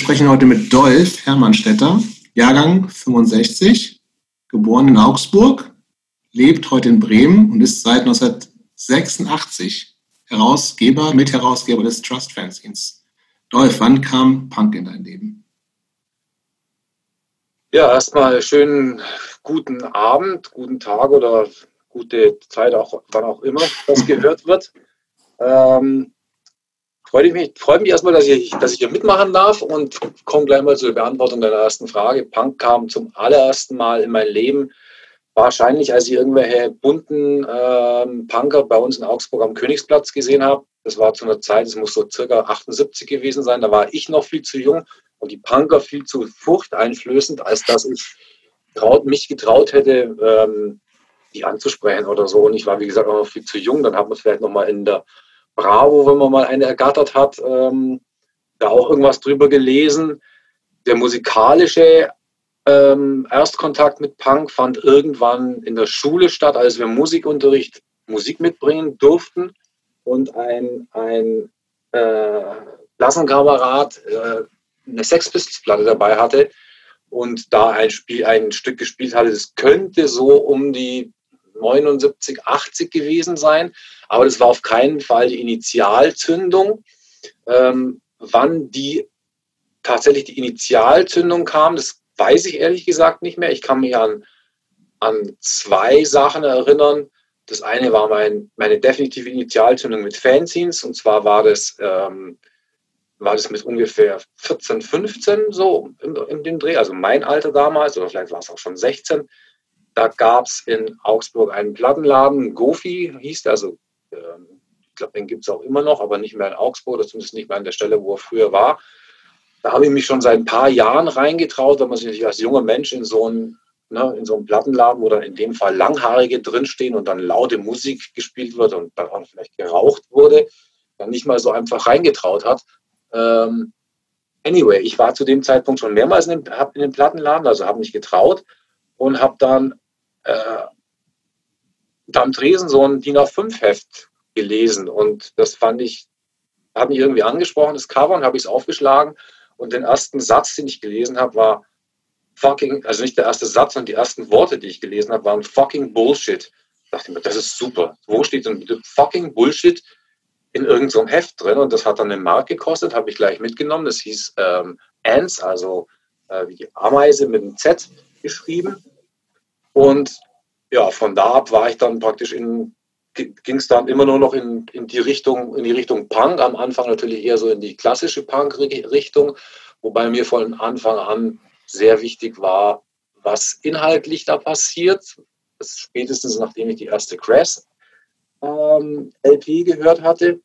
Sprechen heute mit Dolf Hermannstetter, Jahrgang 65, geboren in Augsburg, lebt heute in Bremen und ist seit 1986 Herausgeber, Mitherausgeber des Trust Fanzines. Dolf, wann kam Punk in dein Leben? Ja, erstmal schönen guten Abend, guten Tag oder gute Zeit, auch wann auch immer das gehört wird. Ähm, freue mich, freue mich erstmal, dass ich, dass ich hier mitmachen darf und komme gleich mal zur Beantwortung deiner ersten Frage. Punk kam zum allerersten Mal in mein Leben, wahrscheinlich als ich irgendwelche bunten ähm, Punker bei uns in Augsburg am Königsplatz gesehen habe. Das war zu einer Zeit, es muss so circa 78 gewesen sein, da war ich noch viel zu jung und die Punker viel zu furchteinflößend, als dass ich traut, mich getraut hätte, ähm, die anzusprechen oder so. Und ich war, wie gesagt, auch noch viel zu jung. Dann hat man vielleicht noch mal in der Bravo, wenn man mal eine ergattert hat, ähm, da auch irgendwas drüber gelesen. Der musikalische ähm, Erstkontakt mit Punk fand irgendwann in der Schule statt, als wir Musikunterricht Musik mitbringen durften und ein, ein äh, Klassenkamerad äh, eine Sex Pistols Platte dabei hatte und da ein Spiel, ein Stück gespielt hatte. Das könnte so um die 79, 80 gewesen sein, aber das war auf keinen Fall die Initialzündung. Ähm, wann die tatsächlich die Initialzündung kam, das weiß ich ehrlich gesagt nicht mehr. Ich kann mich an, an zwei Sachen erinnern. Das eine war mein, meine definitive Initialzündung mit Fanzines und zwar war das, ähm, war das mit ungefähr 14, 15 so in, in dem Dreh, also mein Alter damals oder vielleicht war es auch schon 16 da gab es in Augsburg einen Plattenladen, Gofi hieß der, also ähm, ich glaube, den gibt es auch immer noch, aber nicht mehr in Augsburg, oder zumindest nicht mehr an der Stelle, wo er früher war. Da habe ich mich schon seit ein paar Jahren reingetraut, wenn man sich als junger Mensch in so einen, ne, in so einen Plattenladen, wo dann in dem Fall Langhaarige drinstehen und dann laute Musik gespielt wird und dann auch vielleicht geraucht wurde, dann nicht mal so einfach reingetraut hat. Ähm, anyway, ich war zu dem Zeitpunkt schon mehrmals in dem, in dem Plattenladen, also habe mich getraut und habe dann äh, am Tresen so ein DIN A5-Heft gelesen und das fand ich, hat mich irgendwie angesprochen, das Cover, und habe ich es aufgeschlagen und den ersten Satz, den ich gelesen habe, war fucking, also nicht der erste Satz, sondern die ersten Worte, die ich gelesen habe, waren fucking Bullshit. Da dachte ich mir, das ist super. Wo steht denn fucking Bullshit in irgendeinem so Heft drin? Und das hat dann eine Mark gekostet, habe ich gleich mitgenommen. Das hieß ähm, Ants, also äh, wie die Ameise mit einem Z geschrieben. Und ja, von da ab war ich dann praktisch in, ging es dann immer nur noch in, in die Richtung, in die Richtung Punk. Am Anfang natürlich eher so in die klassische Punk-Richtung, wobei mir von Anfang an sehr wichtig war, was inhaltlich da passiert. Spätestens nachdem ich die erste Crash ähm, LP gehört hatte.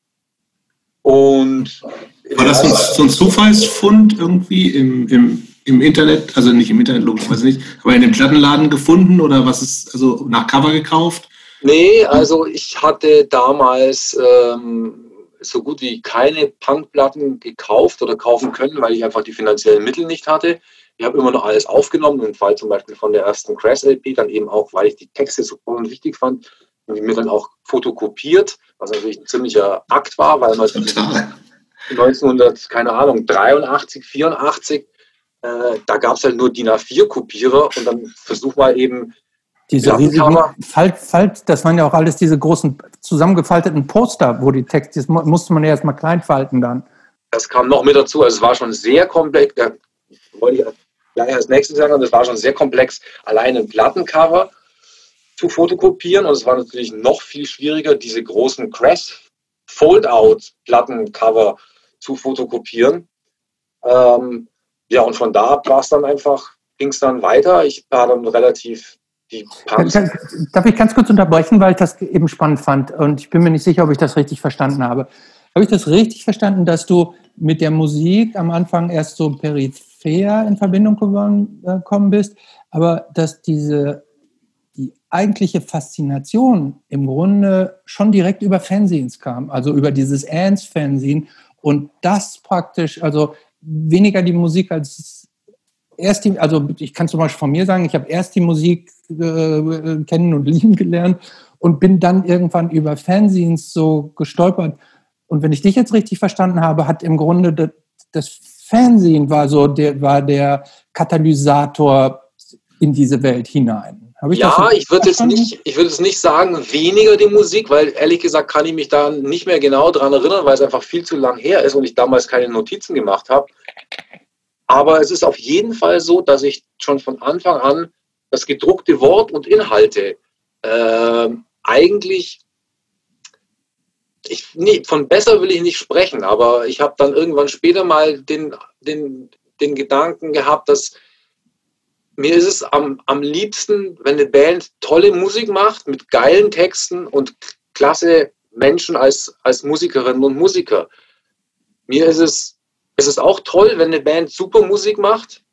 Und war das so, so ein Zufallsfund irgendwie im, im im Internet, also nicht im Internet logischerweise nicht, aber in dem Plattenladen gefunden oder was ist, also nach Cover gekauft? Nee, also ich hatte damals ähm, so gut wie keine Punkplatten gekauft oder kaufen können, weil ich einfach die finanziellen Mittel nicht hatte. Ich habe immer noch alles aufgenommen, im Fall zum Beispiel von der ersten Crash-LP, dann eben auch, weil ich die Texte so wichtig fand, und mir dann auch fotokopiert, was natürlich ein ziemlicher Akt war, weil man Total. 1900, keine Ahnung, 83, 84 äh, da gab es halt nur DIN A4-Kopierer und dann versuch mal eben. Diese riesigen Falt, Falt, das waren ja auch alles diese großen zusammengefalteten Poster, wo die Texte, das musste man ja erstmal klein falten dann. Das kam noch mit dazu, also es war schon sehr komplex, da wollte ich gleich als nächstes sagen, das war schon sehr komplex, alleine ein Plattencover zu fotokopieren und es war natürlich noch viel schwieriger, diese großen Crash Fold-out Plattencover zu fotokopieren. Ähm, ja, und von da ab war es dann einfach, ging es dann weiter. Ich war dann relativ die Punks. Darf ich ganz kurz unterbrechen, weil ich das eben spannend fand und ich bin mir nicht sicher, ob ich das richtig verstanden habe. Habe ich das richtig verstanden, dass du mit der Musik am Anfang erst so peripher in Verbindung äh, gekommen bist, aber dass diese die eigentliche Faszination im Grunde schon direkt über Fanzines kam, also über dieses Ants-Fanzine und das praktisch, also weniger die Musik als erst die, also ich kann zum Beispiel von mir sagen, ich habe erst die Musik äh, kennen und lieben gelernt und bin dann irgendwann über Fanzines so gestolpert. Und wenn ich dich jetzt richtig verstanden habe, hat im Grunde das, das Fernsehen war so der, war der Katalysator in diese Welt hinein. Ich ja, ich würde jetzt nicht, ich würde es nicht sagen, weniger die Musik, weil ehrlich gesagt kann ich mich da nicht mehr genau dran erinnern, weil es einfach viel zu lang her ist und ich damals keine Notizen gemacht habe. Aber es ist auf jeden Fall so, dass ich schon von Anfang an das gedruckte Wort und Inhalte äh, eigentlich ich, nee, von besser will ich nicht sprechen, aber ich habe dann irgendwann später mal den, den, den Gedanken gehabt, dass mir ist es am, am liebsten, wenn eine Band tolle Musik macht mit geilen Texten und klasse Menschen als, als Musikerinnen und Musiker. Mir ist es, es ist auch toll, wenn eine Band super Musik macht,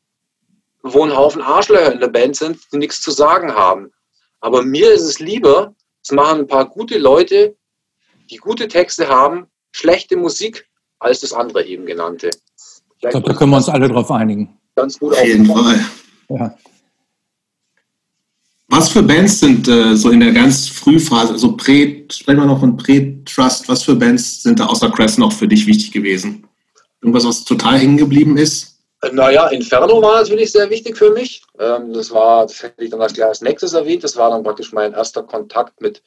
wo ein Haufen Arschlöcher in der Band sind, die nichts zu sagen haben. Aber mir ist es lieber, es machen ein paar gute Leute, die gute Texte haben, schlechte Musik, als das andere eben genannte. ich glaube, da können wir uns alle drauf einigen. Ganz gut Auf jeden Fall. Ja. Was für Bands sind äh, so in der ganz Frühphase, also Prä, sprechen wir noch von Prä-Trust, was für Bands sind da außer Crest noch für dich wichtig gewesen? Irgendwas, was total hängen geblieben ist? Äh, naja, Inferno war natürlich sehr wichtig für mich. Ähm, das war, das hätte ich dann als, als nächstes erwähnt, das war dann praktisch mein erster Kontakt mit,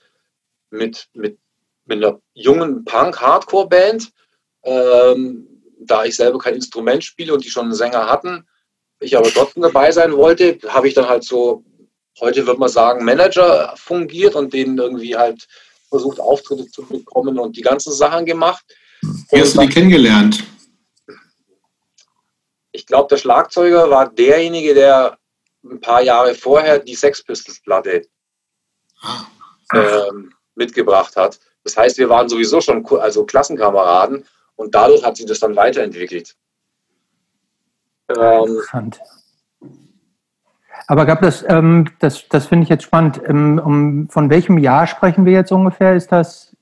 mit, mit, mit einer jungen Punk-Hardcore-Band. Ähm, da ich selber kein Instrument spiele und die schon einen Sänger hatten, ich aber trotzdem dabei sein wollte, habe ich dann halt so, heute würde man sagen, Manager fungiert und denen irgendwie halt versucht, Auftritte zu bekommen und die ganzen Sachen gemacht. Wie hast du die kennengelernt? Ich glaube, der Schlagzeuger war derjenige, der ein paar Jahre vorher die Sex Pistols Platte ah. ähm, mitgebracht hat. Das heißt, wir waren sowieso schon also Klassenkameraden und dadurch hat sich das dann weiterentwickelt. Ähm, Interessant. Aber gab das, ähm, das, das finde ich jetzt spannend. Ähm, um, von welchem Jahr sprechen wir jetzt ungefähr? Ist das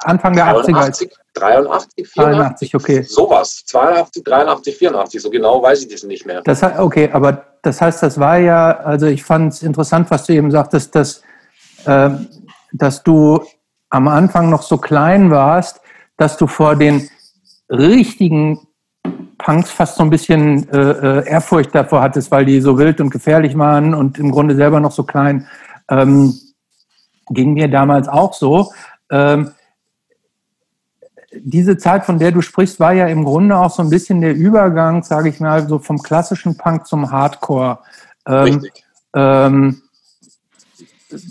Anfang der 83, 80er? 83, 84. 83, okay. Sowas. 82, 83, 84. So genau weiß ich das nicht mehr. Das, okay, aber das heißt, das war ja, also ich fand es interessant, was du eben sagtest, dass, äh, dass du am Anfang noch so klein warst, dass du vor den richtigen Punks fast so ein bisschen äh, äh, Ehrfurcht davor hattest, weil die so wild und gefährlich waren und im Grunde selber noch so klein. Ähm, ging mir damals auch so. Ähm, diese Zeit, von der du sprichst, war ja im Grunde auch so ein bisschen der Übergang, sage ich mal, so vom klassischen Punk zum Hardcore. Ähm, Richtig. Ähm,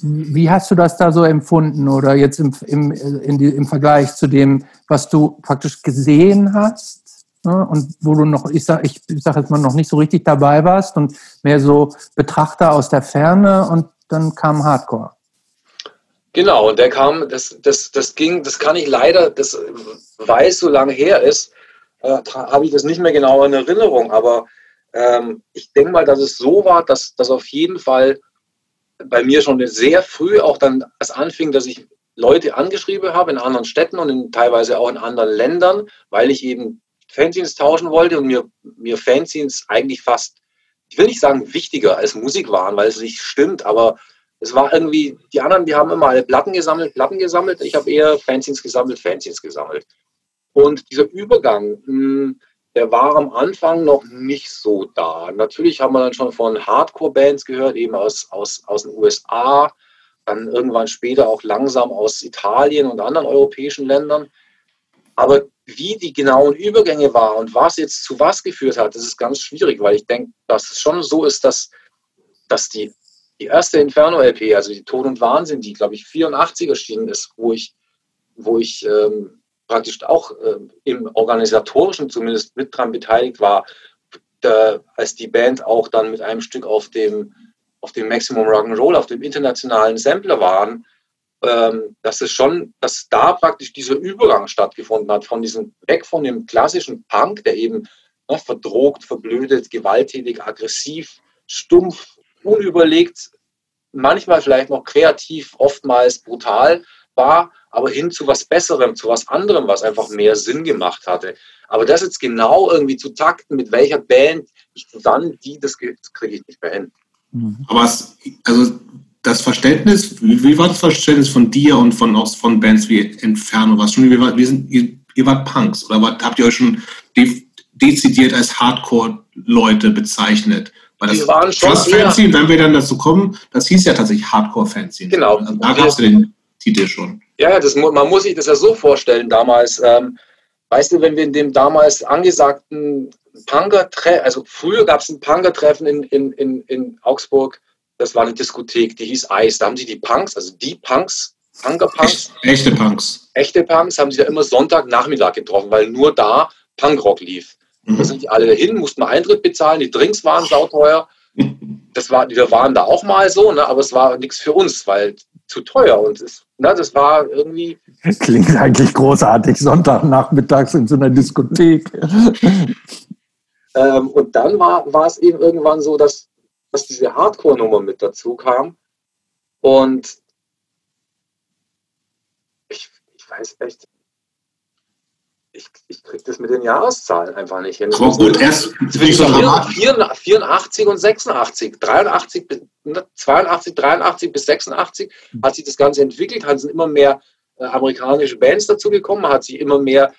wie hast du das da so empfunden oder jetzt im, im, die, im Vergleich zu dem, was du praktisch gesehen hast? Ne? Und wo du noch, ich sag, ich sag jetzt mal, noch nicht so richtig dabei warst und mehr so Betrachter aus der Ferne und dann kam Hardcore. Genau, und der kam, das, das, das ging, das kann ich leider, das weiß, so lange her ist, äh, habe ich das nicht mehr genau in Erinnerung, aber ähm, ich denke mal, dass es so war, dass, dass auf jeden Fall bei mir schon sehr früh auch dann es anfing, dass ich Leute angeschrieben habe in anderen Städten und in, teilweise auch in anderen Ländern, weil ich eben Fanzines tauschen wollte und mir, mir Fanzines eigentlich fast, ich will nicht sagen wichtiger als Musik waren, weil es nicht stimmt, aber es war irgendwie, die anderen, die haben immer alle Platten gesammelt, Platten gesammelt. Ich habe eher Fanzines gesammelt, Fanzines gesammelt. Und dieser Übergang, hm, der war am Anfang noch nicht so da. Natürlich haben wir dann schon von Hardcore-Bands gehört, eben aus, aus, aus den USA, dann irgendwann später auch langsam aus Italien und anderen europäischen Ländern. Aber wie die genauen Übergänge waren und was jetzt zu was geführt hat, das ist ganz schwierig, weil ich denke, dass es schon so ist, dass, dass die, die erste Inferno-LP, also die Tod und Wahnsinn, die, glaube ich, 84 erschienen ist, wo ich, wo ich ähm, praktisch auch ähm, im Organisatorischen zumindest mit dran beteiligt war, da, als die Band auch dann mit einem Stück auf dem, auf dem Maximum Rock'n'Roll, auf dem internationalen Sampler waren, ähm, dass es schon, dass da praktisch dieser Übergang stattgefunden hat, von diesem weg von dem klassischen Punk, der eben ne, verdrogt, verblödet, gewalttätig, aggressiv, stumpf, unüberlegt, manchmal vielleicht noch kreativ, oftmals brutal war, aber hin zu was Besserem, zu was anderem, was einfach mehr Sinn gemacht hatte. Aber das jetzt genau irgendwie zu takten, mit welcher Band ich dann die, das, kriege ich nicht mehr hin. Aber es, also das Verständnis, wie, wie, war das Verständnis von dir und von, auch von Bands wie Inferno? Was schon, wie war, wir sind, ihr, ihr wart Punks oder wart, habt ihr euch schon dezidiert als Hardcore-Leute bezeichnet. Weil das waren schon Fanzine, wenn wir dann dazu kommen, das hieß ja tatsächlich Hardcore-Fanzine. Genau. Also da gab es den Titel schon. Ja, das, man muss sich das ja so vorstellen damals. Ähm, weißt du, wenn wir in dem damals angesagten Punker-Treffen, also früher gab es ein Punker-Treffen in, in, in, in Augsburg, das war eine Diskothek, die hieß Eis. Da haben sie die Punks, also die Punks, Punker-Punks. Echte Punks. Echte Punks haben sie da immer Sonntagnachmittag getroffen, weil nur da Punkrock lief. Mhm. Da sind die alle hin, mussten mal Eintritt bezahlen, die Drinks waren sauteuer. Das war, wir waren da auch mal so, ne, aber es war nichts für uns, weil zu teuer und es, ne, das war irgendwie. Klingt eigentlich großartig, Sonntagnachmittags in so einer Diskothek. ähm, und dann war, war es eben irgendwann so, dass, dass diese Hardcore-Nummer mit dazu kam. Und ich, ich weiß echt, ich, ich kriege das mit den Jahreszahlen einfach nicht hin. Aber gut, erst zwischen 84 und 86, 83, 82, 83 bis 86 hat sich das Ganze entwickelt, hat immer mehr äh, amerikanische Bands dazugekommen, hat sich immer mehr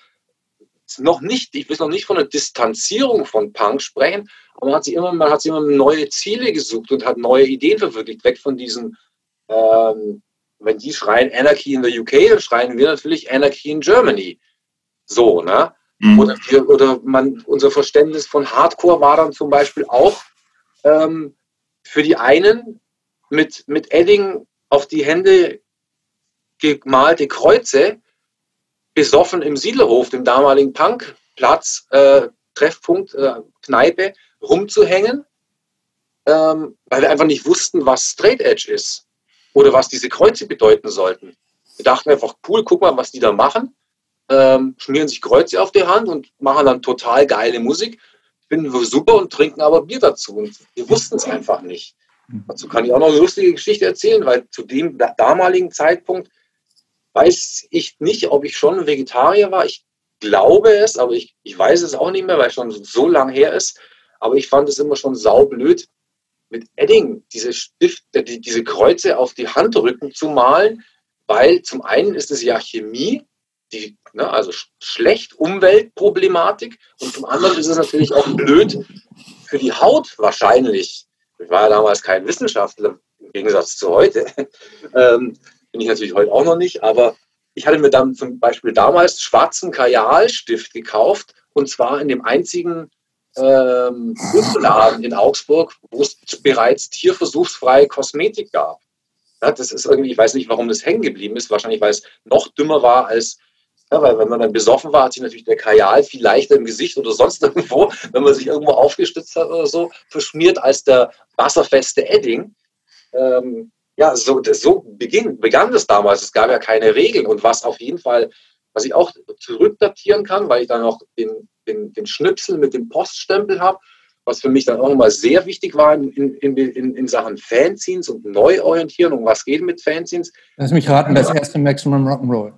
noch nicht, ich will noch nicht von einer Distanzierung von Punk sprechen, aber man hat sich immer, man hat sich immer neue Ziele gesucht und hat neue Ideen verwirklicht, weg von diesen, ähm, wenn die schreien Anarchy in the UK, dann schreien wir natürlich Anarchy in Germany. So, ne? Mhm. Oder, wir, oder man, unser Verständnis von Hardcore war dann zum Beispiel auch ähm, für die einen mit, mit Edding auf die Hände gemalte Kreuze, besoffen im Siedlerhof, dem damaligen Punkplatz, äh, Treffpunkt, äh, Kneipe, rumzuhängen, ähm, weil wir einfach nicht wussten, was Straight Edge ist oder was diese Kreuze bedeuten sollten. Wir dachten einfach, cool, guck mal, was die da machen ähm, schmieren sich Kreuze auf die Hand und machen dann total geile Musik, finden wir super und trinken aber Bier dazu. Und wir wussten es einfach nicht. Dazu kann ich auch noch eine lustige Geschichte erzählen, weil zu dem damaligen Zeitpunkt weiß ich nicht, ob ich schon Vegetarier war. Ich glaube es, aber ich, ich weiß es auch nicht mehr, weil es schon so lang her ist. Aber ich fand es immer schon saublöd, mit Edding diese Stift, die, diese Kreuze auf die Handrücken zu malen, weil zum einen ist es ja Chemie die, ne, also schlecht Umweltproblematik und zum anderen ist es natürlich auch blöd für die Haut wahrscheinlich. Ich war ja damals kein Wissenschaftler im Gegensatz zu heute. ähm, bin ich natürlich heute auch noch nicht, aber ich hatte mir dann zum Beispiel damals schwarzen Kajalstift gekauft und zwar in dem einzigen ähm, in Augsburg, wo es bereits tierversuchsfreie Kosmetik gab. Ja, das ist irgendwie, ich weiß nicht, warum das hängen geblieben ist. Wahrscheinlich, weil es noch dümmer war als ja, weil wenn man dann besoffen war, hat sich natürlich der Kajal viel leichter im Gesicht oder sonst irgendwo, wenn man sich irgendwo aufgestützt hat oder so, verschmiert als der wasserfeste Edding. Ähm, ja, so, das, so beginn, begann das damals. Es gab ja keine Regeln. Und was auf jeden Fall, was ich auch zurückdatieren kann, weil ich dann noch den, den, den Schnipsel mit dem Poststempel habe, was für mich dann auch nochmal sehr wichtig war in, in, in, in Sachen Fanzines und Neuorientierung. Was geht mit Fanzines? Lass mich raten, das erste Maximum Rock'n'Roll.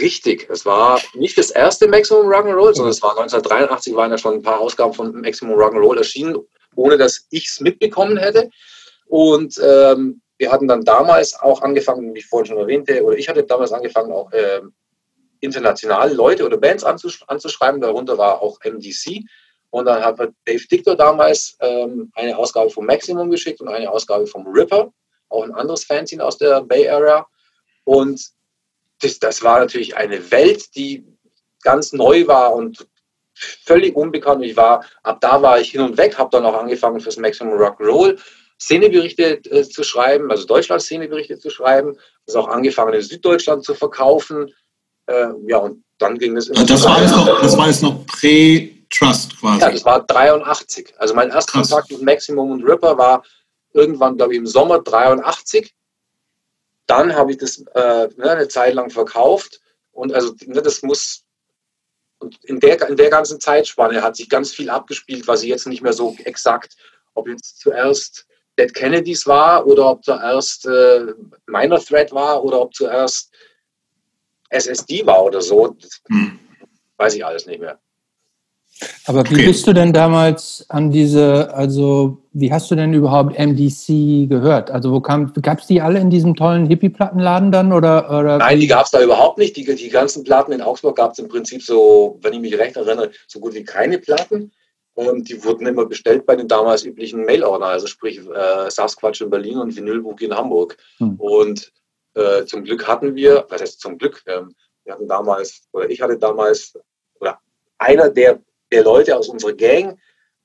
Richtig, es war nicht das erste Maximum Rock'n'Roll, sondern es war 1983, waren ja schon ein paar Ausgaben von Maximum Rock'n'Roll erschienen, ohne dass ich es mitbekommen hätte. Und ähm, wir hatten dann damals auch angefangen, wie ich vorhin schon erwähnte, oder ich hatte damals angefangen, auch äh, internationale Leute oder Bands anzusch anzuschreiben. Darunter war auch MDC. Und dann hat Dave Dictor damals ähm, eine Ausgabe vom Maximum geschickt und eine Ausgabe vom Ripper, auch ein anderes Fanzine aus der Bay Area. Und das, das war natürlich eine Welt, die ganz neu war und völlig unbekannt. Ich war, ab da war ich hin und weg, habe dann auch angefangen fürs Maximum Rock Roll Szeneberichte äh, zu schreiben, also Deutschland-Szeneberichte zu schreiben. Das auch angefangen in Süddeutschland zu verkaufen. Äh, ja, und dann ging es immer. Das war jetzt noch, das war jetzt noch Pre-Trust quasi. Ja, das war 83. Also mein erster Krass. Kontakt mit Maximum und Ripper war irgendwann, glaube ich, im Sommer 83. Dann habe ich das äh, ne, eine Zeit lang verkauft und also ne, das muss und in der, in der ganzen Zeitspanne hat sich ganz viel abgespielt, was ich jetzt nicht mehr so exakt, ob jetzt zuerst Dead Kennedys war oder ob zuerst äh, Minor Threat war oder ob zuerst SSD war oder so. Hm. weiß ich alles nicht mehr. Aber wie okay. bist du denn damals an diese, also wie hast du denn überhaupt MDC gehört? Also wo kam, gab es die alle in diesem tollen Hippie-Plattenladen dann? Oder, oder Nein, die gab es da überhaupt nicht. Die, die ganzen Platten in Augsburg gab es im Prinzip so, wenn ich mich recht erinnere, so gut wie keine Platten. Und die wurden immer bestellt bei den damals üblichen Mail-Order, also sprich äh, Sasquatch in Berlin und Vinylbook in Hamburg. Hm. Und äh, zum Glück hatten wir, was heißt zum Glück, ähm, wir hatten damals, oder ich hatte damals, oder einer der, der Leute aus unserer Gang,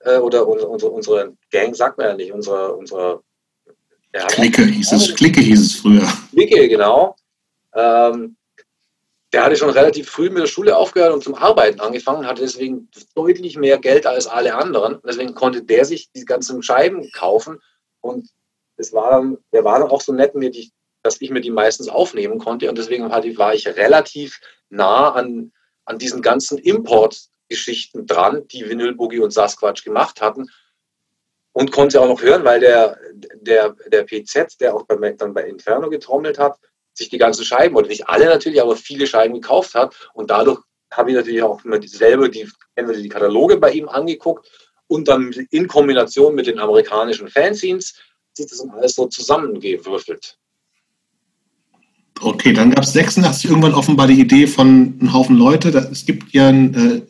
äh, oder unsere, unsere Gang sagt man ja nicht, unsere, unsere ja, Clique hieß es, Clique hieß es früher. Clique, genau. Ähm, der hatte schon relativ früh mit der Schule aufgehört und zum Arbeiten angefangen, hatte deswegen deutlich mehr Geld als alle anderen. Deswegen konnte der sich die ganzen Scheiben kaufen. Und es war dann, der war dann auch so nett, mir die, dass ich mir die meistens aufnehmen konnte. Und deswegen war ich relativ nah an, an diesen ganzen Importgeschichten dran, die Vinyl Boogie und Sasquatch gemacht hatten. Und konnte auch noch hören, weil der, der, der PZ, der auch bei, dann bei Inferno getrommelt hat, sich die ganzen Scheiben, oder nicht alle natürlich, aber viele Scheiben gekauft hat. Und dadurch habe ich natürlich auch immer selber die, entweder die Kataloge bei ihm angeguckt und dann in Kombination mit den amerikanischen Fanzines sich das alles so zusammengewürfelt. Okay, dann gab es 86 irgendwann offenbar die Idee von einem Haufen Leute. Es gibt ja, äh,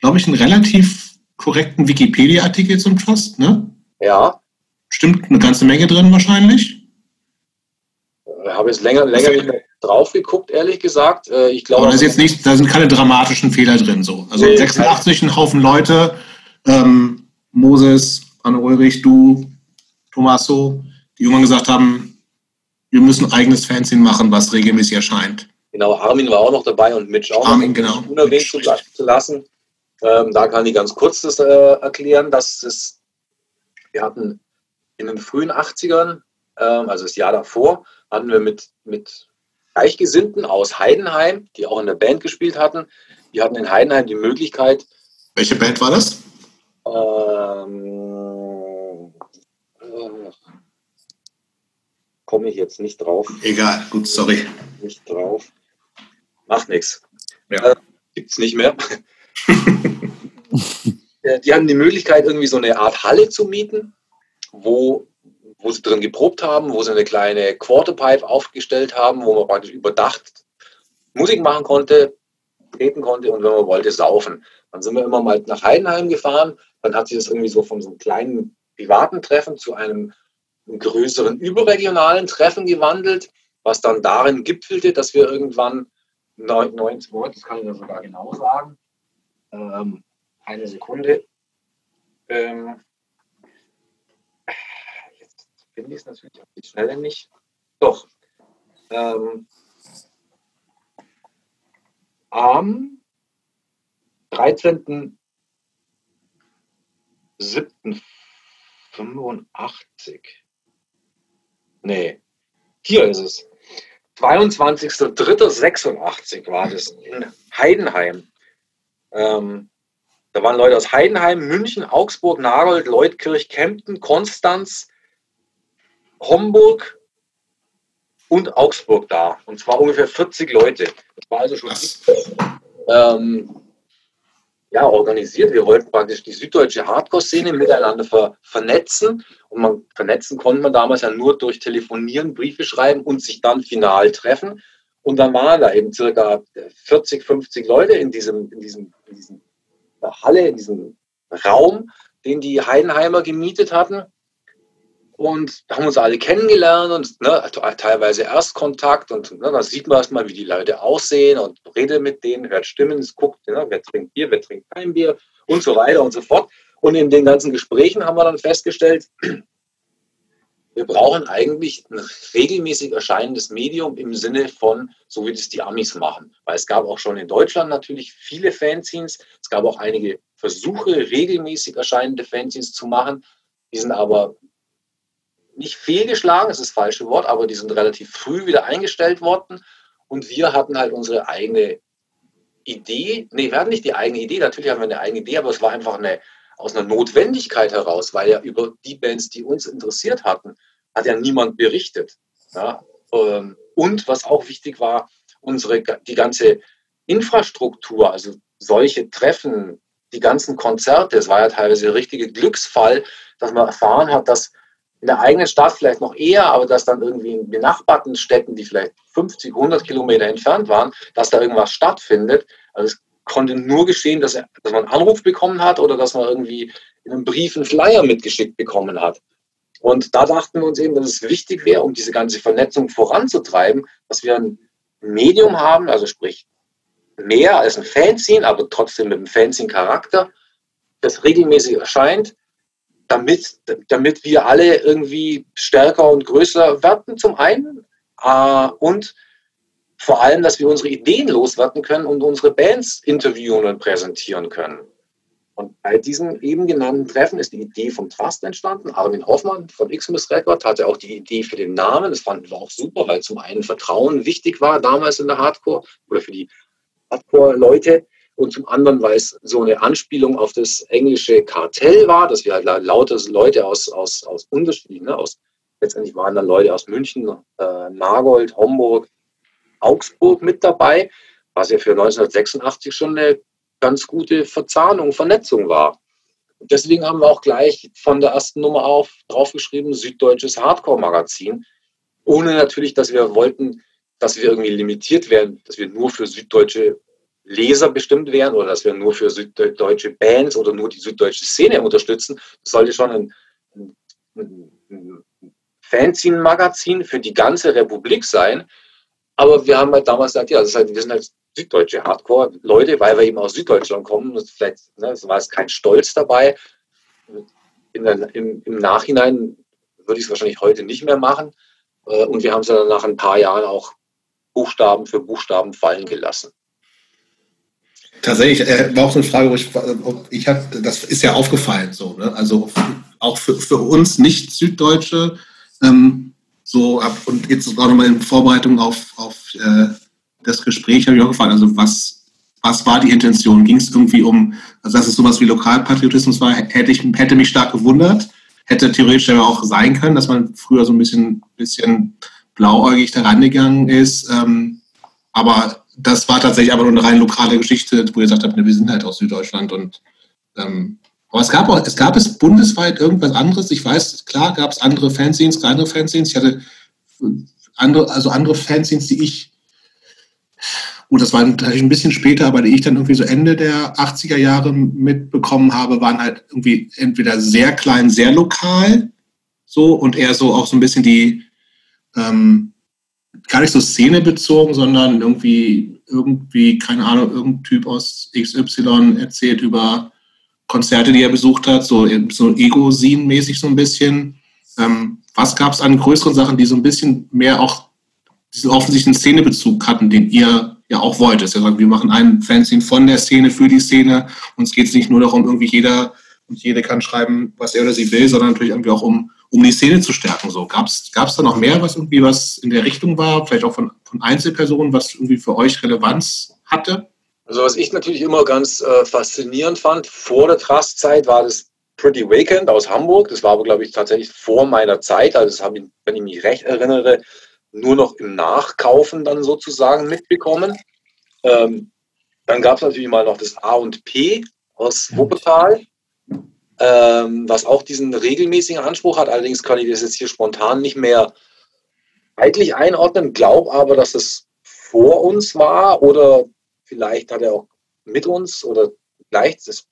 glaube ich, einen relativ korrekten Wikipedia-Artikel zum Trust, ne? Ja. Stimmt eine ganze Menge drin wahrscheinlich. Ich habe jetzt länger, länger nicht mehr drauf geguckt, ehrlich gesagt. Äh, ich glaube, Aber da, ist jetzt nicht, da sind keine dramatischen Fehler drin. So. Also nee, 86 ein Haufen Leute, ähm, Moses, Anne Ulrich, du, Tommaso, die irgendwann gesagt haben, wir müssen ein eigenes Fanzine machen, was regelmäßig erscheint. Genau, Armin war auch noch dabei und Mitch auch Armin, genau. unerwähnt zu, zu, lassen. Ähm, da kann ich ganz kurz das äh, erklären, dass es, wir hatten in den frühen 80ern, ähm, also das Jahr davor, hatten wir mit, mit Gleichgesinnten aus Heidenheim, die auch in der Band gespielt hatten. Die hatten in Heidenheim die Möglichkeit. Welche Band war das? Ähm, äh, Komme ich jetzt nicht drauf. Egal, gut, sorry. Nicht drauf. Macht nichts. Ja. Äh, Gibt es nicht mehr. die hatten die Möglichkeit, irgendwie so eine Art Halle zu mieten, wo wo sie drin geprobt haben, wo sie eine kleine Quarterpipe aufgestellt haben, wo man praktisch überdacht Musik machen konnte, treten konnte und wenn man wollte, saufen. Dann sind wir immer mal nach Heidenheim gefahren. Dann hat sich das irgendwie so von so einem kleinen privaten Treffen zu einem größeren überregionalen Treffen gewandelt, was dann darin gipfelte, dass wir irgendwann 19, das kann ich ja sogar genau sagen, ähm, eine Sekunde, ähm, finde ich es natürlich auf die Schnelle nicht. Doch. Ähm, am 13.07.85. Nee, hier ist es. 22.03.86 war das in Heidenheim. Ähm, da waren Leute aus Heidenheim, München, Augsburg, Nagold, Leutkirch, Kempten, Konstanz, Homburg und Augsburg da. Und zwar ungefähr 40 Leute. Das war also schon ähm, ja, organisiert. Wir wollten praktisch die süddeutsche Hardcore-Szene miteinander ver vernetzen. Und man vernetzen konnte man damals ja nur durch Telefonieren, Briefe schreiben und sich dann final treffen. Und dann waren da eben circa 40, 50 Leute in diesem, in diesem, in diesem Halle, in diesem Raum, den die Heidenheimer gemietet hatten und haben uns alle kennengelernt und ne, teilweise Erstkontakt und ne, da sieht man erstmal, wie die Leute aussehen und redet mit denen, hört Stimmen, guckt, ne, wer trinkt Bier, wer trinkt kein Bier und so weiter und so fort. Und in den ganzen Gesprächen haben wir dann festgestellt, wir brauchen eigentlich ein regelmäßig erscheinendes Medium im Sinne von, so wie das die Amis machen. Weil es gab auch schon in Deutschland natürlich viele Fanzines. Es gab auch einige Versuche, regelmäßig erscheinende Fanzines zu machen. Die sind aber nicht fehlgeschlagen, das ist das falsche Wort, aber die sind relativ früh wieder eingestellt worden. Und wir hatten halt unsere eigene Idee. Nee, wir hatten nicht die eigene Idee, natürlich haben wir eine eigene Idee, aber es war einfach eine, aus einer Notwendigkeit heraus, weil ja über die Bands, die uns interessiert hatten, hat ja niemand berichtet. Ja? Ähm, und was auch wichtig war, unsere, die ganze Infrastruktur, also solche Treffen, die ganzen Konzerte, es war ja teilweise ein richtiger Glücksfall, dass man erfahren hat, dass in der eigenen Stadt vielleicht noch eher, aber dass dann irgendwie in benachbarten Städten, die vielleicht 50, 100 Kilometer entfernt waren, dass da irgendwas stattfindet. Also es konnte nur geschehen, dass, er, dass man einen Anruf bekommen hat oder dass man irgendwie in einem Brief einen Flyer mitgeschickt bekommen hat. Und da dachten wir uns eben, dass es wichtig wäre, um diese ganze Vernetzung voranzutreiben, dass wir ein Medium haben, also sprich mehr als ein Fanzine, aber trotzdem mit einem Fanzine-Charakter, das regelmäßig erscheint, damit, damit wir alle irgendwie stärker und größer werden zum einen äh, und vor allem, dass wir unsere Ideen loswerden können und unsere Bands interviewen und präsentieren können. Und bei diesem eben genannten Treffen ist die Idee vom Trust entstanden. Armin Hoffmann von Xmas Record hatte auch die Idee für den Namen. Das fanden wir auch super, weil zum einen Vertrauen wichtig war damals in der Hardcore oder für die Hardcore-Leute und zum anderen, weil es so eine Anspielung auf das englische Kartell war, dass wir halt lauter Leute aus, aus, aus unterschiedlichen, ne, aus, letztendlich waren dann Leute aus München, äh, Nagold, Homburg, Augsburg mit dabei, was ja für 1986 schon eine ganz gute Verzahnung, Vernetzung war. Und deswegen haben wir auch gleich von der ersten Nummer auf draufgeschrieben, Süddeutsches Hardcore-Magazin, ohne natürlich, dass wir wollten, dass wir irgendwie limitiert werden, dass wir nur für süddeutsche Leser bestimmt wären oder dass wir nur für süddeutsche Bands oder nur die süddeutsche Szene unterstützen. Das sollte schon ein, ein, ein Fanzine-Magazin für die ganze Republik sein. Aber wir haben halt damals gesagt, ja, halt, wir sind halt süddeutsche Hardcore-Leute, weil wir eben aus Süddeutschland kommen. Vielleicht ne, war es kein Stolz dabei. Der, im, Im Nachhinein würde ich es wahrscheinlich heute nicht mehr machen. Äh, und wir haben es dann nach ein paar Jahren auch Buchstaben für Buchstaben fallen gelassen. Tatsächlich äh, war auch so eine Frage, wo ich, ich hab, das ist ja aufgefallen, so, ne? also auch für, für uns Nicht-Süddeutsche, ähm, so ab, und jetzt auch nochmal in Vorbereitung auf, auf äh, das Gespräch habe ich auch gefragt, also was, was war die Intention? Ging es irgendwie um, also dass es sowas wie Lokalpatriotismus war, hätte, ich, hätte mich stark gewundert, hätte theoretisch aber auch sein können, dass man früher so ein bisschen, bisschen blauäugig da rangegangen ist, ähm, aber das war tatsächlich aber nur eine rein lokale Geschichte, wo ihr gesagt habt, ne, wir sind halt aus Süddeutschland und ähm, aber es gab auch, es gab es bundesweit irgendwas anderes. Ich weiß, klar gab es andere Fanzines, kleinere Fanzines. Ich hatte andere, also andere Fanzines, die ich, gut, das war natürlich ein bisschen später, aber die ich dann irgendwie so Ende der 80er Jahre mitbekommen habe, waren halt irgendwie entweder sehr klein, sehr lokal, so und eher so auch so ein bisschen die, ähm, gar nicht so szenebezogen, sondern irgendwie, irgendwie, keine Ahnung, irgendein Typ aus XY erzählt über Konzerte, die er besucht hat, so, so Ego-Scene-mäßig so ein bisschen. Ähm, was gab es an größeren Sachen, die so ein bisschen mehr auch diesen offensichtlichen Szenebezug hatten, den ihr ja auch wollt? Das wir machen einen Fanscene von der Szene für die Szene. Uns geht es nicht nur darum, irgendwie jeder und jede kann schreiben, was er oder sie will, sondern natürlich irgendwie auch um um die Szene zu stärken. So gab es da noch mehr, was irgendwie was in der Richtung war, vielleicht auch von, von Einzelpersonen, was irgendwie für euch Relevanz hatte? Also was ich natürlich immer ganz äh, faszinierend fand, vor der Trust-Zeit war das Pretty Weekend aus Hamburg. Das war aber, glaube ich, tatsächlich vor meiner Zeit. Also das habe ich, wenn ich mich recht erinnere, nur noch im Nachkaufen dann sozusagen mitbekommen. Ähm, dann gab es natürlich mal noch das A und P aus Wuppertal ähm, was auch diesen regelmäßigen Anspruch hat. Allerdings kann ich das jetzt hier spontan nicht mehr zeitlich einordnen, glaube aber, dass es vor uns war oder vielleicht hat er auch mit uns oder vielleicht, das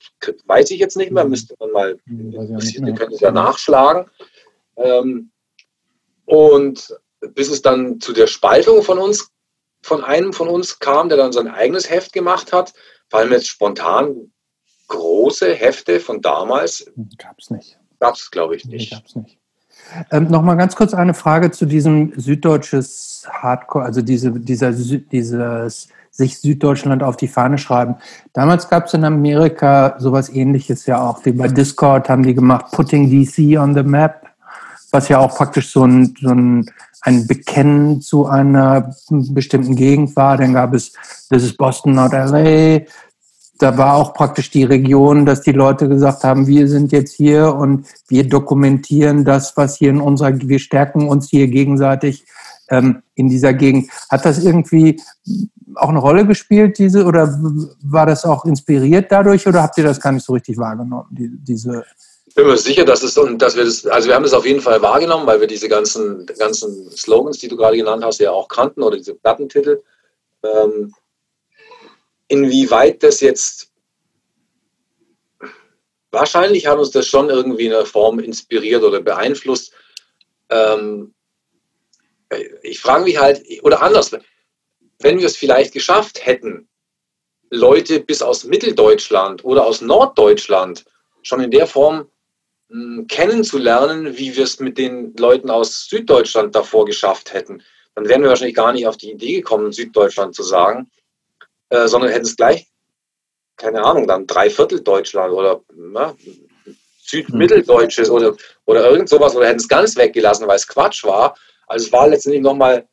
weiß ich jetzt nicht mehr, müsste man mal, wir können es ja nachschlagen. Ähm, und bis es dann zu der Spaltung von uns, von einem von uns kam, der dann sein eigenes Heft gemacht hat, fallen mir jetzt spontan große Hefte von damals? Gab es nicht. Gab es, glaube ich, nicht. Nee, gab es nicht. Ähm, Nochmal ganz kurz eine Frage zu diesem süddeutsches Hardcore, also diese, dieser, dieses sich Süddeutschland auf die Fahne schreiben. Damals gab es in Amerika sowas ähnliches ja auch. Die bei Discord haben die gemacht, Putting DC on the Map, was ja auch praktisch so ein, so ein, ein Bekennen zu einer bestimmten Gegend war. Dann gab es This is Boston, not LA da war auch praktisch die Region, dass die Leute gesagt haben, wir sind jetzt hier und wir dokumentieren das, was hier in unserer, wir stärken uns hier gegenseitig ähm, in dieser Gegend. Hat das irgendwie auch eine Rolle gespielt, diese, oder war das auch inspiriert dadurch, oder habt ihr das gar nicht so richtig wahrgenommen, die, diese? Ich bin mir sicher, dass es und dass wir das, also wir haben das auf jeden Fall wahrgenommen, weil wir diese ganzen, ganzen Slogans, die du gerade genannt hast, ja auch kannten oder diese Plattentitel. Ähm, inwieweit das jetzt wahrscheinlich hat uns das schon irgendwie in einer Form inspiriert oder beeinflusst. Ähm, ich frage mich halt, oder anders, wenn wir es vielleicht geschafft hätten, Leute bis aus Mitteldeutschland oder aus Norddeutschland schon in der Form mh, hm, kennenzulernen, wie wir es mit den Leuten aus Süddeutschland davor geschafft hätten, dann wären wir wahrscheinlich gar nicht auf die Idee gekommen, Süddeutschland zu sagen, äh, sondern hätten es gleich, keine Ahnung, dann Dreiviertel Deutschland oder na, Südmitteldeutsches oder, oder irgend sowas oder hätten es ganz weggelassen, weil es Quatsch war. Also es war letztendlich nochmal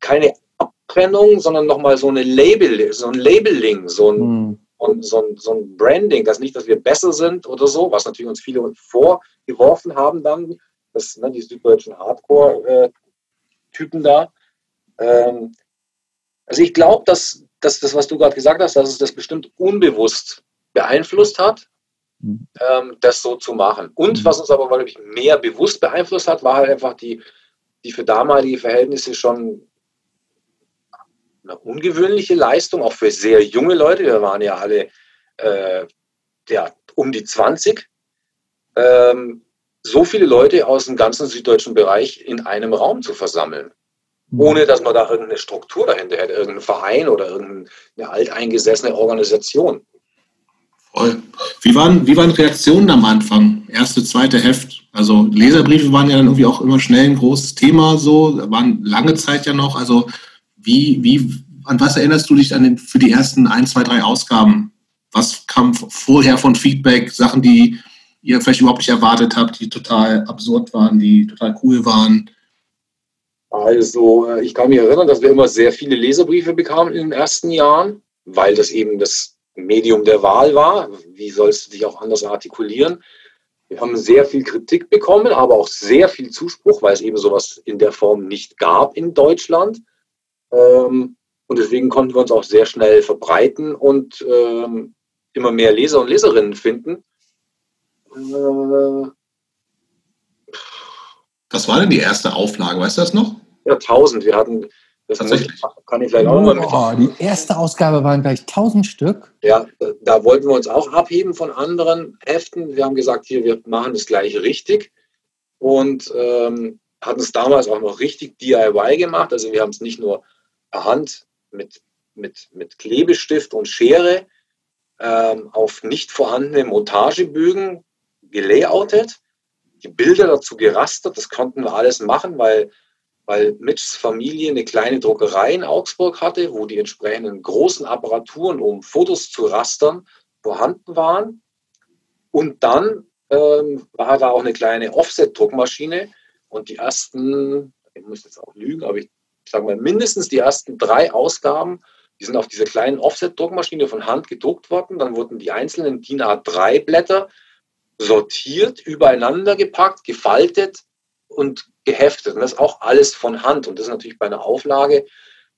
keine Abtrennung, sondern nochmal so eine Label, so ein Labeling, so ein, mhm. und so ein, so ein Branding, das nicht, dass wir besser sind oder so, was natürlich uns viele vorgeworfen haben dann, das, ne, die süddeutschen Hardcore-Typen da. Ähm, also ich glaube, dass, dass das, was du gerade gesagt hast, dass es das bestimmt unbewusst beeinflusst hat, mhm. ähm, das so zu machen. Und mhm. was uns aber, glaube ich, mehr bewusst beeinflusst hat, war halt einfach die, die für damalige Verhältnisse schon eine ungewöhnliche Leistung, auch für sehr junge Leute. Wir waren ja alle äh, ja, um die 20. Ähm, so viele Leute aus dem ganzen süddeutschen Bereich in einem Raum zu versammeln. Mhm. Ohne dass man da irgendeine Struktur dahinter hätte, irgendeinen Verein oder irgendeine alteingesessene Organisation. Voll. Wie waren, wie waren Reaktionen am Anfang? Erste, zweite Heft? Also Leserbriefe waren ja dann irgendwie auch immer schnell ein großes Thema, so, waren lange Zeit ja noch. Also wie, wie, an was erinnerst du dich an den, für die ersten ein, zwei, drei Ausgaben? Was kam vorher von Feedback, Sachen, die ihr vielleicht überhaupt nicht erwartet habt, die total absurd waren, die total cool waren? Also, äh, ich kann mich erinnern, dass wir immer sehr viele Leserbriefe bekamen in den ersten Jahren, weil das eben das Medium der Wahl war. Wie sollst du dich auch anders artikulieren? Wir haben sehr viel Kritik bekommen, aber auch sehr viel Zuspruch, weil es eben sowas in der Form nicht gab in Deutschland. Ähm, und deswegen konnten wir uns auch sehr schnell verbreiten und ähm, immer mehr Leser und Leserinnen finden. Äh, Was war denn die erste Auflage? Weißt du das noch? Ja, 1000. Wir hatten, das Tatsächlich. kann ich vielleicht auch nochmal mit. Oh, die erste Ausgabe waren gleich 1000 Stück. Ja, da wollten wir uns auch abheben von anderen Heften. Wir haben gesagt, hier, wir machen das gleich richtig. Und ähm, hatten es damals auch noch richtig DIY gemacht. Also wir haben es nicht nur per Hand mit, mit, mit Klebestift und Schere ähm, auf nicht vorhandene Montagebögen gelayoutet, die Bilder dazu gerastert. Das konnten wir alles machen, weil, weil Mitchs Familie eine kleine Druckerei in Augsburg hatte, wo die entsprechenden großen Apparaturen, um Fotos zu rastern, vorhanden waren. Und dann ähm, war da auch eine kleine Offset-Druckmaschine und die ersten, ich muss jetzt auch lügen, aber ich sage mal, mindestens die ersten drei Ausgaben, die sind auf dieser kleinen Offset-Druckmaschine von Hand gedruckt worden. Dann wurden die einzelnen DIN A3-Blätter sortiert, übereinander gepackt, gefaltet und geheftet. Und das auch alles von Hand. Und das ist natürlich bei einer Auflage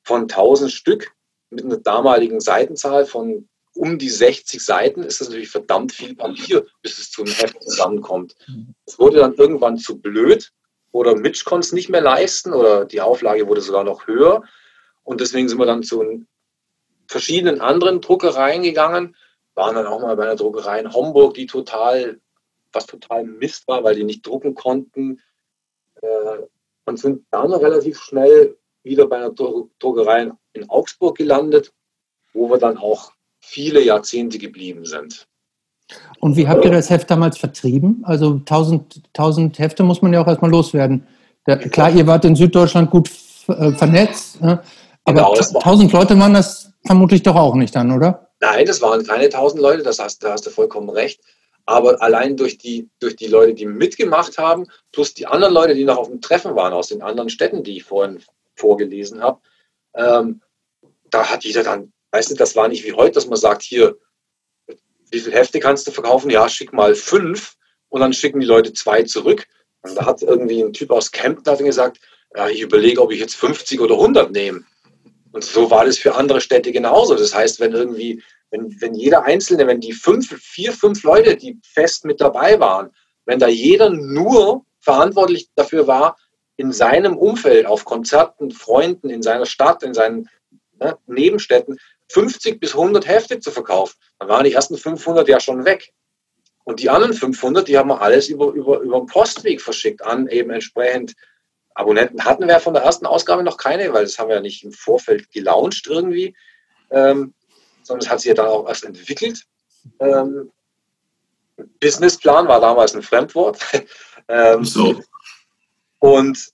von 1000 Stück mit einer damaligen Seitenzahl von um die 60 Seiten ist das natürlich verdammt viel Papier, bis es zu einem Heft zusammenkommt. Es wurde dann irgendwann zu blöd, oder Mitch konnte es nicht mehr leisten oder die Auflage wurde sogar noch höher. Und deswegen sind wir dann zu verschiedenen anderen Druckereien gegangen, waren dann auch mal bei einer Druckerei in Homburg, die total, was total Mist war, weil die nicht drucken konnten. Äh, und sind dann relativ schnell wieder bei einer Druckerei in Augsburg gelandet, wo wir dann auch viele Jahrzehnte geblieben sind. Und wie habt ihr das Heft damals vertrieben? Also 1000, 1000 Hefte muss man ja auch erstmal loswerden. Da, klar, ihr wart in Süddeutschland gut äh, vernetzt, ne? aber genau, 1000 Leute waren das vermutlich doch auch nicht dann, oder? Nein, das waren keine 1000 Leute, das hast, da hast du vollkommen recht. Aber allein durch die, durch die Leute, die mitgemacht haben, plus die anderen Leute, die noch auf dem Treffen waren aus den anderen Städten, die ich vorhin vorgelesen habe, ähm, da hat jeder dann, weißt du, das war nicht wie heute, dass man sagt, hier, wie viele Hefte kannst du verkaufen? Ja, schick mal fünf und dann schicken die Leute zwei zurück. Und da hat irgendwie ein Typ aus Kempten hat gesagt, ja, ich überlege, ob ich jetzt 50 oder 100 nehme. Und so war das für andere Städte genauso. Das heißt, wenn irgendwie, wenn, wenn jeder Einzelne, wenn die fünf, vier, fünf Leute, die fest mit dabei waren, wenn da jeder nur verantwortlich dafür war, in seinem Umfeld, auf Konzerten, Freunden, in seiner Stadt, in seinen ne, Nebenstädten 50 bis 100 Hefte zu verkaufen, dann waren die ersten 500 ja schon weg. Und die anderen 500, die haben wir alles über, über, über den Postweg verschickt an eben entsprechend Abonnenten hatten wir von der ersten Ausgabe noch keine, weil das haben wir ja nicht im Vorfeld gelauncht irgendwie, ähm, sondern es hat sich ja dann auch erst entwickelt. Ähm, Businessplan war damals ein Fremdwort. ähm, so. Und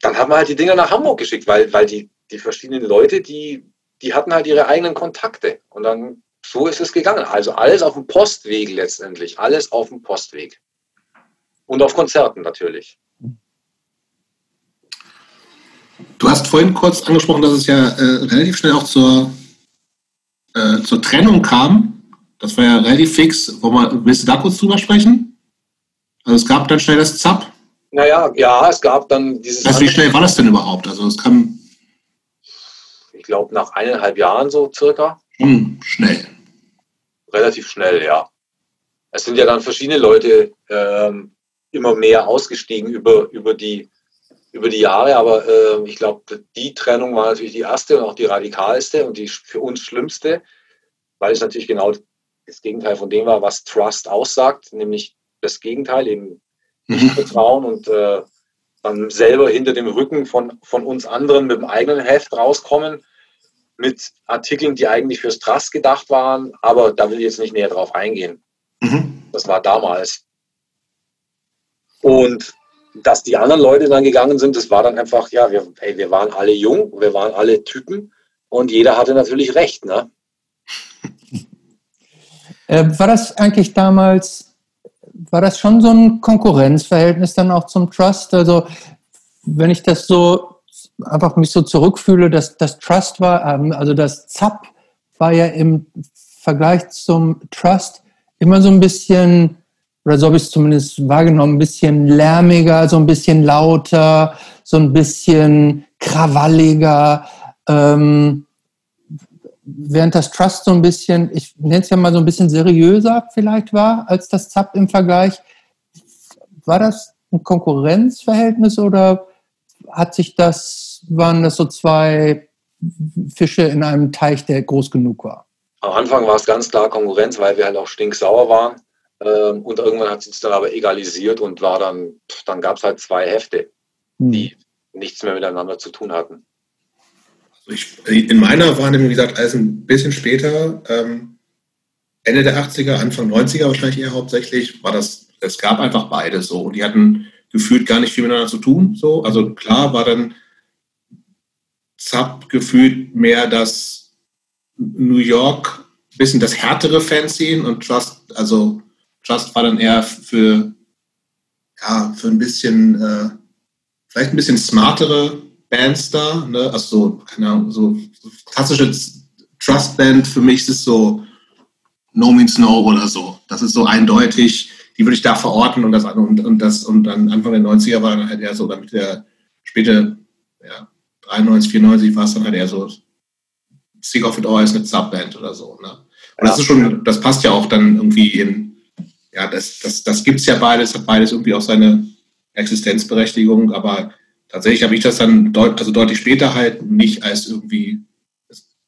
dann haben wir halt die Dinger nach Hamburg geschickt, weil, weil die, die verschiedenen Leute, die, die hatten halt ihre eigenen Kontakte. Und dann so ist es gegangen. Also alles auf dem Postweg letztendlich. Alles auf dem Postweg. Und auf Konzerten natürlich. Du hast vorhin kurz angesprochen, dass es ja äh, relativ schnell auch zur, äh, zur Trennung kam. Das war ja relativ fix. willst du da kurz drüber sprechen? Also es gab dann schnell das ZAP. Naja, ja, es gab dann dieses. Also wie schnell war das denn überhaupt? Also es kam. Ich glaube nach eineinhalb Jahren so circa. Schon schnell. Relativ schnell, ja. Es sind ja dann verschiedene Leute ähm, immer mehr ausgestiegen über, über die über die Jahre, aber äh, ich glaube, die Trennung war natürlich die erste und auch die radikalste und die für uns schlimmste, weil es natürlich genau das Gegenteil von dem war, was Trust aussagt, nämlich das Gegenteil, eben nicht mhm. Vertrauen und äh, dann selber hinter dem Rücken von, von uns anderen mit dem eigenen Heft rauskommen, mit Artikeln, die eigentlich fürs Trust gedacht waren, aber da will ich jetzt nicht näher drauf eingehen. Mhm. Das war damals. Und dass die anderen Leute dann gegangen sind, das war dann einfach, ja, wir, ey, wir waren alle jung, wir waren alle Typen und jeder hatte natürlich recht. Ne? Äh, war das eigentlich damals, war das schon so ein Konkurrenzverhältnis dann auch zum Trust? Also wenn ich das so einfach mich so zurückfühle, dass das Trust war, ähm, also das ZAP war ja im Vergleich zum Trust immer so ein bisschen oder so habe ich es zumindest wahrgenommen, ein bisschen lärmiger, so ein bisschen lauter, so ein bisschen krawalliger. Ähm, während das Trust so ein bisschen, ich nenne es ja mal so ein bisschen seriöser vielleicht war als das ZAP im Vergleich. War das ein Konkurrenzverhältnis oder hat sich das, waren das so zwei Fische in einem Teich, der groß genug war? Am Anfang war es ganz klar Konkurrenz, weil wir halt auch stinksauer waren. Ähm, und irgendwann hat sich dann aber egalisiert und war dann, dann gab es halt zwei Hefte, hm. die nichts mehr miteinander zu tun hatten. Also ich, in meiner Wahrnehmung, wie gesagt, alles ein bisschen später, ähm, Ende der 80er, Anfang 90er wahrscheinlich eher hauptsächlich, war das, es gab einfach beide so und die hatten gefühlt gar nicht viel miteinander zu tun. So. Also klar war dann Zap gefühlt mehr das New York, bisschen das härtere Fanzine und Trust, also Just war dann eher für, ja, für ein bisschen, äh, vielleicht ein bisschen smartere Bands da. Ne? Also so, keine Ahnung, so, so klassische Trust-Band für mich ist so No Means No oder so. Das ist so eindeutig, die würde ich da verorten und das, und, und das und dann Anfang der 90er war dann halt eher so, damit der späte, ja, 93, 94 war es dann halt eher so Sick of It All ist eine Subband oder so. Ne? Und das ist schon, das passt ja auch dann irgendwie in, ja, das, das, das gibt es ja beides, hat beides irgendwie auch seine Existenzberechtigung, aber tatsächlich habe ich das dann deut, also deutlich später halt nicht als irgendwie,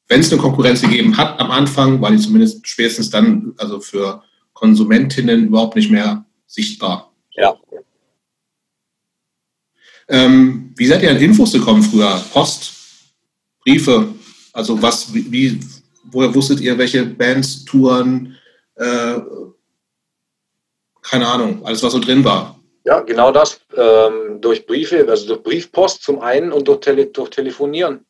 wenn es eine Konkurrenz gegeben hat am Anfang, war die zumindest spätestens dann, also für Konsumentinnen überhaupt nicht mehr sichtbar. Ja. Ähm, wie seid ihr an Infos gekommen früher? Post, Briefe, also was, wie, woher wusstet ihr, welche Bands touren, äh, keine Ahnung, alles, was so drin war. Ja, genau das. Ähm, durch Briefe, also durch Briefpost zum einen und durch, Tele durch Telefonieren.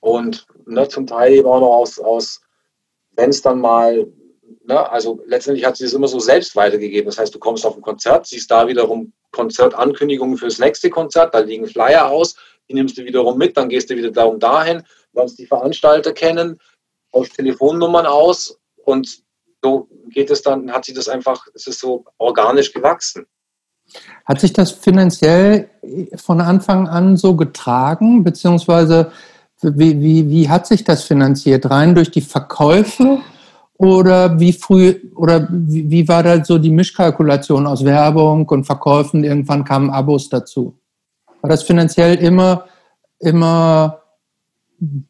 Und ne, zum Teil eben auch noch aus, aus wenn es dann mal, ne, also letztendlich hat sie es immer so selbst weitergegeben. Das heißt, du kommst auf ein Konzert, siehst da wiederum Konzertankündigungen fürs nächste Konzert, da liegen Flyer aus, die nimmst du wiederum mit, dann gehst du wieder darum dahin, lernst die Veranstalter kennen, tauschst Telefonnummern aus und so geht es dann, hat sich das einfach, es ist so organisch gewachsen. Hat sich das finanziell von Anfang an so getragen, beziehungsweise wie, wie, wie hat sich das finanziert? Rein durch die Verkäufe oder wie früh oder wie, wie war da so die Mischkalkulation aus Werbung und Verkäufen? Irgendwann kamen Abos dazu. War das finanziell immer, immer,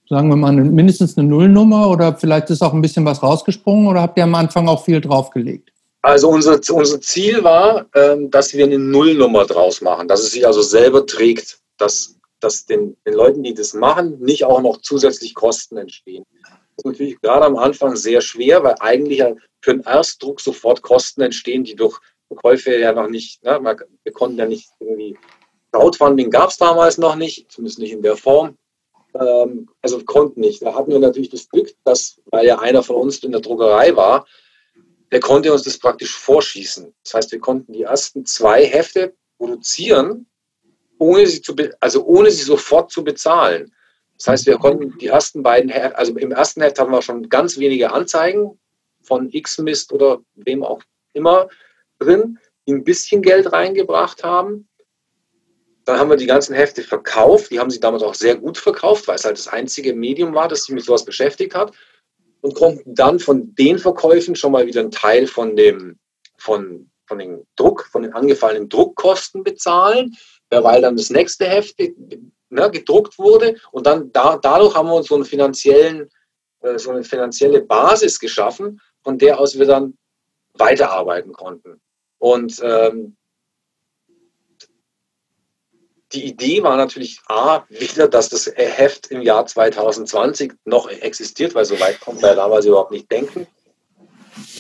sagen wir mal, mindestens eine Nullnummer oder vielleicht ist auch ein bisschen was rausgesprungen oder habt ihr am Anfang auch viel draufgelegt? Also unser, unser Ziel war, ähm, dass wir eine Nullnummer draus machen, dass es sich also selber trägt, dass, dass den, den Leuten, die das machen, nicht auch noch zusätzlich Kosten entstehen. Das ist natürlich gerade am Anfang sehr schwer, weil eigentlich für einen Erstdruck sofort Kosten entstehen, die durch Verkäufe ja noch nicht, ne, wir konnten ja nicht irgendwie, Crowdfunding gab es damals noch nicht, zumindest nicht in der Form. Ähm, also konnten nicht. Da hatten wir natürlich das Glück, dass, weil ja einer von uns in der Druckerei war, der konnte uns das praktisch vorschießen. Das heißt, wir konnten die ersten zwei Hefte produzieren, ohne sie, zu also ohne sie sofort zu bezahlen. Das heißt, wir konnten die ersten beiden, also im ersten Heft haben wir schon ganz wenige Anzeigen von X-Mist oder wem auch immer drin, die ein bisschen Geld reingebracht haben. Dann haben wir die ganzen Hefte verkauft. Die haben sie damals auch sehr gut verkauft, weil es halt das einzige Medium war, das sich mit sowas beschäftigt hat und konnten dann von den Verkäufen schon mal wieder einen Teil von dem, von, von dem Druck, von den angefallenen Druckkosten bezahlen, weil dann das nächste Heft ne, gedruckt wurde und dann da, dadurch haben wir uns so, einen finanziellen, äh, so eine finanzielle Basis geschaffen, von der aus wir dann weiterarbeiten konnten. Und ähm, die Idee war natürlich A, wieder, dass das Heft im Jahr 2020 noch existiert, weil so weit konnte man damals überhaupt nicht denken.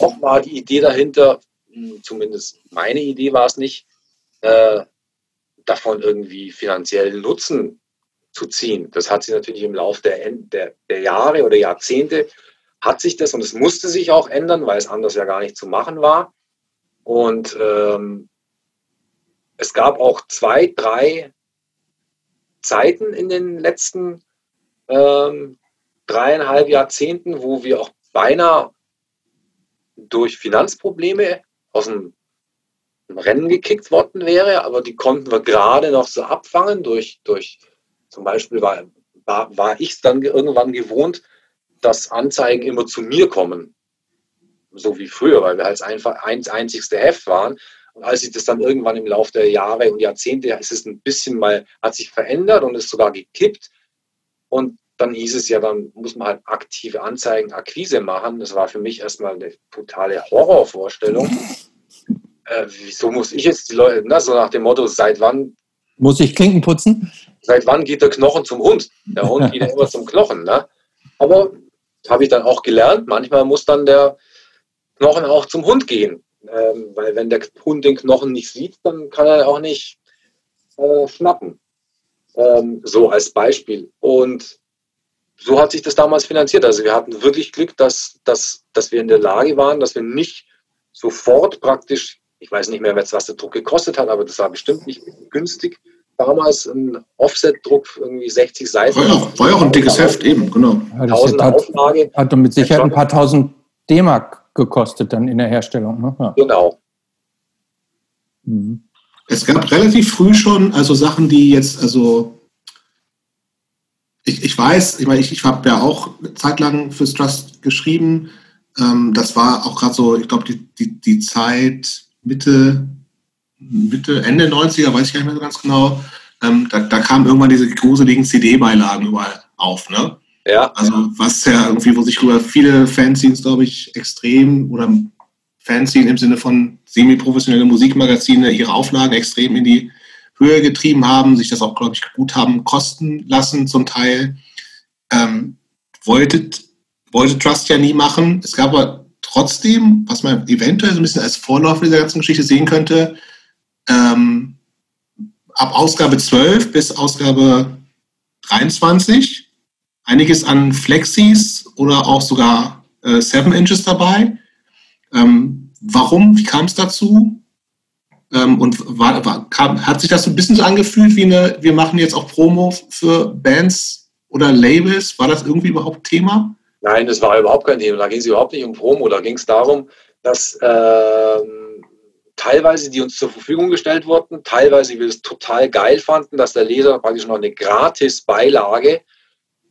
Auch war die Idee dahinter, hm, zumindest meine Idee war es nicht, äh, davon irgendwie finanziellen Nutzen zu ziehen. Das hat sich natürlich im Laufe der, der, der Jahre oder Jahrzehnte hat sich das und es musste sich auch ändern, weil es anders ja gar nicht zu machen war. Und ähm, es gab auch zwei, drei Zeiten in den letzten ähm, dreieinhalb Jahrzehnten, wo wir auch beinahe durch Finanzprobleme aus dem Rennen gekickt worden wäre, aber die konnten wir gerade noch so abfangen durch, durch zum Beispiel war, war, war ich es dann irgendwann gewohnt, dass Anzeigen immer zu mir kommen. So wie früher, weil wir als einfach ein, einzigste Heft waren. Und als sich das dann irgendwann im Laufe der Jahre und Jahrzehnte ist es ein bisschen mal, hat sich verändert und ist sogar gekippt. Und dann hieß es ja, dann muss man halt aktive Anzeigen, Akquise machen. Das war für mich erstmal eine totale Horrorvorstellung. Äh, wieso muss ich jetzt die Leute, na, so nach dem Motto, seit wann. Muss ich Klinken putzen? Seit wann geht der Knochen zum Hund? Der Hund geht ja immer zum Knochen. Ne? Aber habe ich dann auch gelernt, manchmal muss dann der Knochen auch zum Hund gehen. Ähm, weil wenn der Hund den Knochen nicht sieht, dann kann er auch nicht äh, schnappen. Ähm, so als Beispiel. Und so hat sich das damals finanziert. Also wir hatten wirklich Glück, dass, dass, dass wir in der Lage waren, dass wir nicht sofort praktisch, ich weiß nicht mehr, was der Druck gekostet hat, aber das war bestimmt nicht günstig. Damals ein Offset-Druck, irgendwie 60 Seiten. War ja auch, war ja auch ein dickes Heft, eben, genau. Ja, das hat, Auflage. hat mit Sicherheit ein paar tausend D-Mark gekostet dann in der Herstellung. Ne? Ja. Genau. Mhm. Es gab relativ früh schon also Sachen, die jetzt, also ich, ich weiß, ich meine, ich, ich habe ja auch eine Zeit lang fürs Trust geschrieben. Ähm, das war auch gerade so, ich glaube, die, die, die Zeit Mitte, Mitte, Ende 90er, weiß ich gar nicht mehr so ganz genau. Ähm, da, da kamen irgendwann diese gruseligen CD-Beilagen überall auf, ne? Ja. Also was ja irgendwie, wo sich über viele Fanzines, glaube ich, extrem oder Fanzine im Sinne von semi-professionelle Musikmagazine ihre Auflagen extrem in die Höhe getrieben haben, sich das auch, glaube ich, gut haben kosten lassen zum Teil. Ähm, wollte, wollte Trust ja nie machen. Es gab aber trotzdem, was man eventuell so ein bisschen als Vorlauf dieser ganzen Geschichte sehen könnte, ähm, ab Ausgabe 12 bis Ausgabe 23 einiges an Flexis oder auch sogar äh, Seven Inches dabei. Ähm, warum? Wie kam es dazu? Ähm, und war, war, kam, hat sich das so ein bisschen so angefühlt wie eine, wir machen jetzt auch Promo für Bands oder Labels? War das irgendwie überhaupt Thema? Nein, das war überhaupt kein Thema. Da ging es überhaupt nicht um Promo. Da ging es darum, dass ähm, teilweise, die uns zur Verfügung gestellt wurden, teilweise wir es total geil fanden, dass der Leser praktisch noch eine gratis Beilage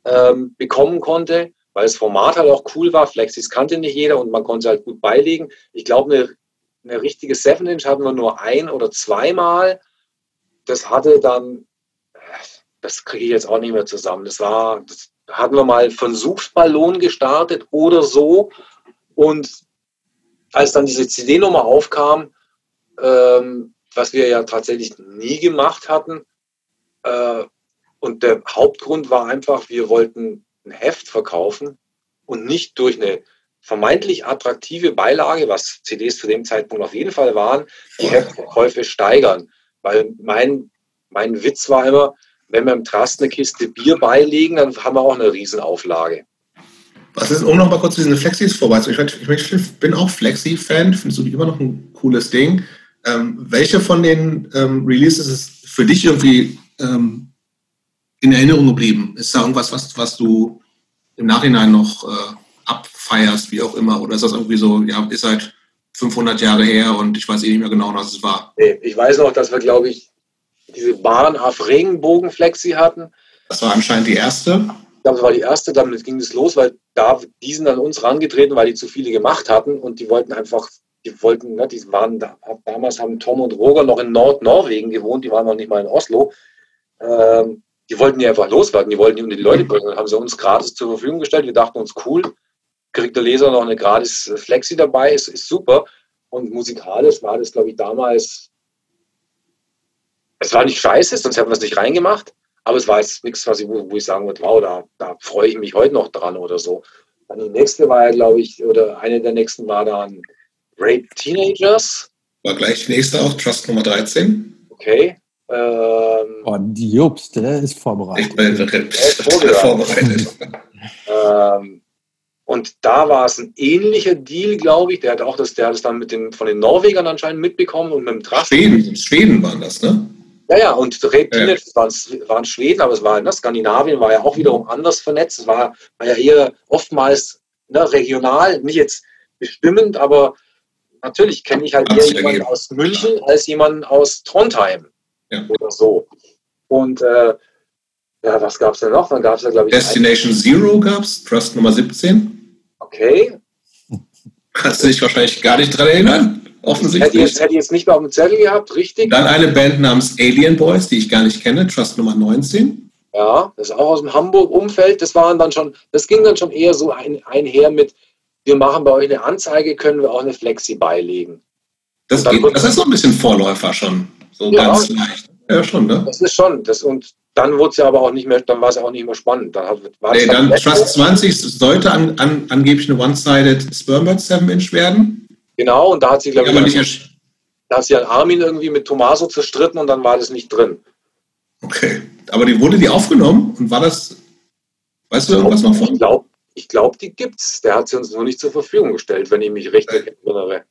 ähm, bekommen konnte, weil das Format halt auch cool war. Flexis kannte nicht jeder und man konnte halt gut beilegen. Ich glaube, eine, eine richtige 7-Inch hatten wir nur ein oder zweimal. Das hatte dann, das kriege ich jetzt auch nicht mehr zusammen. Das war, das hatten wir mal von Suchballon gestartet oder so. Und als dann diese CD-Nummer aufkam, ähm, was wir ja tatsächlich nie gemacht hatten, äh, und der Hauptgrund war einfach, wir wollten ein Heft verkaufen und nicht durch eine vermeintlich attraktive Beilage, was CDs zu dem Zeitpunkt auf jeden Fall waren, die Heftverkäufe steigern. Weil mein, mein Witz war immer, wenn wir im Trust eine Kiste Bier beilegen, dann haben wir auch eine Riesenauflage. Was ist, um noch mal kurz diese Flexis vorbeizugehen, ich, ich, bin auch Flexi-Fan, finde es immer noch ein cooles Ding. Ähm, welche von den ähm, Releases ist für dich irgendwie ähm, in Erinnerung geblieben? Ist da irgendwas, was, was du im Nachhinein noch äh, abfeierst, wie auch immer? Oder ist das irgendwie so, ja, ist halt 500 Jahre her und ich weiß eh nicht mehr genau, was es war? Nee, ich weiß noch, dass wir, glaube ich, diese Bahn auf Regenbogenflexi hatten. Das war anscheinend die erste. Ich glaube, das war die erste, damit ging es los, weil da, die sind an uns rangetreten, weil die zu viele gemacht hatten und die wollten einfach, die wollten, ne, die waren da, damals haben Tom und Roger noch in Nordnorwegen gewohnt, die waren noch nicht mal in Oslo. Ähm, die wollten die einfach loswerden, die wollten die unter die Leute bringen. Dann haben sie uns gratis zur Verfügung gestellt. Wir dachten uns, cool, kriegt der Leser noch eine gratis Flexi dabei, ist, ist super. Und musikalisch war das, glaube ich, damals, es war nicht scheiße, sonst hätten wir es nicht reingemacht. Aber es war jetzt nichts, was ich, wo, wo ich sagen würde, wow, da, da freue ich mich heute noch dran oder so. Dann die nächste war ja, glaube ich, oder eine der nächsten war dann Rape Teenagers. War gleich die nächste auch, Trust Nummer 13. Okay. Ähm, oh, Jobst, der ist vorbereitet. Ich bin vorbereitet. ähm, und da war es ein ähnlicher Deal, glaube ich. Der hat auch das, der hat es dann mit den, von den Norwegern anscheinend mitbekommen und mit dem Trust. Schweden, Schweden waren das, ne? Ja, ja, und Red ja. waren, waren Schweden, aber es war, ne, Skandinavien war ja auch wiederum anders vernetzt. Es war, war ja eher oftmals ne, regional, nicht jetzt bestimmend, aber natürlich kenne ich halt eher jemanden aus München als jemanden aus Trondheim ja. oder so. Und äh, ja, was gab es denn noch? Dann gab es ja, glaube ich. Destination Zero gab es, Trust Nummer 17. Okay. Kannst du dich wahrscheinlich gar nicht dran erinnern? Offensichtlich. Hätte ich, jetzt, hätte ich jetzt nicht mehr auf dem Zettel gehabt, richtig? Dann eine Band namens Alien Boys, die ich gar nicht kenne, Trust Nummer 19. Ja, das ist auch aus dem Hamburg-Umfeld. Das waren dann schon, das ging dann schon eher so ein, einher mit, wir machen bei euch eine Anzeige, können wir auch eine Flexi beilegen. Das, geht, das ist so ein bisschen Vorläufer schon. So ja, ganz leicht. Ja, schon, ne? Das ist schon. Das, und dann wurde es ja aber auch nicht mehr, dann war es ja auch nicht mehr spannend. Dann, war nee, dann Trust 20 sollte an, an, angeblich eine One-Sided Spermbird 7-Inch werden. Genau, und da hat sie, glaube ich, nicht da hat sie an Armin irgendwie mit Tomaso zerstritten und dann war das nicht drin. Okay. Aber die wurde die aufgenommen und war das, weißt du irgendwas noch von? Ich glaube, ich glaub, die gibt's. Der hat sie uns nur nicht zur Verfügung gestellt, wenn ich mich recht erinnere.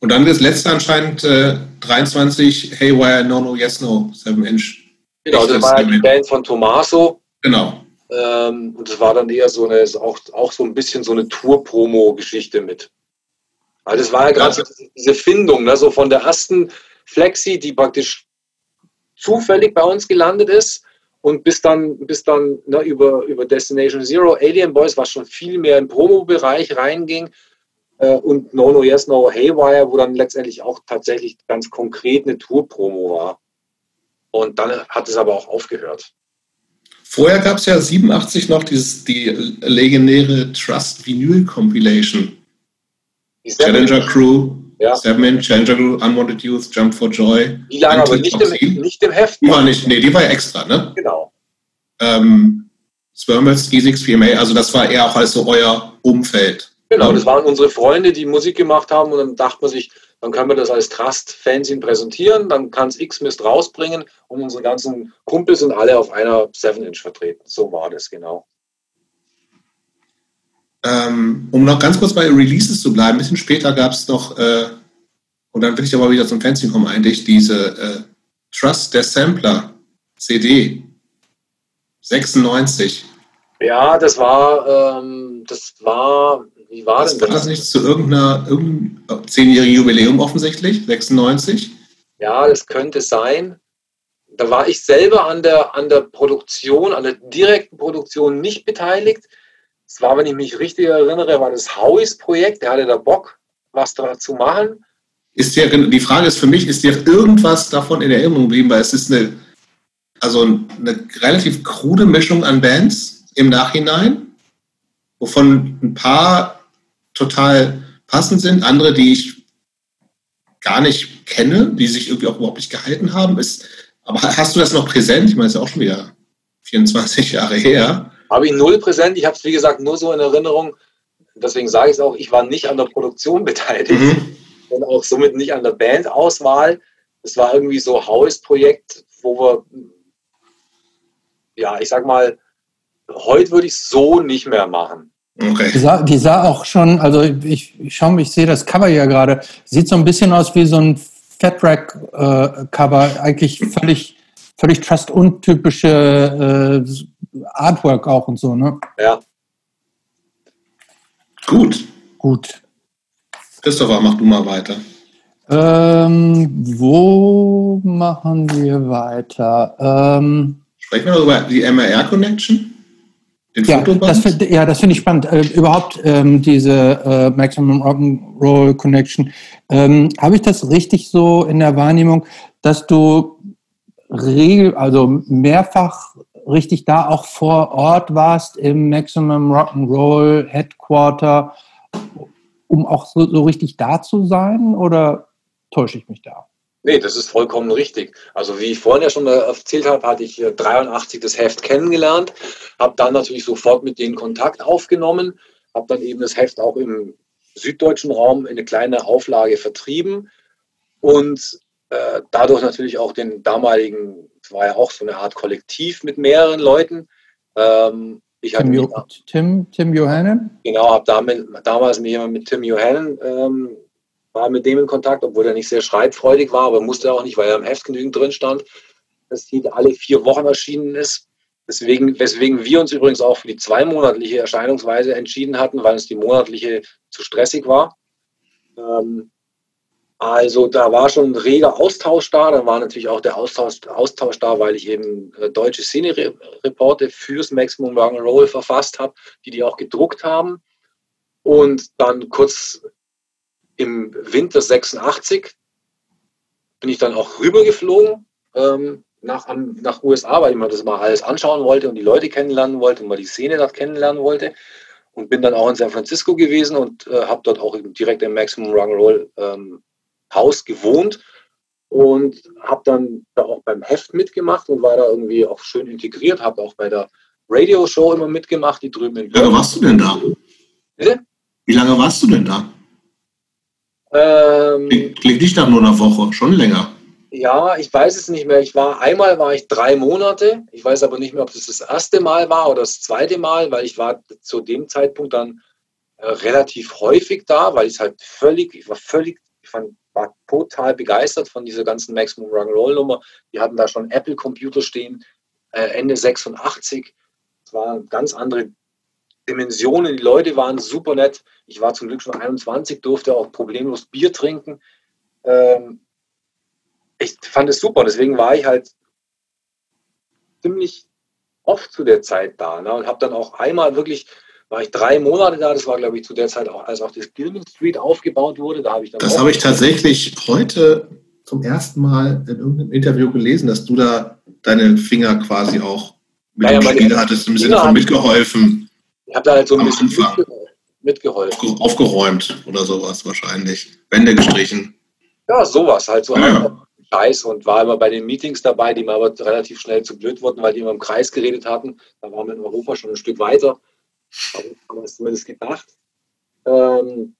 Und dann das letzte anscheinend äh, 23 Haywire No No Yes No 7 Inch. Genau, das war die Band von Tommaso. Genau. Ähm, und das war dann eher so eine, auch, auch so ein bisschen so eine Tour-Promo-Geschichte mit. Weil das war ja gerade ja. diese Findung, ne, so von der ersten Flexi, die praktisch zufällig bei uns gelandet ist und bis dann, bis dann ne, über, über Destination Zero, Alien Boys, was schon viel mehr im Promo-Bereich reinging, und No No Yes No Haywire, wo dann letztendlich auch tatsächlich ganz konkret eine Tour-Promo war. Und dann hat es aber auch aufgehört. Vorher gab es ja 87 noch dieses, die legendäre Trust Vinyl Compilation. Challenger Crew, ja. Seven Challenger Crew, Unwanted Youth, Jump for Joy. Die lagen aber nicht im, nicht im Heft. Die war nicht, nee, die war extra, ne? Genau. Ähm, Spermers, G6 PMA, also das war eher auch als so euer Umfeld. Genau, das waren unsere Freunde, die Musik gemacht haben und dann dachte man sich, dann können wir das als Trust-Fanzine präsentieren, dann kann es X-Mist rausbringen und unsere ganzen Kumpels sind alle auf einer 7-Inch vertreten. So war das genau. Ähm, um noch ganz kurz bei Releases zu bleiben, ein bisschen später gab es noch, äh, und dann will ich aber wieder zum Fanzine kommen eigentlich, diese äh, Trust der Sampler CD 96. Ja, das war, ähm, das war Wie war das? War das nicht zu irgendeiner irgendein zehnjährigen Jubiläum offensichtlich, 96? Ja, das könnte sein. Da war ich selber an der, an der Produktion, an der direkten Produktion nicht beteiligt. Es war, wenn ich mich richtig erinnere, war das Hauis Projekt. Der hatte da Bock, was da zu machen. Ist dir, die Frage ist für mich, ist dir irgendwas davon in Erinnerung geblieben? Weil es ist eine, also eine relativ krude Mischung an Bands im Nachhinein, wovon ein paar total passend sind, andere, die ich gar nicht kenne, die sich irgendwie auch überhaupt nicht gehalten haben. Ist, aber hast du das noch präsent? Ich meine, es ist auch schon wieder 24 Jahre her. Habe ich null präsent. Ich habe es, wie gesagt, nur so in Erinnerung. Deswegen sage ich es auch, ich war nicht an der Produktion beteiligt. Mhm und auch somit nicht an der Bandauswahl. Es war irgendwie so ein Hausprojekt, wo wir, ja, ich sag mal, heute würde ich es so nicht mehr machen. Okay. Die, sah, die sah auch schon, also ich, ich schaue, ich sehe das Cover ja gerade, sieht so ein bisschen aus wie so ein Fat Rack äh, Cover, eigentlich völlig, völlig Trust-untypische äh, Artwork auch und so, ne? Ja. Gut. Gut. Christopher, mach du mal weiter. Ähm, wo machen wir weiter? Ähm, Sprechen wir über die MRR-Connection? Ja das, ja, das finde ich spannend. Äh, überhaupt ähm, diese äh, Maximum Rock'n'Roll Connection. Ähm, Habe ich das richtig so in der Wahrnehmung, dass du regel, also mehrfach richtig da auch vor Ort warst im Maximum Rock'n'Roll Headquarter um auch so, so richtig da zu sein oder täusche ich mich da? Nee, das ist vollkommen richtig. Also wie ich vorhin ja schon erzählt habe, hatte ich 83 das Heft kennengelernt, habe dann natürlich sofort mit denen Kontakt aufgenommen, habe dann eben das Heft auch im süddeutschen Raum in eine kleine Auflage vertrieben und äh, dadurch natürlich auch den damaligen, es war ja auch so eine Art Kollektiv mit mehreren Leuten, ähm, ich Tim, jo Tim, Tim Johannen? Genau, habe damals mit jemand mit Tim Johannen ähm, war mit dem in Kontakt, obwohl er nicht sehr schreibfreudig war, aber musste auch nicht, weil er im Heft genügend drin stand, dass die alle vier Wochen erschienen ist. Deswegen, weswegen wir uns übrigens auch für die zweimonatliche Erscheinungsweise entschieden hatten, weil uns die monatliche zu stressig war. Ähm, also da war schon ein reger Austausch da. Da war natürlich auch der Austausch, Austausch da, weil ich eben äh, deutsche Szene-Reporte fürs Maximum Rock'n'Roll verfasst habe, die die auch gedruckt haben. Und dann kurz im Winter 86 bin ich dann auch rübergeflogen ähm, nach, nach USA, weil ich mir das mal alles anschauen wollte und die Leute kennenlernen wollte und mal die Szene dort kennenlernen wollte. Und bin dann auch in San Francisco gewesen und äh, habe dort auch direkt im Maximum Rock'n'Roll ähm, Haus gewohnt und habe dann da auch beim Heft mitgemacht und war da irgendwie auch schön integriert, habe auch bei der Radio-Show immer mitgemacht, die drüben in Wie lange warst du denn da? Bitte? Wie lange warst du denn da? Ähm, klingt, klingt nicht nach nur einer Woche, schon länger. Ja, ich weiß es nicht mehr. Ich war einmal war ich drei Monate. Ich weiß aber nicht mehr, ob das das erste Mal war oder das zweite Mal, weil ich war zu dem Zeitpunkt dann äh, relativ häufig da, weil ich halt völlig, ich war völlig, ich fand war total begeistert von dieser ganzen Maximum Rock'n'Roll Nummer. Die hatten da schon Apple Computer stehen, äh, Ende 86. Es waren ganz andere Dimensionen. Die Leute waren super nett. Ich war zum Glück schon 21, durfte auch problemlos Bier trinken. Ähm, ich fand es super. Deswegen war ich halt ziemlich oft zu der Zeit da ne? und habe dann auch einmal wirklich war ich drei Monate da. Das war, glaube ich, zu der Zeit auch, als auch das Gilman Street aufgebaut wurde. Da habe ich dann das habe ich tatsächlich heute zum ersten Mal in irgendeinem Interview gelesen, dass du da deine Finger quasi auch mit ja, dem Spiel hattest, im Sinne von mitgeholfen. Ich habe da halt so ein bisschen Anfang. mitgeholfen. Aufgeräumt oder sowas wahrscheinlich. Wände gestrichen. Ja, sowas halt so. Ja. Scheiß und war immer bei den Meetings dabei, die mir aber relativ schnell zu blöd wurden, weil die immer im Kreis geredet hatten. Da waren wir in Europa schon ein Stück weiter. Haben wir es zumindest gedacht. Ähm,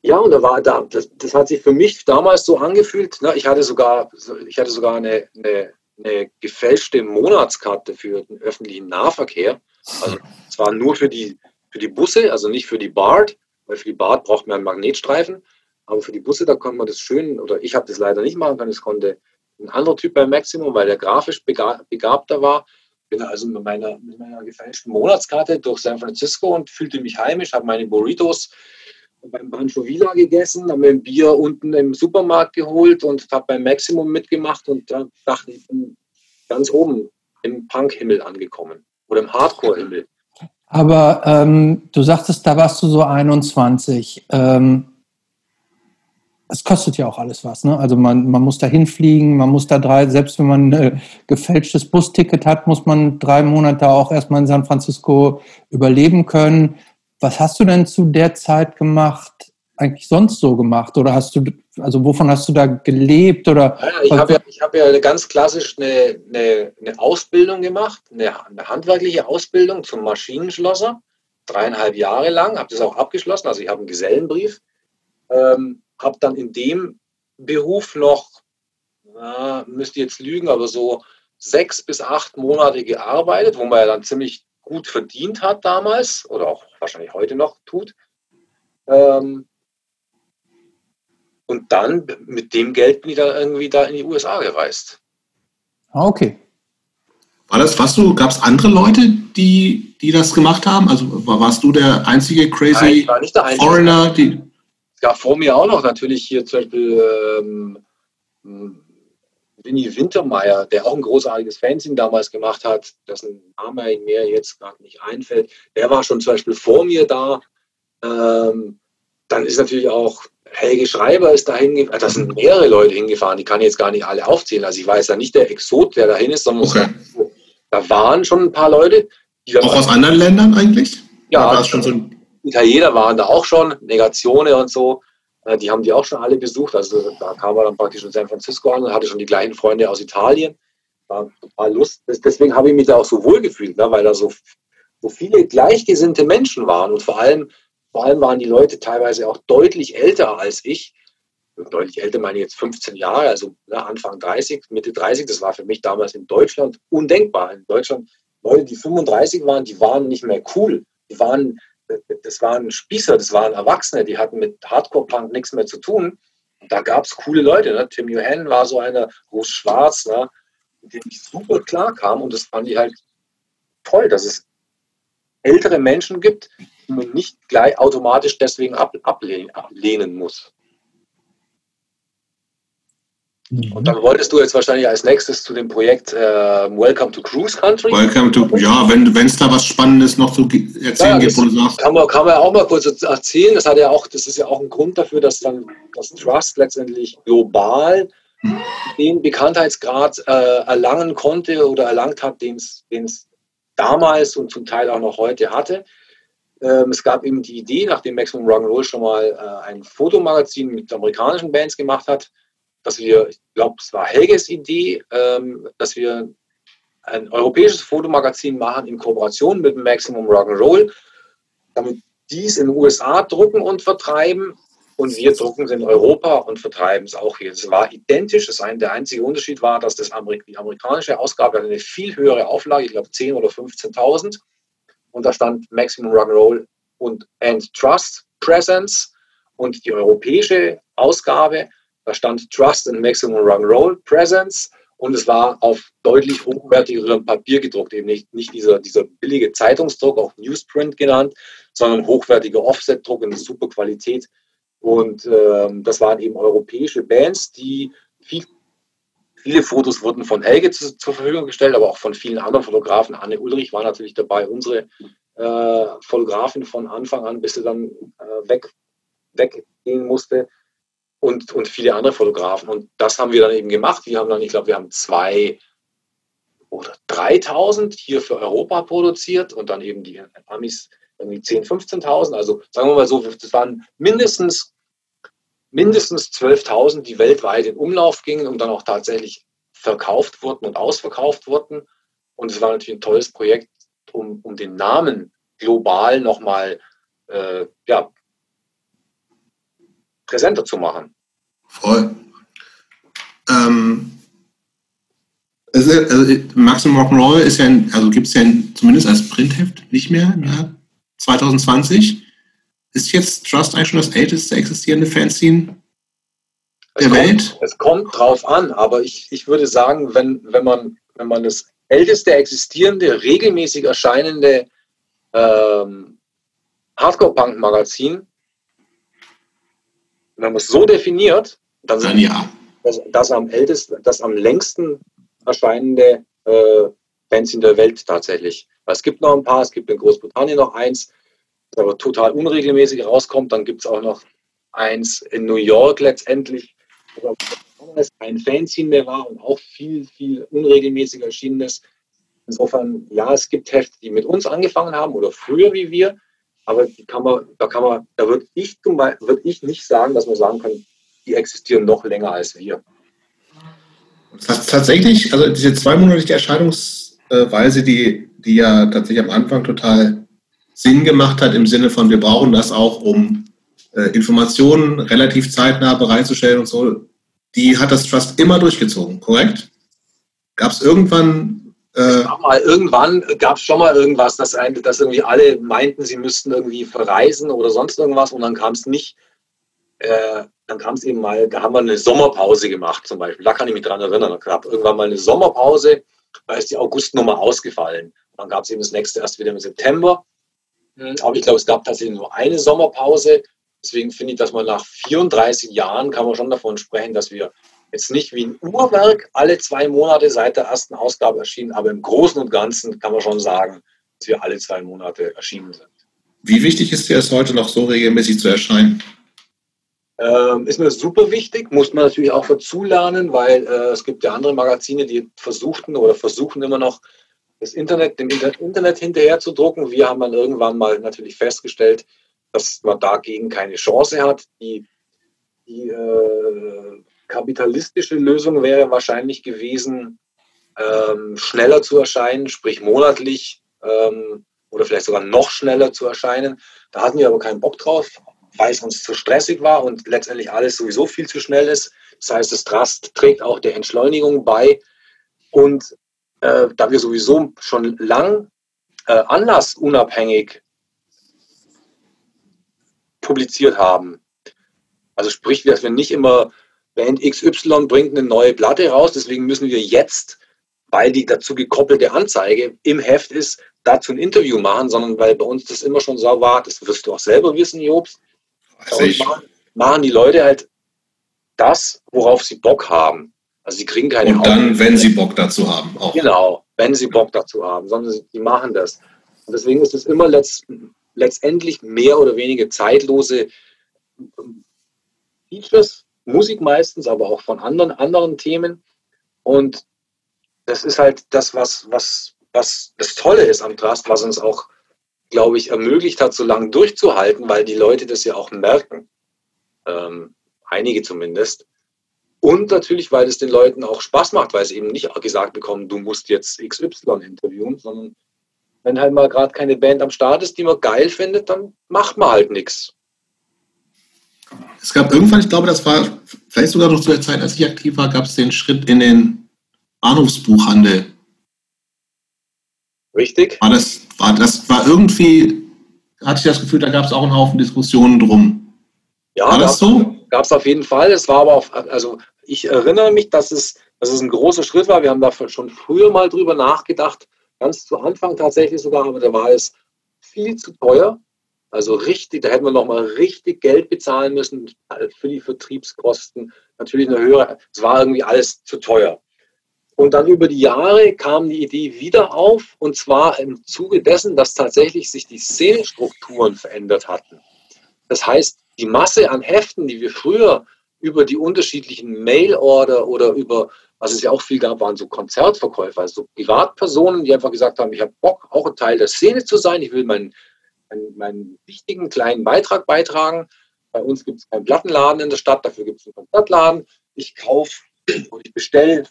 ja, und da war da, das, das, hat sich für mich damals so angefühlt. Ne? Ich hatte sogar, ich hatte sogar eine, eine, eine gefälschte Monatskarte für den öffentlichen Nahverkehr. Also zwar nur für die, für die Busse, also nicht für die BART, weil für die BART braucht man einen Magnetstreifen. Aber für die Busse, da konnte man das schön, oder ich habe das leider nicht machen können, das konnte ein anderer Typ beim Maximum, weil der grafisch begabter war, Bin also mit meiner, mit meiner gefälschten Monatskarte durch San Francisco und fühlte mich heimisch, habe meine Burritos beim Pancho Villa gegessen, habe mir ein Bier unten im Supermarkt geholt und habe beim Maximum mitgemacht und da dachte ich, bin ganz oben im Punk-Himmel angekommen oder im Hardcore-Himmel. Aber ähm, du sagtest, da warst du so 21. Ähm, es kostet ja auch alles was. Ne? Also man, man muss da hinfliegen, man muss da drei, selbst wenn man ein gefälschtes Busticket hat, muss man drei Monate auch erstmal in San Francisco überleben können. Was hast du denn zu der Zeit gemacht, eigentlich sonst so gemacht? Oder hast du, also wovon hast du da gelebt? Oder ja, ich habe ja, hab ja ganz klassisch eine, eine, eine Ausbildung gemacht, eine, eine, handwerkliche Ausbildung zum Maschinenschlosser, dreieinhalb Jahre lang, habe das auch abgeschlossen, also ich habe einen Gesellenbrief. Ähm, habe dann in dem Beruf noch, na, müsste jetzt lügen, aber so sechs bis acht Monate gearbeitet, wo man ja dann ziemlich gut verdient hat damals oder auch wahrscheinlich heute noch tut. Ähm, und dann mit dem Geld bin ich dann irgendwie da in die USA gereist. Ah, okay. War das, warst du, gab es andere Leute, die, die das gemacht haben? Also warst du der einzige crazy Nein, der einzige. Foreigner, die, gab vor mir auch noch natürlich hier zum Beispiel ähm, Winnie Wintermeyer, der auch ein großartiges Fanzine damals gemacht hat, dessen Name mir jetzt gerade nicht einfällt. Der war schon zum Beispiel vor mir da. Ähm, dann ist natürlich auch Helge Schreiber ist da hingefahren. Da sind mehrere Leute hingefahren, die kann ich jetzt gar nicht alle aufzählen. Also ich weiß ja nicht der Exot, der dahin ist, sondern okay. da waren schon ein paar Leute. auch aus anderen Ländern eigentlich? Ja, schon so Italiener waren da auch schon, Negatione und so. Äh, die haben die auch schon alle besucht. Also da kam er dann praktisch in San Francisco an und hatte schon die gleichen Freunde aus Italien. War total Lust. Deswegen habe ich mich da auch so wohl gefühlt, ne? weil da so, so viele gleichgesinnte Menschen waren. Und vor allem, vor allem waren die Leute teilweise auch deutlich älter als ich. Deutlich älter meine ich jetzt 15 Jahre, also ne, Anfang 30, Mitte 30. Das war für mich damals in Deutschland undenkbar. In Deutschland Leute, die 35 waren, die waren nicht mehr cool. Die waren das waren Spießer, das waren Erwachsene, die hatten mit Hardcore-Punk nichts mehr zu tun. Und da gab es coole Leute. Ne? Tim Johann war so einer, Ruß Schwarz, ne? mit dem ich super klar kam. Und das fand ich halt toll, dass es ältere Menschen gibt, man nicht gleich automatisch deswegen ab, ablehnen, ablehnen muss. Mhm. Und dann wolltest du jetzt wahrscheinlich als nächstes zu dem Projekt äh, Welcome to Cruise Country. Welcome to, ja, wenn es da was Spannendes noch zu erzählen ja, gibt, wo du sagst. Kann man, kann man auch mal kurz erzählen. Das, hat ja auch, das ist ja auch ein Grund dafür, dass dann das Trust letztendlich global hm. den Bekanntheitsgrad äh, erlangen konnte oder erlangt hat, den es damals und zum Teil auch noch heute hatte. Ähm, es gab eben die Idee, nachdem Maximum Rock'n'Roll schon mal äh, ein Fotomagazin mit amerikanischen Bands gemacht hat, dass wir, ich glaube, es war Helges Idee, ähm, dass wir ein europäisches Fotomagazin machen in Kooperation mit Maximum Rock'n'Roll, damit dies in den USA drucken und vertreiben und wir drucken es in Europa und vertreiben es auch hier. Es war identisch. Das ein, der einzige Unterschied war, dass das Amerik die amerikanische Ausgabe eine viel höhere Auflage, ich glaube 10.000 oder 15.000. Und da stand Maximum Rock'n'Roll und And Trust Presence. Und die europäische Ausgabe da stand Trust and Maximum Rock'n'Roll Presence und es war auf deutlich hochwertigerem Papier gedruckt, eben nicht, nicht dieser, dieser billige Zeitungsdruck, auch Newsprint genannt, sondern hochwertiger Offset-Druck in super Qualität. Und ähm, das waren eben europäische Bands, die viel, viele Fotos wurden von Helge zu, zur Verfügung gestellt, aber auch von vielen anderen Fotografen. Anne Ulrich war natürlich dabei, unsere äh, Fotografin von Anfang an, bis sie dann äh, weg, weggehen musste und, und viele andere Fotografen. Und das haben wir dann eben gemacht. Wir haben dann, ich glaube, wir haben zwei oder 3000 hier für Europa produziert und dann eben die Amis irgendwie 10.000, 15.000. Also sagen wir mal so, das waren mindestens, mindestens 12.000, die weltweit in Umlauf gingen und dann auch tatsächlich verkauft wurden und ausverkauft wurden. Und es war natürlich ein tolles Projekt, um, um den Namen global nochmal äh, ja, präsenter zu machen. Voll. Ähm, also, also Maximum Rock'n'Roll ist ja, also gibt es ja zumindest als Printheft nicht mehr im Jahr 2020. Ist jetzt Trust eigentlich schon das älteste existierende Fanzine der es Welt? Kommt, es kommt drauf an, aber ich, ich würde sagen, wenn, wenn, man, wenn man das älteste existierende, regelmäßig erscheinende ähm, Hardcore-Punk-Magazin. Wenn man es so definiert, dann Dann ja. das, das am ältesten, das am längsten erscheinende äh, Fanzine der Welt tatsächlich. Es gibt noch ein paar, es gibt in Großbritannien noch eins, aber total unregelmäßig rauskommt. Dann gibt es auch noch eins in New York letztendlich, das ein Fanzine mehr war und auch viel, viel unregelmäßig erschienen ist. Insofern, ja, es gibt Hefte, die mit uns angefangen haben oder früher wie wir, aber kann man, da kann man, da würde ich, würd ich nicht sagen, dass man sagen kann, die existieren noch länger als wir. Tatsächlich, also diese zweimonatliche Erscheinungsweise, die, die ja tatsächlich am Anfang total Sinn gemacht hat, im Sinne von, wir brauchen das auch, um äh, Informationen relativ zeitnah bereitzustellen und so, die hat das Trust immer durchgezogen, korrekt? Gab es irgendwann, äh, mal, irgendwann gab es schon mal irgendwas, dass, ein, dass irgendwie alle meinten, sie müssten irgendwie verreisen oder sonst irgendwas und dann kam es nicht. Äh, dann kam es eben mal, da haben wir eine Sommerpause gemacht zum Beispiel. Da kann ich mich dran erinnern. Da gab irgendwann mal eine Sommerpause, da ist die Augustnummer ausgefallen. Dann gab es eben das nächste erst wieder im September. Hm, Aber ich glaube, es gab tatsächlich nur eine Sommerpause. Deswegen finde ich, dass man nach 34 Jahren kann man schon davon sprechen, dass wir jetzt nicht wie ein Uhrwerk alle zwei Monate seit der ersten Ausgabe erschienen, aber im Großen und Ganzen kann man schon sagen, dass wir alle zwei Monate erschienen sind. wie wichtig ist dir es heute noch so regelmäßig zu erscheinen? Ähm, ist mir super wichtig, muss man natürlich auch dazulernen, weil äh, es gibt ja andere Magazine, die versuchten oder versuchen immer noch das Internet, dem Inter Internet hinterher zu drucken. Wir haben dann irgendwann mal natürlich festgestellt, dass man dagegen keine Chance hat. Die, die äh, kapitalistische Lösung wäre wahrscheinlich gewesen, ähm, schneller zu erscheinen, sprich monatlich ähm, oder vielleicht sogar noch schneller zu erscheinen. Da hatten wir aber keinen Bock drauf, weil es uns zu stressig war und letztendlich alles sowieso viel zu schnell ist. Das heißt, das Trust trägt auch der Entschleunigung bei. Und äh, da wir sowieso schon lang äh, anlassunabhängig publiziert haben, also sprich, dass wir nicht immer Band XY bringt eine neue Platte raus, deswegen müssen wir jetzt, weil die dazu gekoppelte Anzeige im Heft ist, dazu ein Interview machen, sondern weil bei uns das immer schon so war, das wirst du auch selber wissen, Jobs, bei Weiß uns ich. machen, machen die Leute halt das, worauf sie Bock haben. Also sie kriegen keine Und dann, wenn sie Bock dazu haben, auch. Genau, wenn sie Bock dazu haben, sondern sie, die machen das. Und deswegen ist es immer letzt, letztendlich mehr oder weniger zeitlose Features, Musik meistens, aber auch von anderen, anderen Themen. Und das ist halt das, was, was, was das Tolle ist am Trust, was uns auch, glaube ich, ermöglicht hat, so lange durchzuhalten, weil die Leute das ja auch merken. Ähm, einige zumindest. Und natürlich, weil es den Leuten auch Spaß macht, weil sie eben nicht gesagt bekommen, du musst jetzt XY interviewen, sondern wenn halt mal gerade keine Band am Start ist, die man geil findet, dann macht man halt nichts. Es gab irgendwann, ich glaube, das war vielleicht sogar noch zu der Zeit, als ich aktiv war, gab es den Schritt in den Bahnhofsbuchhandel. Richtig? War das, war das war irgendwie, hatte ich das Gefühl, da gab es auch einen Haufen Diskussionen drum. Ja, War das so? Gab es auf jeden Fall. Es war aber auch, also ich erinnere mich, dass es, dass es ein großer Schritt war. Wir haben da schon früher mal drüber nachgedacht, ganz zu Anfang tatsächlich sogar, aber da war es viel zu teuer. Also richtig, da hätten wir nochmal richtig Geld bezahlen müssen für die Vertriebskosten. Natürlich eine höhere, es war irgendwie alles zu teuer. Und dann über die Jahre kam die Idee wieder auf, und zwar im Zuge dessen, dass tatsächlich sich die Szenenstrukturen verändert hatten. Das heißt, die Masse an Heften, die wir früher über die unterschiedlichen Mail-Order oder über, was es ja auch viel gab, waren so Konzertverkäufer, also so Privatpersonen, die einfach gesagt haben, ich habe Bock, auch ein Teil der Szene zu sein, ich will meinen, meinen, meinen wichtigen kleinen Beitrag beitragen. Bei uns gibt es keinen Plattenladen in der Stadt, dafür gibt es einen Konzertladen. Ich kaufe und ich bestelle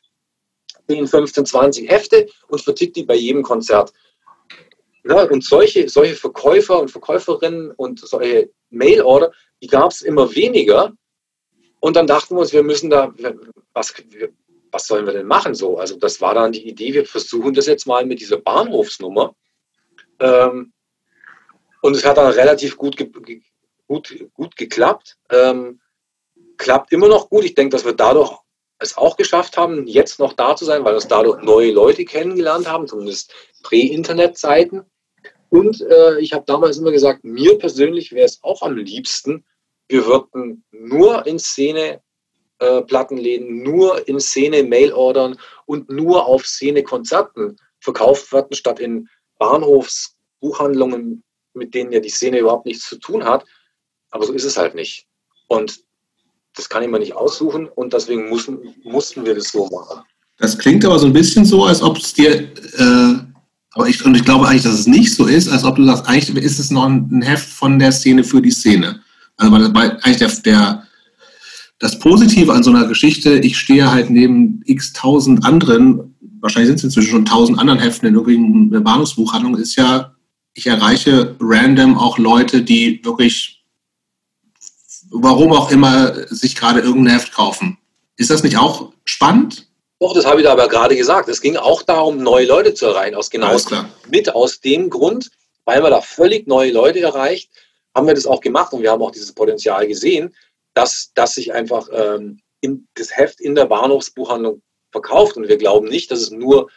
10, 15, 20 Hefte und verticke die bei jedem Konzert. Ja, und solche, solche Verkäufer und Verkäuferinnen und solche Mail-Order, die gab es immer weniger. Und dann dachten wir uns, wir müssen da, was, was sollen wir denn machen so? Also das war dann die Idee, wir versuchen das jetzt mal mit dieser Bahnhofsnummer. Ähm, und es hat dann relativ gut, gut, gut geklappt. Ähm, klappt immer noch gut. Ich denke, dass wir dadurch es auch geschafft haben, jetzt noch da zu sein, weil uns dadurch neue Leute kennengelernt haben, zumindest Prä-Internet-Zeiten. Und äh, ich habe damals immer gesagt, mir persönlich wäre es auch am liebsten, wir würden nur in Szene äh, Plattenläden, nur in Szene Mailordern und nur auf Szene Konzerten verkauft werden, statt in Bahnhofsbuchhandlungen, mit denen ja die Szene überhaupt nichts zu tun hat. Aber so ist es halt nicht. Und das kann ich mir nicht aussuchen und deswegen mussten, mussten wir das so machen. Das klingt aber so ein bisschen so, als ob es dir äh aber ich, und ich glaube eigentlich, dass es nicht so ist, als ob du sagst, eigentlich ist es noch ein Heft von der Szene für die Szene. Also weil, weil eigentlich der, der, das Positive an so einer Geschichte, ich stehe halt neben x tausend anderen, wahrscheinlich sind es inzwischen schon tausend anderen Heften in irgendeiner Bahnhofsbuchhandlung, ist ja, ich erreiche random auch Leute, die wirklich, warum auch immer, sich gerade irgendein Heft kaufen. Ist das nicht auch spannend? Doch, das habe ich da aber gerade gesagt. Es ging auch darum, neue Leute zu erreichen. Aus genau mit aus dem Grund, weil man da völlig neue Leute erreicht, haben wir das auch gemacht und wir haben auch dieses Potenzial gesehen, dass, dass sich einfach ähm, in, das Heft in der Bahnhofsbuchhandlung verkauft. Und wir glauben nicht, dass es nur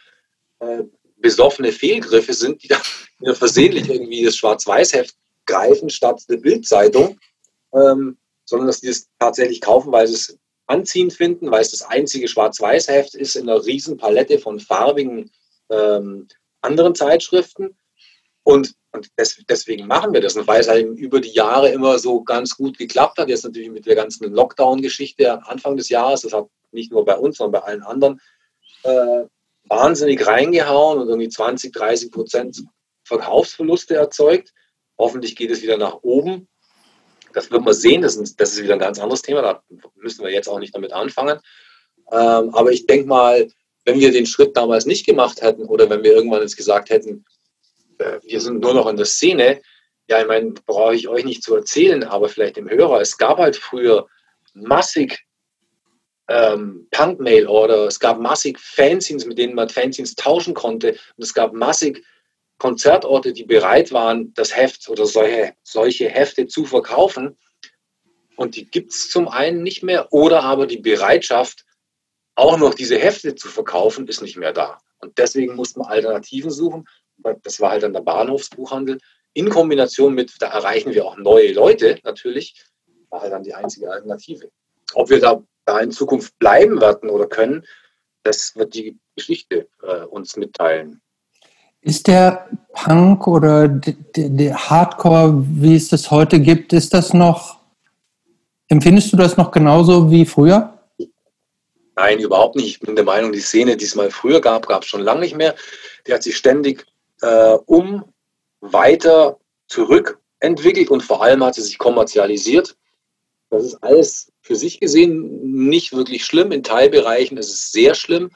äh, besoffene Fehlgriffe sind, die da versehentlich irgendwie das Schwarz-Weiß-Heft greifen statt der Bildzeitung, ähm, sondern dass die es tatsächlich kaufen, weil sie es anziehend finden, weil es das einzige Schwarz-Weiß-Heft ist in einer riesen Palette von farbigen ähm, anderen Zeitschriften. Und, und des, deswegen machen wir das. Und weil es halt über die Jahre immer so ganz gut geklappt hat, jetzt natürlich mit der ganzen Lockdown-Geschichte Anfang des Jahres, das hat nicht nur bei uns, sondern bei allen anderen äh, wahnsinnig reingehauen und irgendwie 20, 30 Prozent Verkaufsverluste erzeugt. Hoffentlich geht es wieder nach oben. Das wird man sehen, das ist, das ist wieder ein ganz anderes Thema, da müssen wir jetzt auch nicht damit anfangen. Ähm, aber ich denke mal, wenn wir den Schritt damals nicht gemacht hätten oder wenn wir irgendwann jetzt gesagt hätten, wir sind nur noch in der Szene, ja, ich meine, brauche ich euch nicht zu erzählen, aber vielleicht dem Hörer, es gab halt früher massig ähm, Punk-Mail-Order, es gab massig Fanzines, mit denen man Fanzines tauschen konnte und es gab massig Konzertorte, die bereit waren, das Heft oder solche, solche Hefte zu verkaufen. Und die gibt es zum einen nicht mehr oder aber die Bereitschaft, auch noch diese Hefte zu verkaufen, ist nicht mehr da. Und deswegen mussten wir Alternativen suchen. Das war halt dann der Bahnhofsbuchhandel. In Kombination mit, da erreichen wir auch neue Leute natürlich, war halt dann die einzige Alternative. Ob wir da, da in Zukunft bleiben werden oder können, das wird die Geschichte äh, uns mitteilen. Ist der Punk oder der Hardcore, wie es das heute gibt, ist das noch, empfindest du das noch genauso wie früher? Nein, überhaupt nicht. Ich bin der Meinung, die Szene, die es mal früher gab, gab es schon lange nicht mehr. Die hat sich ständig äh, um weiter zurückentwickelt und vor allem hat sie sich kommerzialisiert. Das ist alles für sich gesehen nicht wirklich schlimm. In Teilbereichen ist es sehr schlimm,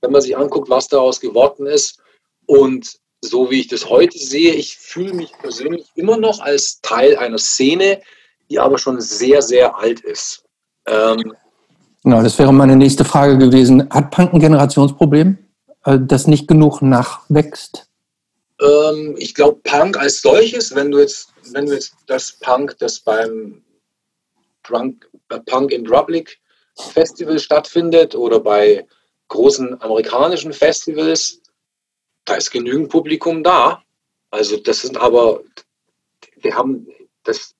wenn man sich anguckt, was daraus geworden ist. Und so wie ich das heute sehe, ich fühle mich persönlich immer noch als Teil einer Szene, die aber schon sehr, sehr alt ist. Ähm, genau, das wäre meine nächste Frage gewesen. Hat Punk ein Generationsproblem, äh, das nicht genug nachwächst? Ähm, ich glaube, Punk als solches, wenn du jetzt, wenn du jetzt das Punk, das beim Drunk, äh, Punk in Drublic Festival stattfindet oder bei großen amerikanischen Festivals, da ist genügend Publikum da. Also das sind aber, wir haben das,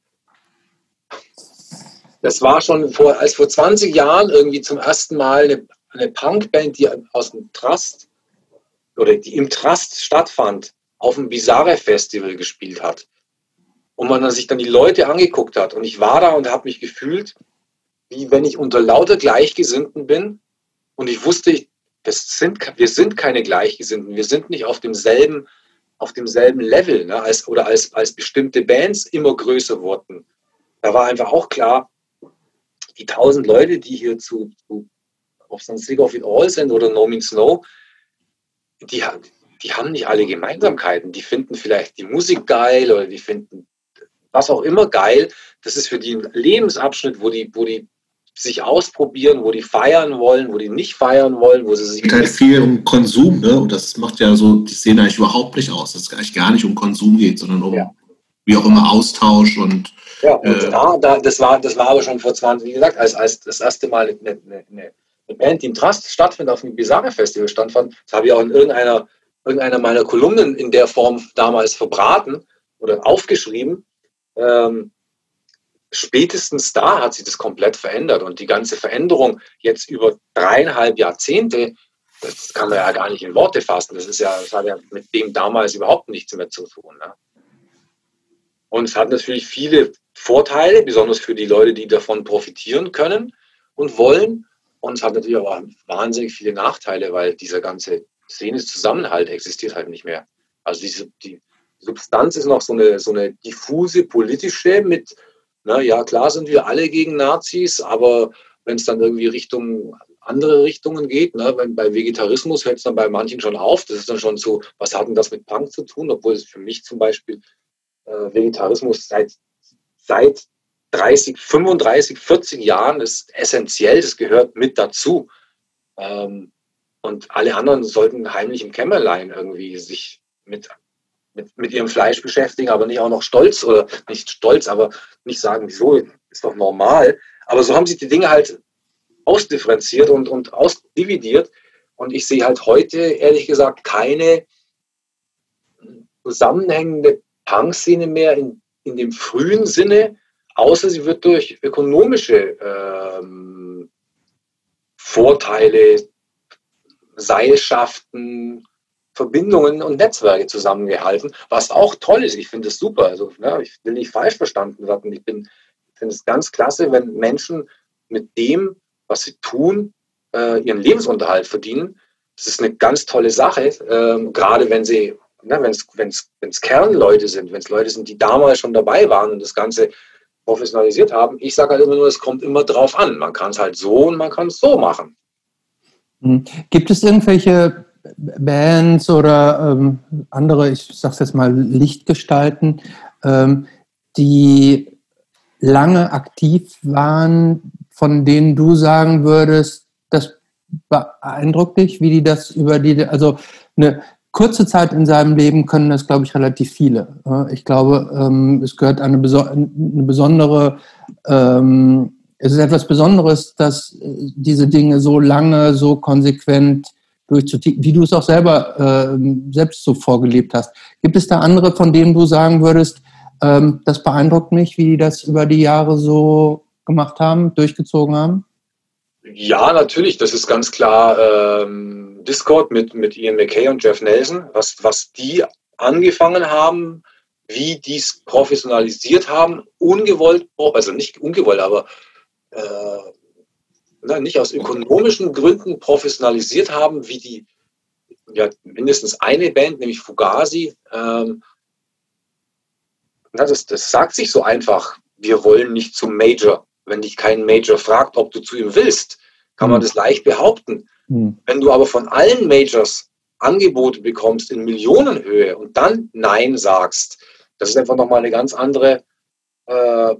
das war schon vor, als vor 20 Jahren irgendwie zum ersten Mal eine, eine Punkband, die aus dem Trust oder die im Trust stattfand, auf dem Bizarre Festival gespielt hat. Und man sich dann die Leute angeguckt hat. Und ich war da und habe mich gefühlt, wie wenn ich unter lauter Gleichgesinnten bin. Und ich wusste, das sind, wir sind keine Gleichgesinnten, wir sind nicht auf demselben, auf demselben Level ne, als, oder als, als bestimmte Bands immer größer wurden. Da war einfach auch klar, die tausend Leute, die hier zu, zu ob es dann Sick of It All sind oder No Means No, die, die haben nicht alle Gemeinsamkeiten. Die finden vielleicht die Musik geil oder die finden was auch immer geil. Das ist für die ein Lebensabschnitt, wo die, wo die sich ausprobieren, wo die feiern wollen, wo die nicht feiern wollen, wo sie sich. Es geht halt viel um Konsum, ne? Und das macht ja so die Szene eigentlich überhaupt nicht aus, dass es eigentlich gar nicht um Konsum geht, sondern um ja. wie auch immer Austausch und. Ja, und äh, da, da, das, war, das war aber schon vor 20, wie gesagt, als, als das erste Mal eine, eine, eine Band, die im Trust stattfindet, auf dem Bizarre Festival stattfand, das habe ich auch in irgendeiner, irgendeiner meiner Kolumnen in der Form damals verbraten oder aufgeschrieben. Ähm, spätestens da hat sich das komplett verändert und die ganze Veränderung jetzt über dreieinhalb Jahrzehnte, das kann man ja gar nicht in Worte fassen. Das ist ja, das hat ja mit dem damals überhaupt nichts mehr zu tun. Ne? Und es hat natürlich viele Vorteile, besonders für die Leute, die davon profitieren können und wollen. Und es hat natürlich auch wahnsinnig viele Nachteile, weil dieser ganze Szene-Zusammenhalt existiert halt nicht mehr. Also diese, die Substanz ist noch so eine, so eine diffuse politische mit, na ja, klar sind wir alle gegen Nazis, aber wenn es dann irgendwie Richtung andere Richtungen geht, ne, wenn bei Vegetarismus hört es dann bei manchen schon auf, das ist dann schon so, was hat denn das mit Punk zu tun, obwohl es für mich zum Beispiel äh, Vegetarismus seit, seit 30, 35, 40 Jahren ist essentiell, das gehört mit dazu. Ähm, und alle anderen sollten heimlich im Kämmerlein irgendwie sich mit, mit, mit ihrem Fleisch beschäftigen, aber nicht auch noch stolz oder nicht stolz, aber nicht sagen, wieso, ist doch normal. Aber so haben sich die Dinge halt ausdifferenziert und, und ausdividiert. Und ich sehe halt heute, ehrlich gesagt, keine zusammenhängende Punk-Szene mehr in, in dem frühen Sinne, außer sie wird durch ökonomische ähm, Vorteile, Seilschaften, Verbindungen und Netzwerke zusammengehalten, was auch toll ist. Ich finde es super. Also, ne, ich will nicht falsch verstanden werden. Ich, ich finde es ganz klasse, wenn Menschen mit dem, was sie tun, äh, ihren Lebensunterhalt verdienen. Das ist eine ganz tolle Sache, äh, gerade wenn sie, ne, wenn es Kernleute sind, wenn es Leute sind, die damals schon dabei waren und das Ganze professionalisiert haben. Ich sage halt immer nur, es kommt immer drauf an. Man kann es halt so und man kann es so machen. Hm. Gibt es irgendwelche Bands oder ähm, andere, ich sage es jetzt mal, Lichtgestalten, ähm, die lange aktiv waren, von denen du sagen würdest, das beeindruckt dich, wie die das über die, also eine kurze Zeit in seinem Leben können das, glaube ich, relativ viele. Ich glaube, ähm, es gehört eine, eine besondere, ähm, es ist etwas Besonderes, dass äh, diese Dinge so lange, so konsequent durchzuziehen, wie du es auch selber äh, selbst so vorgelebt hast. Gibt es da andere, von denen du sagen würdest, ähm, das beeindruckt mich, wie die das über die Jahre so gemacht haben, durchgezogen haben? Ja, natürlich, das ist ganz klar ähm, Discord mit, mit Ian McKay und Jeff Nelson, was, was die angefangen haben, wie die es professionalisiert haben, ungewollt, also nicht ungewollt, aber äh, nicht aus ökonomischen Gründen professionalisiert haben, wie die ja, mindestens eine Band, nämlich Fugazi. Ähm, na, das, das sagt sich so einfach, wir wollen nicht zum Major wenn dich kein Major fragt, ob du zu ihm willst, kann man hm. das leicht behaupten. Mhm. Wenn du aber von allen Majors Angebote bekommst in Millionenhöhe und dann Nein sagst, das ist einfach nochmal eine ganz andere, äh,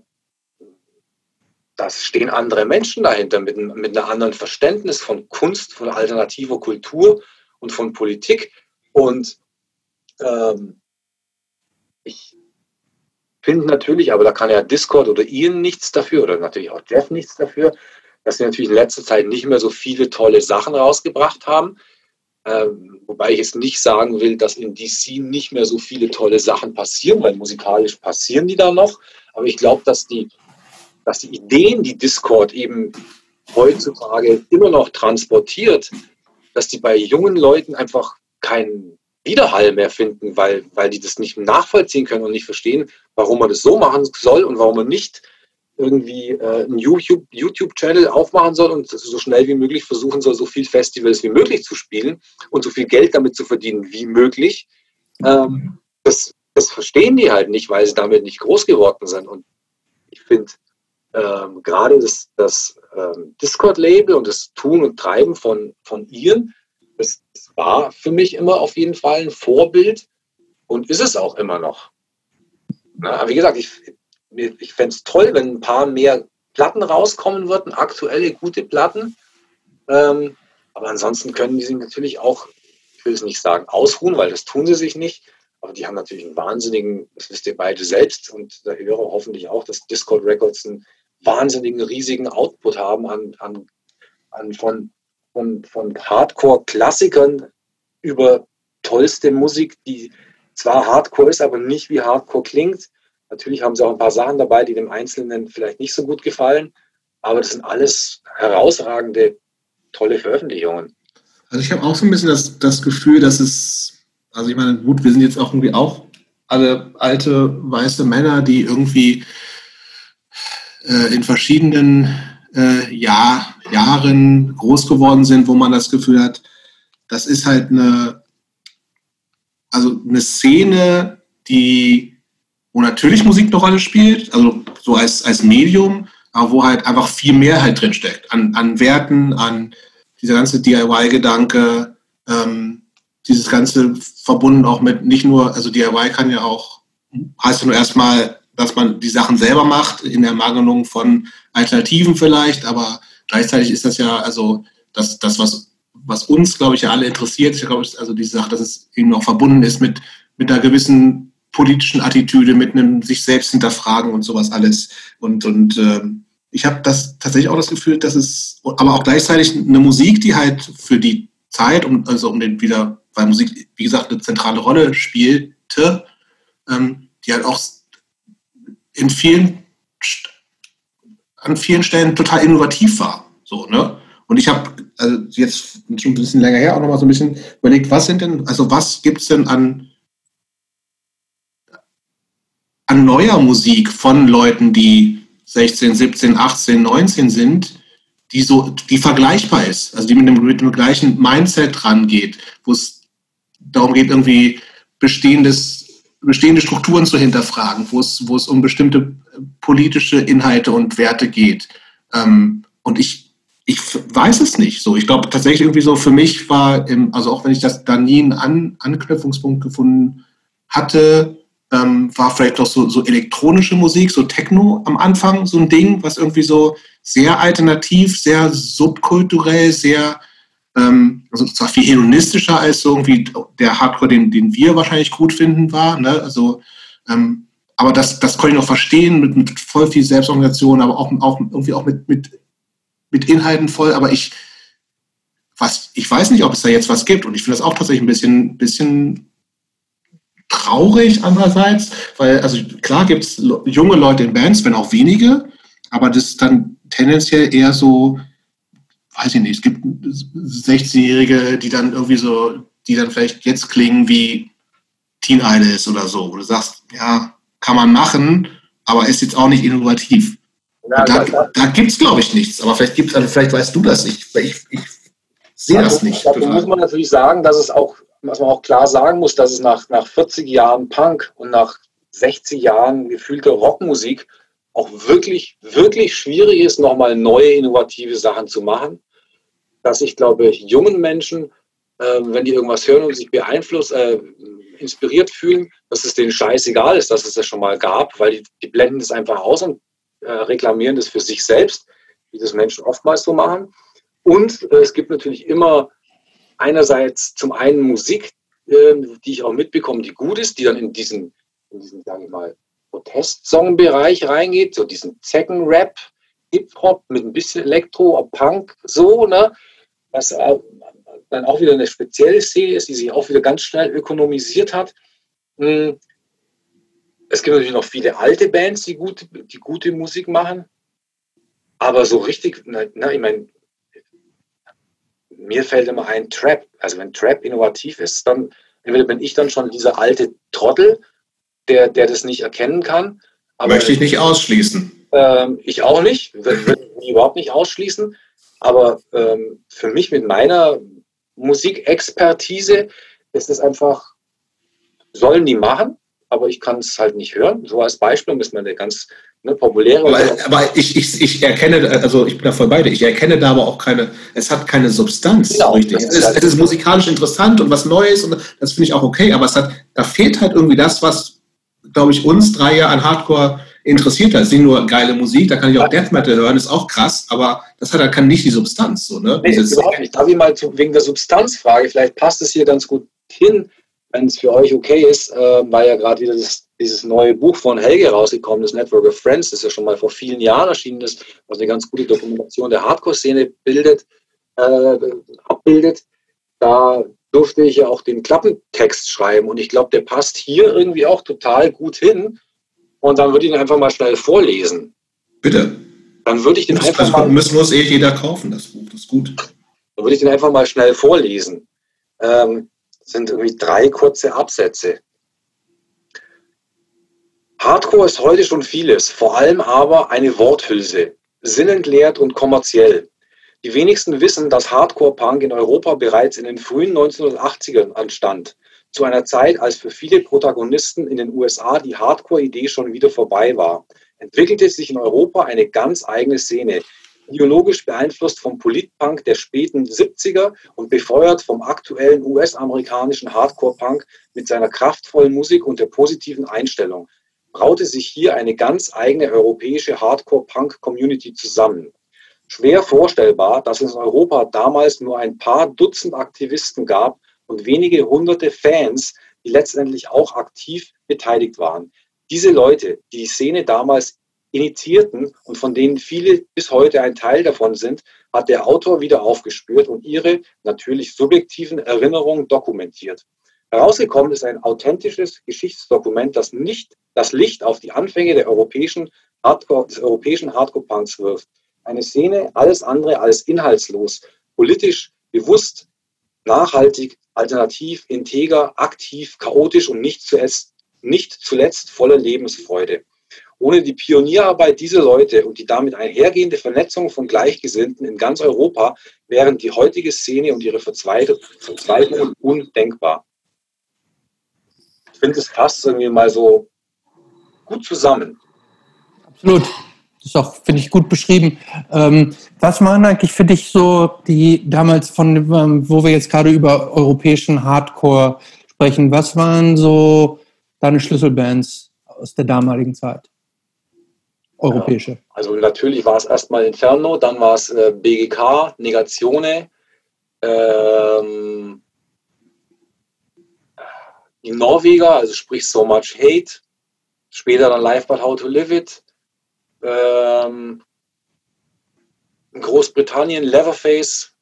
das stehen andere Menschen dahinter mit, mit einem anderen Verständnis von Kunst, von alternativer Kultur und von Politik. Und ähm, ich, finde natürlich, aber da kann ja Discord oder Ian nichts dafür oder natürlich auch Jeff nichts dafür, dass sie natürlich in letzter Zeit nicht mehr so viele tolle Sachen rausgebracht haben. Ähm, wobei ich jetzt nicht sagen will, dass in DC nicht mehr so viele tolle Sachen passieren, weil musikalisch passieren die da noch. Aber ich glaube, dass die, dass die Ideen, die Discord eben heutzutage immer noch transportiert, dass die bei jungen Leuten einfach keinen Widerhall mehr finden, weil, weil die das nicht nachvollziehen können und nicht verstehen, warum man das so machen soll und warum man nicht irgendwie äh, einen YouTube-Channel aufmachen soll und so schnell wie möglich versuchen soll, so viel Festivals wie möglich zu spielen und so viel Geld damit zu verdienen wie möglich. Ähm, das, das verstehen die halt nicht, weil sie damit nicht groß geworden sind. Und ich finde ähm, gerade das, das ähm, Discord-Label und das Tun und Treiben von, von Ian es war für mich immer auf jeden Fall ein Vorbild und ist es auch immer noch. Na, wie gesagt, ich, ich fände es toll, wenn ein paar mehr Platten rauskommen würden, aktuelle gute Platten. Ähm, aber ansonsten können die sich natürlich auch, ich will es nicht sagen, ausruhen, weil das tun sie sich nicht. Aber die haben natürlich einen wahnsinnigen, das wisst ihr beide selbst und der Hörer hoffentlich auch, dass Discord Records einen wahnsinnigen, riesigen Output haben an, an, an von von, von Hardcore-Klassikern über tollste Musik, die zwar Hardcore ist, aber nicht wie Hardcore klingt. Natürlich haben sie auch ein paar Sachen dabei, die dem Einzelnen vielleicht nicht so gut gefallen, aber das sind alles herausragende, tolle Veröffentlichungen. Also ich habe auch so ein bisschen das, das Gefühl, dass es, also ich meine, gut, wir sind jetzt auch irgendwie auch alle alte weiße Männer, die irgendwie äh, in verschiedenen äh, Jahr, Jahren groß geworden sind, wo man das Gefühl hat, das ist halt eine, also eine Szene, die, wo natürlich Musik eine Rolle spielt, also so als, als Medium, aber wo halt einfach viel mehr halt drin steckt, an, an Werten, an dieser ganze DIY-Gedanke, ähm, dieses Ganze verbunden auch mit nicht nur, also DIY kann ja auch, heißt ja nur erstmal, dass man die Sachen selber macht, in der Ermangelung von Alternativen vielleicht, aber gleichzeitig ist das ja, also das, das was, was uns, glaube ich, ja alle interessiert, ich glaube, also diese Sache, dass es eben auch verbunden ist mit, mit einer gewissen politischen Attitüde, mit einem sich selbst hinterfragen und sowas alles. Und, und äh, ich habe das tatsächlich auch das Gefühl, dass es, aber auch gleichzeitig eine Musik, die halt für die Zeit, um, also um den wieder, weil Musik, wie gesagt, eine zentrale Rolle spielte, ähm, die halt auch in vielen an vielen Stellen total innovativ war. So, ne? Und ich habe also jetzt schon ein bisschen länger her auch nochmal so ein bisschen überlegt, was sind denn, also was gibt es denn an, an neuer Musik von Leuten, die 16, 17, 18, 19 sind, die so, die vergleichbar ist, also die mit dem, mit dem gleichen Mindset rangeht, wo es darum geht, irgendwie bestehendes bestehende Strukturen zu hinterfragen, wo es, wo es um bestimmte politische Inhalte und Werte geht. Ähm, und ich, ich weiß es nicht so. Ich glaube tatsächlich irgendwie so, für mich war, im, also auch wenn ich das da nie einen An Anknüpfungspunkt gefunden hatte, ähm, war vielleicht noch so, so elektronische Musik, so Techno am Anfang, so ein Ding, was irgendwie so sehr alternativ, sehr subkulturell, sehr ähm, also zwar viel hedonistischer als so irgendwie der Hardcore, den, den wir wahrscheinlich gut finden, war. Ne? Also, ähm, aber das, das konnte ich noch verstehen mit, mit voll viel Selbstorganisation, aber auch, auch irgendwie auch mit, mit, mit Inhalten voll. Aber ich, was, ich weiß nicht, ob es da jetzt was gibt. Und ich finde das auch tatsächlich ein bisschen, bisschen traurig andererseits, weil, also klar gibt es junge Leute in Bands, wenn auch wenige, aber das ist dann tendenziell eher so weiß ich nicht, es gibt 16-Jährige, die dann irgendwie so, die dann vielleicht jetzt klingen wie Teen Idols oder so, wo du sagst, ja, kann man machen, aber ist jetzt auch nicht innovativ. Ja, da, da, gibt es, glaube ich, nichts. Aber vielleicht gibt also vielleicht weißt du das nicht. Ich, ich sehe das nicht. Da muss man natürlich sagen, dass es auch, was man auch klar sagen muss, dass es nach, nach 40 Jahren Punk und nach 60 Jahren gefühlter Rockmusik auch wirklich, wirklich schwierig ist, nochmal neue, innovative Sachen zu machen. Dass ich glaube, jungen Menschen, äh, wenn die irgendwas hören und sich beeinflusst, äh, inspiriert fühlen, dass es denen scheißegal ist, dass es das schon mal gab, weil die, die blenden das einfach aus und äh, reklamieren das für sich selbst, wie das Menschen oftmals so machen. Und äh, es gibt natürlich immer einerseits zum einen Musik, ähm, die ich auch mitbekomme, die gut ist, die dann in diesen, in diesen sage ich mal, Protestsong-Bereich reingeht, so diesen Zecken-Rap, Hip-Hop mit ein bisschen Elektro, Punk, so, ne? Was dann auch wieder eine spezielle Szene ist, die sich auch wieder ganz schnell ökonomisiert hat. Hm. Es gibt natürlich noch viele alte Bands, die gute, die gute Musik machen. Aber so richtig, na, na, ich meine, mir fällt immer ein Trap. Also wenn Trap innovativ ist, dann entweder bin ich dann schon dieser alte Trottel, der, der das nicht erkennen kann. Aber, Möchte ich nicht ausschließen. Ähm, ich auch nicht, würde ich überhaupt nicht ausschließen. Aber ähm, für mich mit meiner Musikexpertise ist es einfach, sollen die machen, aber ich kann es halt nicht hören. So als Beispiel ist man eine ganz ne, populäre. Aber, aber, ich, ich, ich erkenne, also ich bin da voll bei dir, ich erkenne da aber auch keine, es hat keine Substanz. Genau, richtig. Es ist, halt es ist musikalisch interessant und was Neues und das finde ich auch okay, aber es hat, da fehlt halt irgendwie das, was glaube ich, uns drei Jahre an Hardcore interessiert. Es ist nicht nur geile Musik, da kann ich auch Death Metal hören, ist auch krass, aber das hat kann nicht die Substanz. So, ne? Nee, überhaupt nicht. Darf ich mal zu, wegen der Substanzfrage, vielleicht passt es hier ganz gut hin, wenn es für euch okay ist, äh, weil ja gerade wieder das, dieses neue Buch von Helge rausgekommen ist, Network of Friends, das ja schon mal vor vielen Jahren erschienen ist, was eine ganz gute Dokumentation der Hardcore-Szene bildet. äh, abbildet, da durfte ich ja auch den Klappentext schreiben und ich glaube, der passt hier irgendwie auch total gut hin. Und dann würde ich ihn einfach mal schnell vorlesen. Bitte. Dann würde ich den das, einfach das mal, müssen muss eh jeder kaufen, das Buch. Das ist gut. dann würde ich den einfach mal schnell vorlesen. Ähm, das sind irgendwie drei kurze Absätze. Hardcore ist heute schon vieles, vor allem aber eine Worthülse, sinnentleert und kommerziell. Die wenigsten wissen, dass Hardcore-Punk in Europa bereits in den frühen 1980ern anstand, zu einer Zeit, als für viele Protagonisten in den USA die Hardcore-Idee schon wieder vorbei war, entwickelte sich in Europa eine ganz eigene Szene, ideologisch beeinflusst vom Politpunk der späten 70er und befeuert vom aktuellen US-amerikanischen Hardcore-Punk mit seiner kraftvollen Musik und der positiven Einstellung, braute sich hier eine ganz eigene europäische Hardcore-Punk-Community zusammen. Schwer vorstellbar, dass es in Europa damals nur ein paar Dutzend Aktivisten gab und wenige hunderte Fans, die letztendlich auch aktiv beteiligt waren. Diese Leute, die die Szene damals initiierten und von denen viele bis heute ein Teil davon sind, hat der Autor wieder aufgespürt und ihre natürlich subjektiven Erinnerungen dokumentiert. Herausgekommen ist ein authentisches Geschichtsdokument, das nicht das Licht auf die Anfänge der europäischen Hardcore, des europäischen Hardcore-Punks wirft. Eine Szene, alles andere als inhaltslos, politisch, bewusst, nachhaltig, alternativ, integer, aktiv, chaotisch und nicht zuletzt, nicht zuletzt voller Lebensfreude. Ohne die Pionierarbeit dieser Leute und die damit einhergehende Vernetzung von Gleichgesinnten in ganz Europa wären die heutige Szene und ihre Verzweiflung undenkbar finde, es passt irgendwie mal so gut zusammen. Absolut. Das ist auch, finde ich, gut beschrieben. Ähm, was waren eigentlich für dich so die damals von, ähm, wo wir jetzt gerade über europäischen Hardcore sprechen, was waren so deine Schlüsselbands aus der damaligen Zeit? Europäische. Ja, also natürlich war es erstmal Inferno, dann war es äh, BGK, Negatione, ähm, die Norweger, also sprich So Much Hate, später dann Live But How to Live It, ähm, in Großbritannien Leatherface,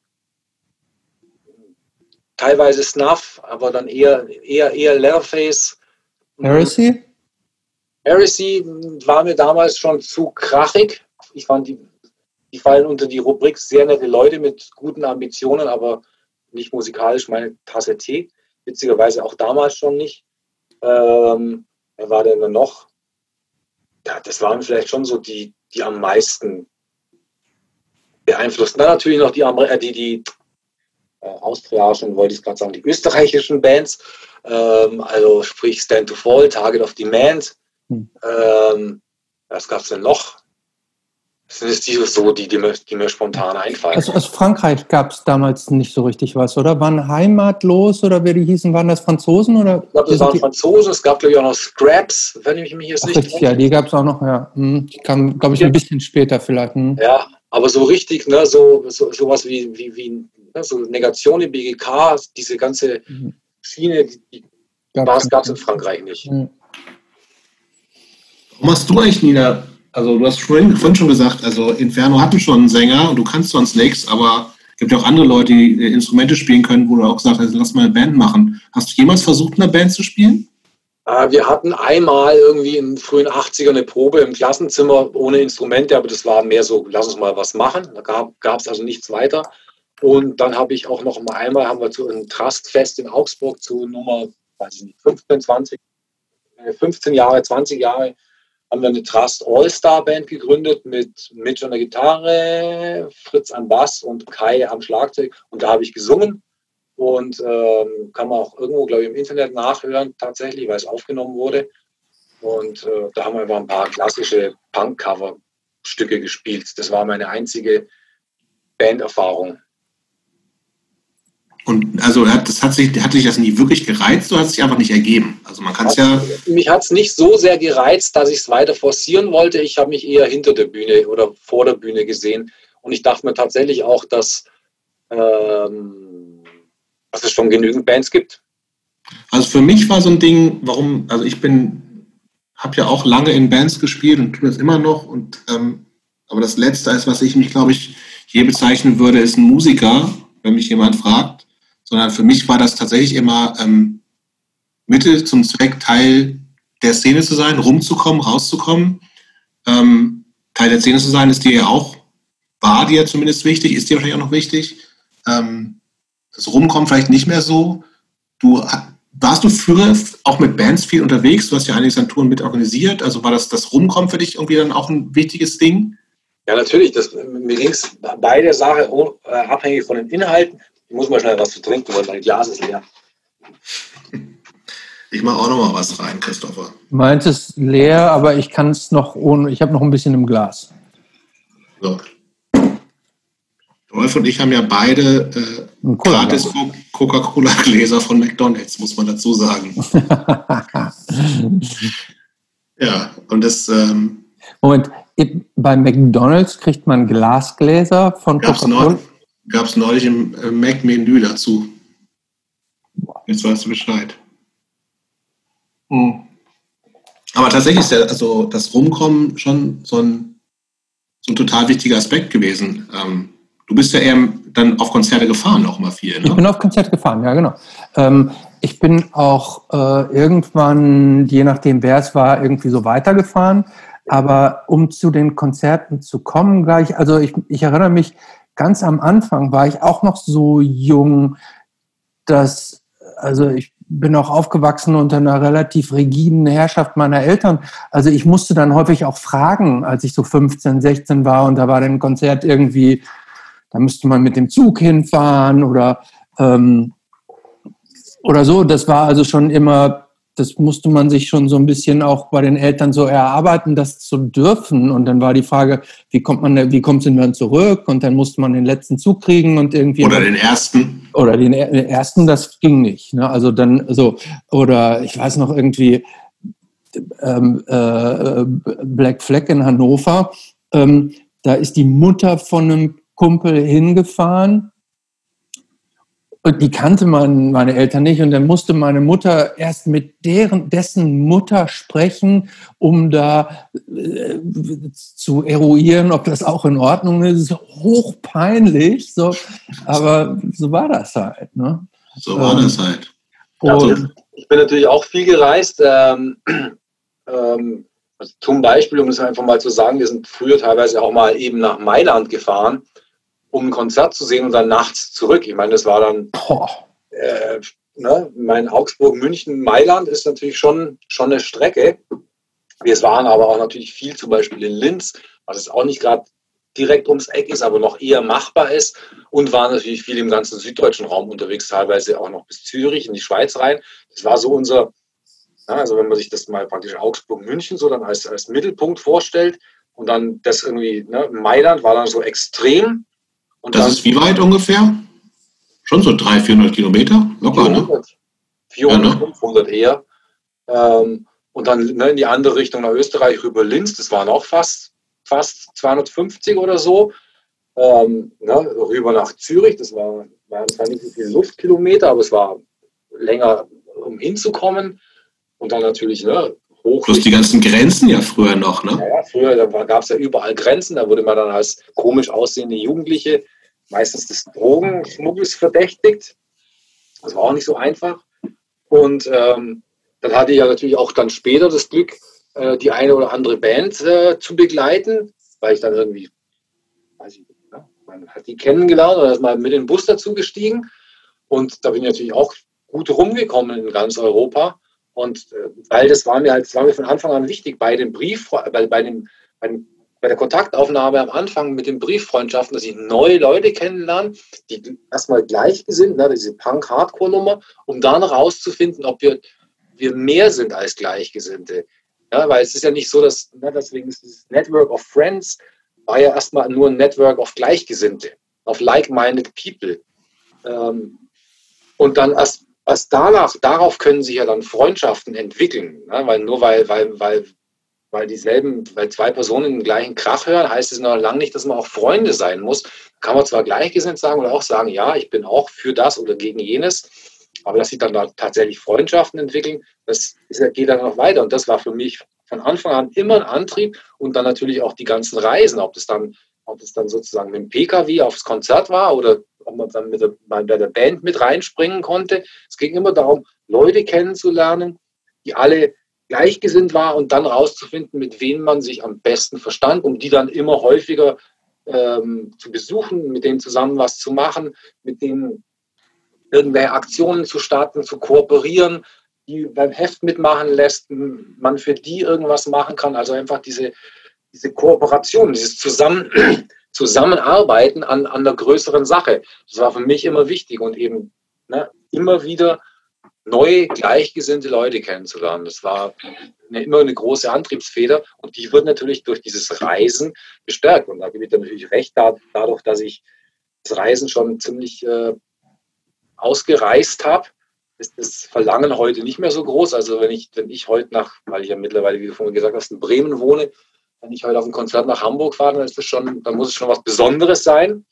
teilweise Snuff, aber dann eher, eher, eher Leatherface. Heresy? Heresy war mir damals schon zu krachig. Ich fand, die, die fallen unter die Rubrik sehr nette Leute mit guten Ambitionen, aber nicht musikalisch meine Tasse Tee witzigerweise auch damals schon nicht. Ähm, wer war denn noch? Ja, das waren vielleicht schon so die, die am meisten beeinflussten. Dann natürlich noch die, äh, die, die äh, austriachischen, wollte ich gerade sagen, die österreichischen Bands. Ähm, also sprich Stand to Fall, Target of Demand. Hm. Ähm, was gab es denn noch? Das sind die so, die, die, mir, die mir spontan einfallen. Also aus Frankreich gab es damals nicht so richtig was, oder? Waren heimatlos oder wer die hießen, waren das Franzosen? Oder? Ich glaube, das waren Franzosen. Es gab, glaube ich, auch noch Scraps, wenn ich mich jetzt Ach, nicht Ja, die gab es auch noch, ja. Hm, die kam, glaube ich, ein bisschen später vielleicht. Hm. Ja, aber so richtig, ne, so, so sowas wie, wie, wie ne, so Negation im BGK, diese ganze mhm. Schiene, die gab es in Frankreich nicht. Mhm. Warum hast du eigentlich, Nina, also du hast vorhin, vorhin schon gesagt, also Inferno hatten schon einen Sänger und du kannst sonst nichts, aber es gibt ja auch andere Leute, die Instrumente spielen können, wo du auch gesagt hast, lass mal eine Band machen. Hast du jemals versucht, eine Band zu spielen? Äh, wir hatten einmal irgendwie in den frühen 80ern eine Probe im Klassenzimmer ohne Instrumente, aber das war mehr so, lass uns mal was machen. Da gab es also nichts weiter. Und dann habe ich auch noch mal einmal, haben wir zu einem Trustfest in Augsburg zu Nummer, weiß ich nicht, 15, 20, 15 Jahre, 20 Jahre haben wir eine Trust All-Star Band gegründet mit Mitch an der Gitarre, Fritz am Bass und Kai am Schlagzeug. Und da habe ich gesungen und ähm, kann man auch irgendwo, glaube ich, im Internet nachhören, tatsächlich, weil es aufgenommen wurde. Und äh, da haben wir einfach ein paar klassische Punk-Cover-Stücke gespielt. Das war meine einzige Banderfahrung. Und also das hat sich, hat sich das nie wirklich gereizt oder hat es sich einfach nicht ergeben? Also man kann es ja. Mich hat es nicht so sehr gereizt, dass ich es weiter forcieren wollte. Ich habe mich eher hinter der Bühne oder vor der Bühne gesehen. Und ich dachte mir tatsächlich auch, dass, ähm, dass es schon genügend Bands gibt. Also für mich war so ein Ding, warum, also ich bin, habe ja auch lange in Bands gespielt und tue das immer noch. Und ähm, aber das Letzte ist, was ich mich, glaube ich, je bezeichnen würde, ist ein Musiker, wenn mich jemand fragt, sondern für mich war das tatsächlich immer ähm, Mittel zum Zweck, Teil der Szene zu sein, rumzukommen, rauszukommen. Ähm, Teil der Szene zu sein, ist dir ja auch, war dir zumindest wichtig, ist dir wahrscheinlich auch noch wichtig. Ähm, das Rumkommen vielleicht nicht mehr so. Du warst du früher auch mit Bands viel unterwegs? Du hast ja einiges an Touren mit organisiert. Also war das, das Rumkommen für dich irgendwie dann auch ein wichtiges Ding? Ja, natürlich. Das, mir ging es bei der Sache äh, abhängig von den Inhalten. Ich muss mal schnell was zu trinken, weil mein Glas ist leer. Ich mache auch noch mal was rein, Christopher. Meins ist leer, aber ich kann es noch ohne. Ich habe noch ein bisschen im Glas. So. Rolf und ich haben ja beide äh, gratis Coca-Cola-Gläser von McDonalds, muss man dazu sagen. ja, und das. Ähm, Moment, bei McDonalds kriegt man Glasgläser von Coca-Cola? Gab es neulich im äh, Mac-Menü dazu. Jetzt weißt du Bescheid. Hm. Aber tatsächlich ist ja also das Rumkommen schon so ein, so ein total wichtiger Aspekt gewesen. Ähm, du bist ja eher dann auf Konzerte gefahren, auch mal viel. Ne? Ich bin auf Konzerte gefahren, ja, genau. Ähm, ich bin auch äh, irgendwann, je nachdem wer es war, irgendwie so weitergefahren. Aber um zu den Konzerten zu kommen, gleich, also ich, ich erinnere mich, ganz am Anfang war ich auch noch so jung, dass, also ich bin auch aufgewachsen unter einer relativ rigiden Herrschaft meiner Eltern. Also ich musste dann häufig auch fragen, als ich so 15, 16 war und da war dann ein Konzert irgendwie, da müsste man mit dem Zug hinfahren oder, ähm, oder so. Das war also schon immer das musste man sich schon so ein bisschen auch bei den Eltern so erarbeiten, das zu dürfen. Und dann war die Frage, wie kommt man, wie kommt es denn dann zurück? Und dann musste man den letzten Zug kriegen und irgendwie. Oder den ersten. Oder den, den ersten, das ging nicht. Ne? Also dann so, oder ich weiß noch irgendwie, ähm, äh, Black Flag in Hannover, ähm, da ist die Mutter von einem Kumpel hingefahren und die kannte man, meine Eltern nicht. Und dann musste meine Mutter erst mit deren, dessen Mutter sprechen, um da äh, zu eruieren, ob das auch in Ordnung ist. Hochpeinlich, so. Aber so war das halt. Ne? So war ähm, das halt. Also, ich bin natürlich auch viel gereist. Ähm, ähm, also zum Beispiel, um es einfach mal zu sagen, wir sind früher teilweise auch mal eben nach Mailand gefahren um ein Konzert zu sehen und dann nachts zurück. Ich meine, das war dann äh, ne, mein Augsburg, München, Mailand ist natürlich schon, schon eine Strecke. Wir waren aber auch natürlich viel zum Beispiel in Linz, was es auch nicht gerade direkt ums Eck ist, aber noch eher machbar ist und waren natürlich viel im ganzen süddeutschen Raum unterwegs, teilweise auch noch bis Zürich in die Schweiz rein. Das war so unser, ja, also wenn man sich das mal praktisch Augsburg, München so dann als, als Mittelpunkt vorstellt und dann das irgendwie, ne, Mailand war dann so extrem und das ist wie weit ungefähr? Schon so 300, 400 Kilometer? Locker, 400, ne? 400, ja, ne? 500 eher. Ähm, und dann ne, in die andere Richtung nach Österreich rüber Linz, das waren auch fast, fast 250 oder so. Ähm, ne, rüber nach Zürich, das war, waren zwar nicht so viele Luftkilometer, aber es war länger, um hinzukommen. Und dann natürlich ne, hoch. Plus die ganzen Grenzen ja früher noch, ne? Ja, früher gab es ja überall Grenzen, da wurde man dann als komisch aussehende Jugendliche meistens des Drogenschmuggels verdächtigt. Das war auch nicht so einfach. Und ähm, dann hatte ich ja natürlich auch dann später das Glück, äh, die eine oder andere Band äh, zu begleiten, weil ich dann irgendwie, weiß ich nicht, ne? man hat die kennengelernt oder ist mal mit dem Bus dazu gestiegen. Und da bin ich natürlich auch gut rumgekommen in ganz Europa. Und äh, weil das war mir halt, das war mir von Anfang an wichtig bei dem Brief, bei, bei, dem, bei dem bei der Kontaktaufnahme am Anfang mit den Brieffreundschaften, dass ich neue Leute kennenlerne, die erstmal gleichgesinnt, ne, diese Punk-Hardcore-Nummer, um dann herauszufinden, ob wir, wir mehr sind als Gleichgesinnte. Ja, weil es ist ja nicht so, dass, ne, deswegen ist dieses Network of Friends war ja erstmal nur ein Network of Gleichgesinnte, of like-minded people. Ähm, und dann erst, erst danach, darauf können sich ja dann Freundschaften entwickeln. Ne? Weil nur weil, weil, weil weil dieselben, weil zwei Personen den gleichen Krach hören, heißt es noch lange nicht, dass man auch Freunde sein muss. Kann man zwar gleichgesinnt sagen oder auch sagen, ja, ich bin auch für das oder gegen jenes, aber dass sich dann da tatsächlich Freundschaften entwickeln, das geht dann noch weiter. Und das war für mich von Anfang an immer ein Antrieb und dann natürlich auch die ganzen Reisen, ob das dann ob es dann sozusagen mit dem PKW aufs Konzert war oder ob man dann mit der, bei der Band mit reinspringen konnte. Es ging immer darum, Leute kennenzulernen, die alle gleichgesinnt waren und dann rauszufinden, mit wem man sich am besten verstand, um die dann immer häufiger ähm, zu besuchen, mit denen zusammen was zu machen, mit denen irgendwelche Aktionen zu starten, zu kooperieren, die beim Heft mitmachen lässt, man für die irgendwas machen kann. Also einfach diese, diese Kooperation, dieses Zusammen, Zusammenarbeiten an, an einer größeren Sache. Das war für mich immer wichtig und eben ne, immer wieder neue, gleichgesinnte Leute kennenzulernen. Das war eine, immer eine große Antriebsfeder und die wird natürlich durch dieses Reisen gestärkt. Und da gebe ich dann natürlich recht, da, dadurch, dass ich das Reisen schon ziemlich äh, ausgereist habe, ist das Verlangen heute nicht mehr so groß. Also wenn ich, wenn ich heute nach, weil ich ja mittlerweile, wie du vorhin gesagt hast, in Bremen wohne, wenn ich heute auf ein Konzert nach Hamburg fahre, dann ist das schon, dann muss es schon was Besonderes sein,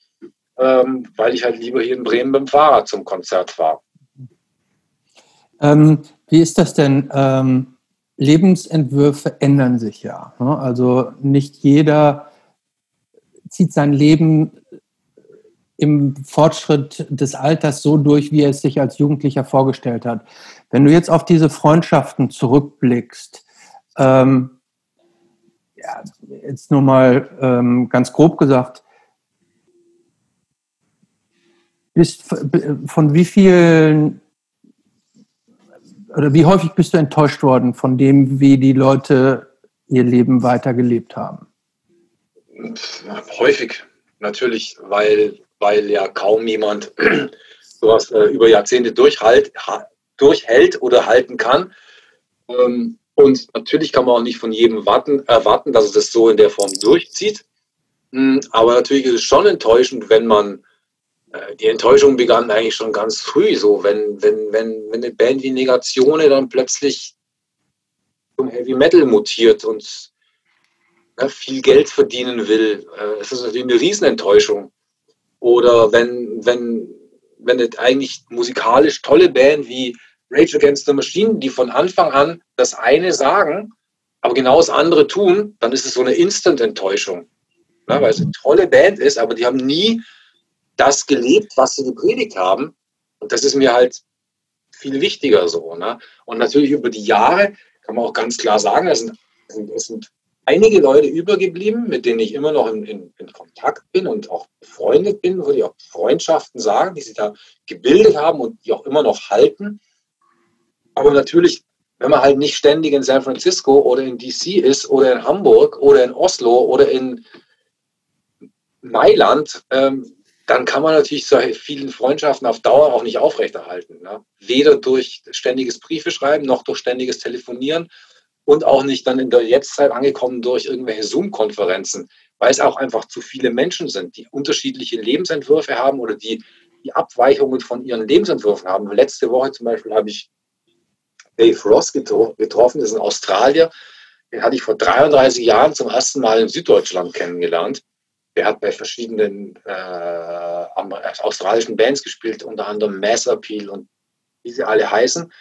ähm, weil ich halt lieber hier in Bremen beim Fahrrad zum Konzert fahre. Ähm, wie ist das denn? Ähm, Lebensentwürfe ändern sich ja. Ne? Also nicht jeder zieht sein Leben im Fortschritt des Alters so durch, wie er es sich als Jugendlicher vorgestellt hat. Wenn du jetzt auf diese Freundschaften zurückblickst, ähm, ja, jetzt nur mal ähm, ganz grob gesagt, bist, von wie vielen oder wie häufig bist du enttäuscht worden von dem, wie die Leute ihr Leben weitergelebt haben? Häufig, natürlich, weil weil ja kaum jemand sowas äh, über Jahrzehnte durchhalt, durchhält oder halten kann. Ähm, und natürlich kann man auch nicht von jedem warten, erwarten, dass es das so in der Form durchzieht. Mhm, aber natürlich ist es schon enttäuschend, wenn man, die Enttäuschung begann eigentlich schon ganz früh, so wenn, wenn, wenn, wenn eine Band wie Negatione dann plötzlich zum Heavy Metal mutiert und ja, viel Geld verdienen will. Äh, es ist natürlich eine Riesenenttäuschung. Oder wenn, wenn, wenn es eigentlich musikalisch tolle Band wie Rage Against the Machine, die von Anfang an das eine sagen, aber genau das andere tun, dann ist es so eine Instant-Enttäuschung. Ja, weil es eine tolle Band ist, aber die haben nie das gelebt, was sie gepredigt haben. Und das ist mir halt viel wichtiger so. Ne? Und natürlich über die Jahre kann man auch ganz klar sagen, es sind, es sind einige Leute übergeblieben, mit denen ich immer noch in, in, in, Kontakt bin und auch befreundet bin, würde ich auch Freundschaften sagen, die sich da gebildet haben und die auch immer noch halten. Aber natürlich, wenn man halt nicht ständig in San Francisco oder in DC ist oder in Hamburg oder in Oslo oder in Mailand, ähm, dann kann man natürlich so vielen Freundschaften auf Dauer auch nicht aufrechterhalten. Ne? Weder durch ständiges Briefe schreiben noch durch ständiges Telefonieren und auch nicht dann in der Jetztzeit angekommen durch irgendwelche Zoom-Konferenzen, weil es auch einfach zu viele Menschen sind, die unterschiedliche Lebensentwürfe haben oder die, die Abweichungen von ihren Lebensentwürfen haben. Letzte Woche zum Beispiel habe ich Dave Ross getroffen, das ist ein Australier, den hatte ich vor 33 Jahren zum ersten Mal in Süddeutschland kennengelernt. Der hat bei verschiedenen äh, australischen Bands gespielt, unter anderem Mass Appeal und wie sie alle heißen.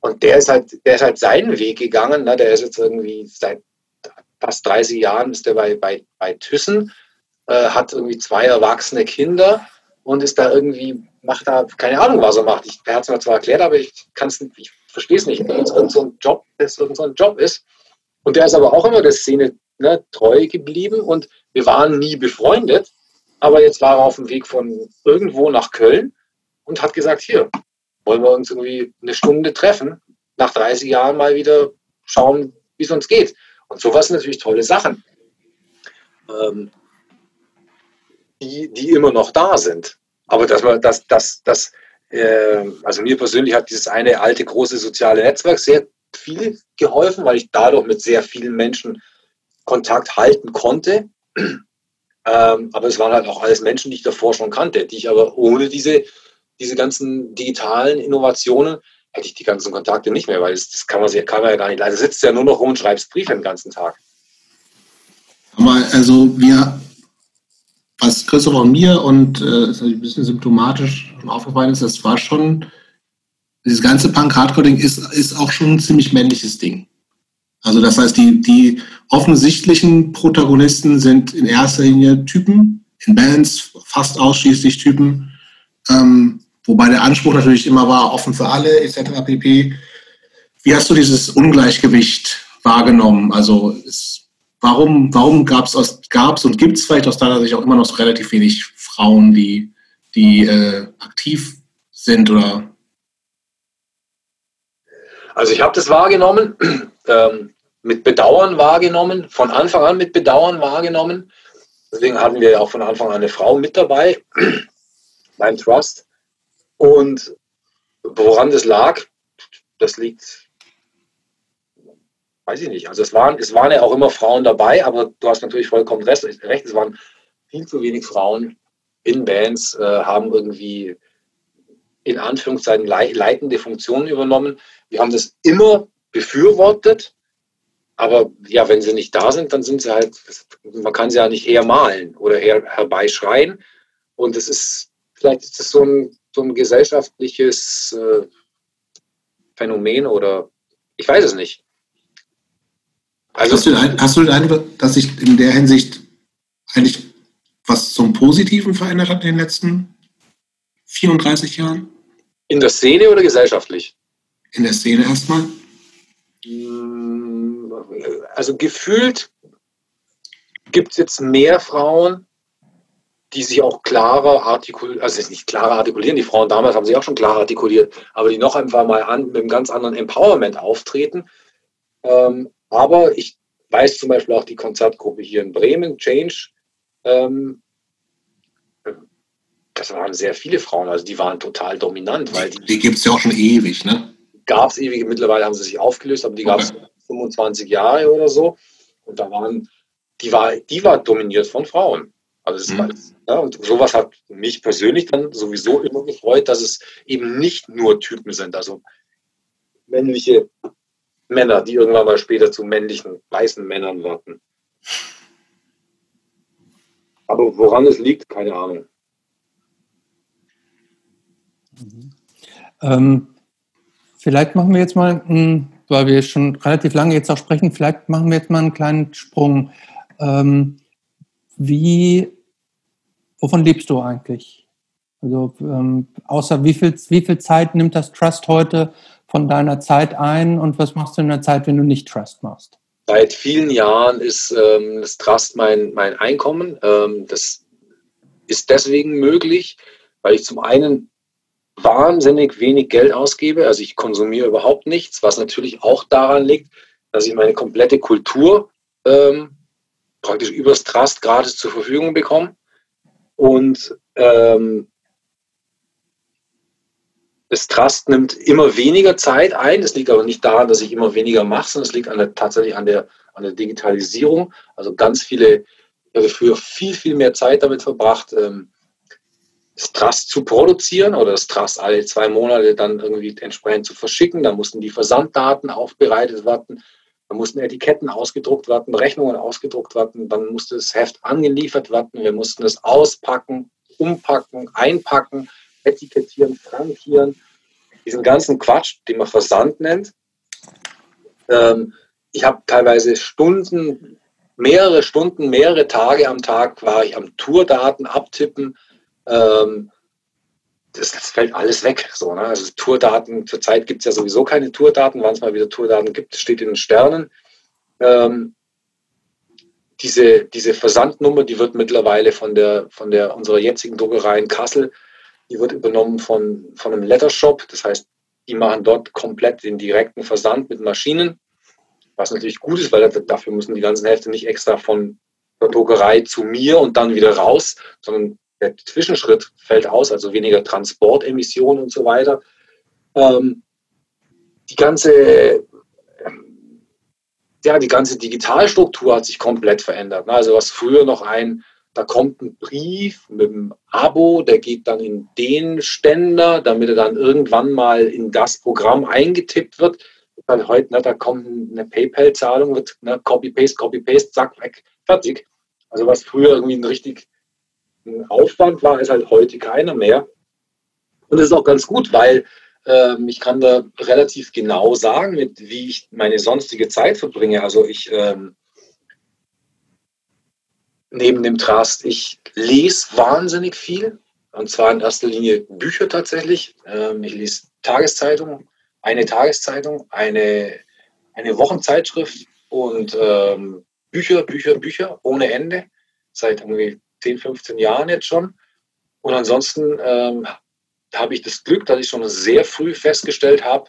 Und der ist halt, der ist halt seinen Weg gegangen. Ne? Der ist jetzt irgendwie seit fast 30 Jahren ist der bei, bei, bei Thyssen, äh, hat irgendwie zwei erwachsene Kinder und ist da irgendwie, macht da, keine Ahnung, was er macht. Ich, hat es mir zwar erklärt, aber ich kann es ich verstehe es nicht. Wenn es irgend so ein Job, das irgend so ein Job ist. Und der ist aber auch immer der Szene ne, treu geblieben und wir waren nie befreundet. Aber jetzt war er auf dem Weg von irgendwo nach Köln und hat gesagt, hier, wollen wir uns irgendwie eine Stunde treffen, nach 30 Jahren mal wieder schauen, wie es uns geht. Und sowas sind natürlich tolle Sachen, ähm, die, die immer noch da sind. Aber dass man, dass, dass, dass äh, also mir persönlich hat dieses eine alte große soziale Netzwerk sehr viel geholfen, weil ich dadurch mit sehr vielen Menschen Kontakt halten konnte. Ähm, aber es waren halt auch alles Menschen, die ich davor schon kannte, die ich aber ohne diese diese ganzen digitalen Innovationen, hätte ich die ganzen Kontakte nicht mehr, weil das, das kann, man, kann man ja gar nicht. Also sitzt ja nur noch rum und schreibst Briefe den ganzen Tag. Aber also wir, was Christopher und mir und äh, ist ein bisschen symptomatisch schon aufgefallen ist, das war schon, dieses ganze Punk-Hardcore-Ding ist, ist auch schon ein ziemlich männliches Ding. Also das heißt, die, die offensichtlichen Protagonisten sind in erster Linie Typen, in Bands fast ausschließlich Typen, ähm, wobei der Anspruch natürlich immer war, offen für alle etc. pp. Wie hast du dieses Ungleichgewicht wahrgenommen? Also es, warum, warum gab es und gibt es vielleicht aus deiner Sicht auch immer noch so relativ wenig Frauen, die, die äh, aktiv sind oder? Also ich habe das wahrgenommen, ähm, mit Bedauern wahrgenommen, von Anfang an mit Bedauern wahrgenommen. Deswegen hatten wir ja auch von Anfang an eine Frau mit dabei beim Trust. Und woran das lag, das liegt, weiß ich nicht. Also es waren, es waren ja auch immer Frauen dabei, aber du hast natürlich vollkommen recht, es waren viel zu wenig Frauen in Bands, äh, haben irgendwie in Anführungszeichen leitende Funktionen übernommen. Wir haben das immer befürwortet, aber ja, wenn sie nicht da sind, dann sind sie halt, man kann sie ja nicht hermalen oder her, herbeischreien. Und es ist, vielleicht ist das so ein, so ein gesellschaftliches äh, Phänomen oder ich weiß es nicht. Also, hast, du den, hast du den Eindruck, dass sich in der Hinsicht eigentlich was zum Positiven verändert hat in den letzten 34 Jahren? In der Szene oder gesellschaftlich? In der Szene erstmal. Hm, also gefühlt gibt es jetzt mehr Frauen, die sich auch klarer artikulieren, also nicht klarer artikulieren, die Frauen damals haben sich auch schon klar artikuliert, aber die noch einfach mal an, mit einem ganz anderen Empowerment auftreten. Ähm, aber ich weiß zum Beispiel auch die Konzertgruppe hier in Bremen, Change, ähm, das waren sehr viele Frauen, also die waren total dominant. Weil die die gibt es ja auch schon ewig, ne? Gab es ewig, mittlerweile haben sie sich aufgelöst, aber die gab es 25 Jahre oder so. Und da waren, die war, die war dominiert von Frauen. Also mhm. war, ja, und sowas hat mich persönlich dann sowieso immer gefreut, dass es eben nicht nur Typen sind, also männliche Männer, die irgendwann mal später zu männlichen weißen Männern werden. Aber woran es liegt, keine Ahnung. Mhm. Ähm, vielleicht machen wir jetzt mal, hm, weil wir schon relativ lange jetzt auch sprechen, vielleicht machen wir jetzt mal einen kleinen Sprung. Ähm, wie, wovon lebst du eigentlich? Also ähm, außer wie viel, wie viel Zeit nimmt das Trust heute von deiner Zeit ein und was machst du in der Zeit, wenn du nicht Trust machst? Seit vielen Jahren ist ähm, das Trust mein, mein Einkommen. Ähm, das ist deswegen möglich, weil ich zum einen wahnsinnig wenig Geld ausgebe. Also ich konsumiere überhaupt nichts, was natürlich auch daran liegt, dass ich meine komplette Kultur ähm, praktisch übers Trust gratis zur Verfügung bekomme. Und ähm, das Trust nimmt immer weniger Zeit ein. Das liegt aber nicht daran, dass ich immer weniger mache, sondern es liegt an der, tatsächlich an der, an der Digitalisierung. Also ganz viele, ich habe früher viel, viel mehr Zeit damit verbracht, ähm, das Trust zu produzieren oder das Trust alle zwei Monate dann irgendwie entsprechend zu verschicken. Da mussten die Versanddaten aufbereitet werden, da mussten Etiketten ausgedruckt werden, Rechnungen ausgedruckt werden, dann musste das Heft angeliefert werden, wir mussten es auspacken, umpacken, einpacken, etikettieren, frankieren, diesen ganzen Quatsch, den man Versand nennt. Ähm, ich habe teilweise Stunden, mehrere Stunden, mehrere Tage am Tag war ich am Tourdaten abtippen, ähm, das, das, fällt alles weg. So, ne? Also Tourdaten, zurzeit gibt es ja sowieso keine Tourdaten, wann es mal wieder Tourdaten gibt, steht in den Sternen. Ähm, diese, diese Versandnummer, die wird mittlerweile von der, von der unserer jetzigen Druckerei in Kassel, die wird übernommen von, von einem Lettershop. Das heißt, die machen dort komplett den direkten Versand mit Maschinen, was natürlich gut ist, weil dafür müssen die ganzen Hefte nicht extra von der Druckerei zu mir und dann wieder raus, sondern der Zwischenschritt fällt aus, also weniger Transportemissionen und so weiter. Ähm, die ganze ja, die ganze Digitalstruktur hat sich komplett verändert. Ne? Also was früher noch ein, da kommt ein Brief mit einem Abo, der geht dann in den Ständer, damit er dann irgendwann mal in das Programm eingetippt wird. Weil heute, ne, da kommt eine PayPal-Zahlung, wird ne, Copy-Paste, Copy-Paste, zack, weg, fertig. Also was früher irgendwie ein richtig Aufwand war, ist halt heute keiner mehr. Und das ist auch ganz gut, weil ähm, ich kann da relativ genau sagen, mit wie ich meine sonstige Zeit verbringe. Also ich ähm, neben dem Trast, ich lese wahnsinnig viel. Und zwar in erster Linie Bücher tatsächlich. Ähm, ich lese Tageszeitungen, eine Tageszeitung, eine, eine Wochenzeitschrift und ähm, Bücher, Bücher, Bücher ohne Ende. Seit irgendwie 10, 15 Jahren jetzt schon. Und ansonsten ähm, habe ich das Glück, dass ich schon sehr früh festgestellt habe,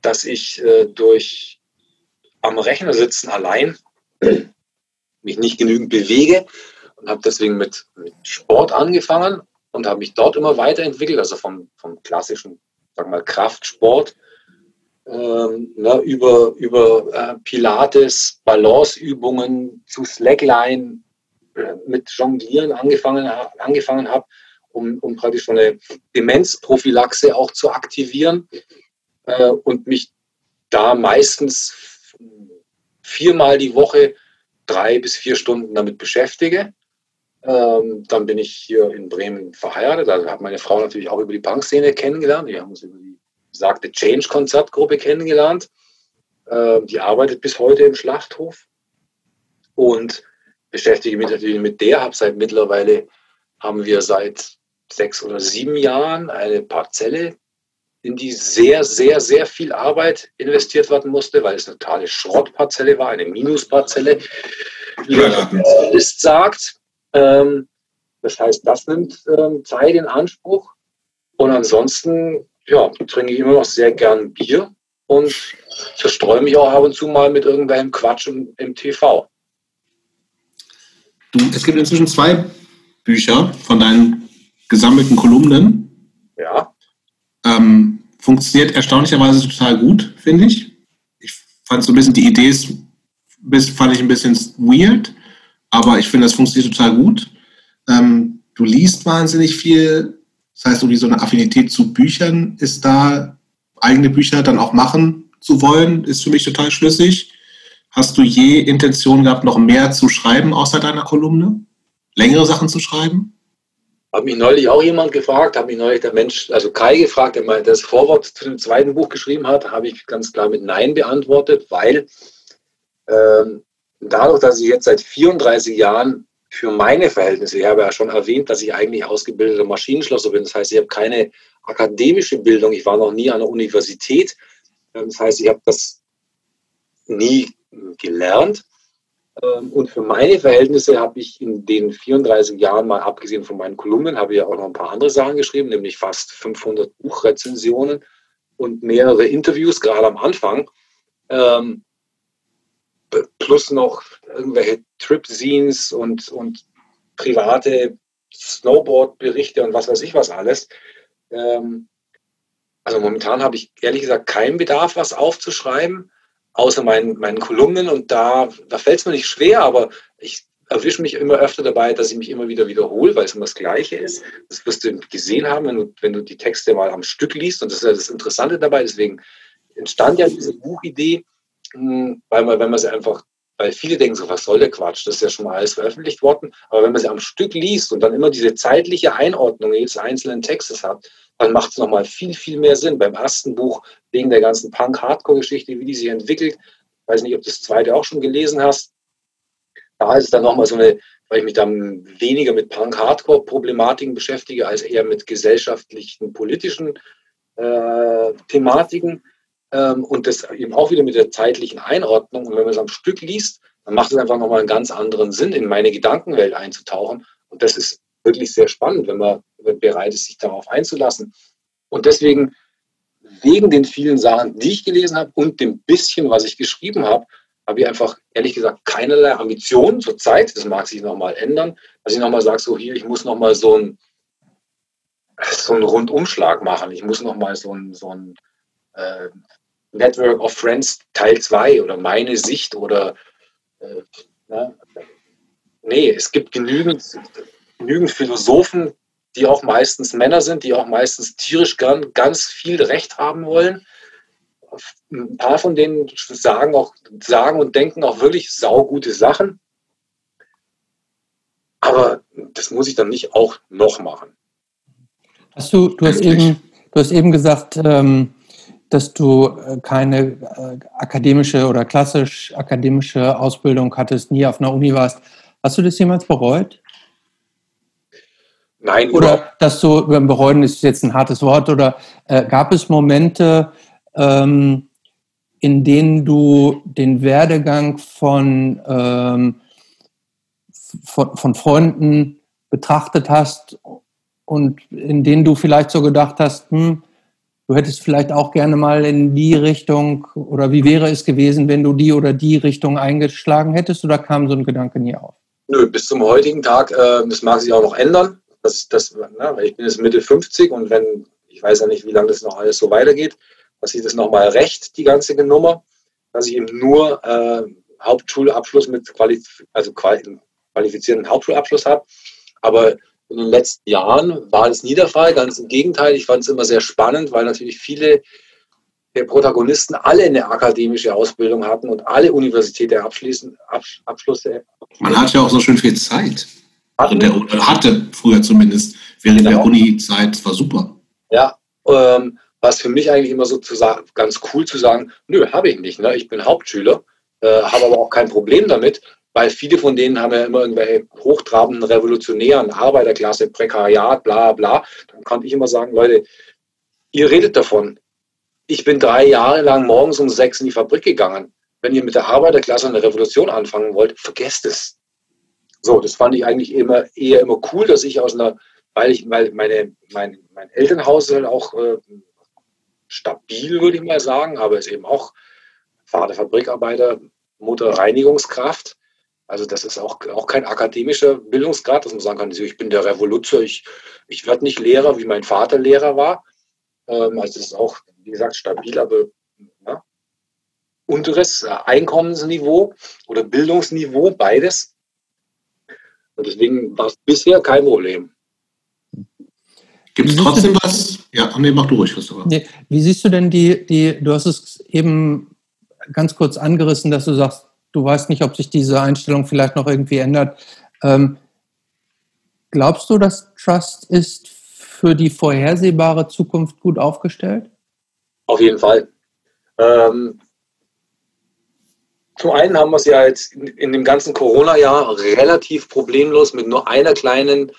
dass ich äh, durch am Rechner sitzen allein mich nicht genügend bewege und habe deswegen mit, mit, Sport angefangen und habe mich dort immer weiterentwickelt, also vom, vom klassischen, sagen wir mal, Kraftsport ähm, ne, über, über äh, Pilates, Balanceübungen zu Slackline mit Jonglieren angefangen, angefangen habe um, um praktisch so eine Demenzprophylaxe auch zu aktivieren äh, und mich da meistens viermal die Woche drei bis vier Stunden damit beschäftige. Ähm, dann bin ich hier in Bremen verheiratet. Da hat meine Frau natürlich auch über die Punkszene kennengelernt. Wir haben uns über die besagte Change-Konzertgruppe kennengelernt. Äh, die arbeitet bis heute im Schlachthof und beschäftige mich natürlich mit der. Habe seit mittlerweile haben wir seit sechs oder sieben Jahren eine Parzelle, in die sehr, sehr, sehr viel Arbeit investiert werden musste, weil es eine totale Schrottparzelle war, eine Minusparzelle, wie der Spezialist sagt. Ähm, das heißt, das nimmt ähm, Zeit in Anspruch. Und ansonsten ja, trinke ich immer noch sehr gern Bier und zerstreue mich auch ab und zu mal mit irgendwelchem Quatsch im, im TV. Du, es gibt inzwischen zwei Bücher von deinen gesammelten Kolumnen. Ja. Ähm, funktioniert erstaunlicherweise total gut, finde ich. Ich fand so ein bisschen die Idee ist, fand ich ein bisschen weird, aber ich finde, das funktioniert total gut. Ähm, du liest wahnsinnig viel. Das heißt, irgendwie so eine Affinität zu Büchern ist da, eigene Bücher dann auch machen zu wollen, ist für mich total schlüssig. Hast du je Intention gehabt, noch mehr zu schreiben außer deiner Kolumne? Längere Sachen zu schreiben? Hat mich neulich auch jemand gefragt, hat mich neulich der Mensch, also Kai gefragt, der mal das Vorwort zu dem zweiten Buch geschrieben hat, habe ich ganz klar mit Nein beantwortet, weil ähm, dadurch, dass ich jetzt seit 34 Jahren für meine Verhältnisse, ich habe ja schon erwähnt, dass ich eigentlich ausgebildeter Maschinenschlosser bin, das heißt, ich habe keine akademische Bildung, ich war noch nie an der Universität, das heißt, ich habe das nie gelernt ähm, und für meine Verhältnisse habe ich in den 34 Jahren, mal abgesehen von meinen Kolumnen, habe ich auch noch ein paar andere Sachen geschrieben, nämlich fast 500 Buchrezensionen und mehrere Interviews, gerade am Anfang. Ähm, plus noch irgendwelche Trip-Scenes und, und private Snowboard-Berichte und was weiß ich was alles. Ähm, also momentan habe ich ehrlich gesagt keinen Bedarf, was aufzuschreiben außer meinen, meinen Kolumnen. Und da, da fällt es mir nicht schwer, aber ich erwische mich immer öfter dabei, dass ich mich immer wieder wiederhole, weil es immer das Gleiche ist. Das wirst du gesehen haben, wenn du, wenn du die Texte mal am Stück liest. Und das ist ja das Interessante dabei. Deswegen entstand ja diese Buchidee, hm, weil man, wenn man sie einfach, weil viele denken so, was soll der Quatsch? Das ist ja schon mal alles veröffentlicht worden. Aber wenn man sie am Stück liest und dann immer diese zeitliche Einordnung jedes einzelnen Textes hat, dann macht es nochmal viel, viel mehr Sinn. Beim ersten Buch, wegen der ganzen Punk-Hardcore-Geschichte, wie die sich entwickelt, weiß nicht, ob du das zweite auch schon gelesen hast, da ist es dann nochmal so eine, weil ich mich dann weniger mit Punk-Hardcore-Problematiken beschäftige, als eher mit gesellschaftlichen, politischen äh, Thematiken ähm, und das eben auch wieder mit der zeitlichen Einordnung. Und wenn man es am Stück liest, dann macht es einfach nochmal einen ganz anderen Sinn, in meine Gedankenwelt einzutauchen. Und das ist wirklich sehr spannend, wenn man bereit ist, sich darauf einzulassen. Und deswegen, wegen den vielen Sachen, die ich gelesen habe und dem bisschen, was ich geschrieben habe, habe ich einfach ehrlich gesagt keinerlei Ambitionen zur Zeit. Das mag sich nochmal ändern, dass ich nochmal sage, so hier, ich muss nochmal so ein so einen Rundumschlag machen. Ich muss nochmal so ein, so ein äh, Network of Friends Teil 2 oder meine Sicht oder äh, ne? nee, es gibt genügend genügend Philosophen, die auch meistens Männer sind, die auch meistens tierisch gern ganz viel Recht haben wollen. Ein paar von denen sagen auch, sagen und denken auch wirklich saugute Sachen. Aber das muss ich dann nicht auch noch machen. Hast du, du hast eben, du hast eben gesagt, ähm, dass du äh, keine äh, akademische oder klassisch akademische Ausbildung hattest, nie auf einer Uni warst. Hast du das jemals bereut? Nein, Oder überhaupt. dass du, bereuen ist jetzt ein hartes Wort, oder äh, gab es Momente, ähm, in denen du den Werdegang von, ähm, von, von Freunden betrachtet hast und in denen du vielleicht so gedacht hast, hm, du hättest vielleicht auch gerne mal in die Richtung oder wie wäre es gewesen, wenn du die oder die Richtung eingeschlagen hättest oder kam so ein Gedanke nie auf? Nö, bis zum heutigen Tag, äh, das mag sich auch noch ändern. Das, das, ne, ich bin jetzt Mitte 50 und wenn, ich weiß ja nicht, wie lange das noch alles so weitergeht, dass ich das nochmal recht, die ganze Nummer, dass ich eben nur äh, Hauptschulabschluss mit Qualif also qualifizierten Hauptschulabschluss habe. Aber in den letzten Jahren war das nie der Fall. Ganz im Gegenteil, ich fand es immer sehr spannend, weil natürlich viele der Protagonisten alle eine akademische Ausbildung hatten und alle Universitäten abschließen, Absch Abschlüsse. Man hat ja auch so schön viel Zeit. Hatten, der, hatte früher zumindest, während genau. der Uni-Zeit, war super. Ja, ähm, was für mich eigentlich immer so zu sagen, ganz cool zu sagen, nö, habe ich nicht. Ne? Ich bin Hauptschüler, äh, habe aber auch kein Problem damit, weil viele von denen haben ja immer irgendwelche hochtrabenden Revolutionären, Arbeiterklasse, Prekariat, bla bla. Dann kann ich immer sagen, Leute, ihr redet davon. Ich bin drei Jahre lang morgens um sechs in die Fabrik gegangen. Wenn ihr mit der Arbeiterklasse eine Revolution anfangen wollt, vergesst es. So, das fand ich eigentlich immer eher immer cool, dass ich aus einer, weil ich, weil meine, mein, mein Elternhaus halt auch äh, stabil, würde ich mal sagen, aber ist eben auch Vater Fabrikarbeiter, Mutter Reinigungskraft. Also das ist auch, auch kein akademischer Bildungsgrad, dass man sagen kann, ich bin der Revoluzer, ich, ich werde nicht Lehrer, wie mein Vater Lehrer war. Ähm, also das ist auch, wie gesagt, stabil, aber ja, unteres Einkommensniveau oder Bildungsniveau, beides. Und deswegen war es bisher kein Problem. Gibt es trotzdem was? Ja, nee, mach du ruhig, Christopher. Nee, wie siehst du denn die, die, du hast es eben ganz kurz angerissen, dass du sagst, du weißt nicht, ob sich diese Einstellung vielleicht noch irgendwie ändert. Ähm, glaubst du, dass Trust ist für die vorhersehbare Zukunft gut aufgestellt? Auf jeden Fall. Ähm, zum einen haben wir es ja jetzt in, in dem ganzen Corona-Jahr relativ problemlos mit nur einer kleinen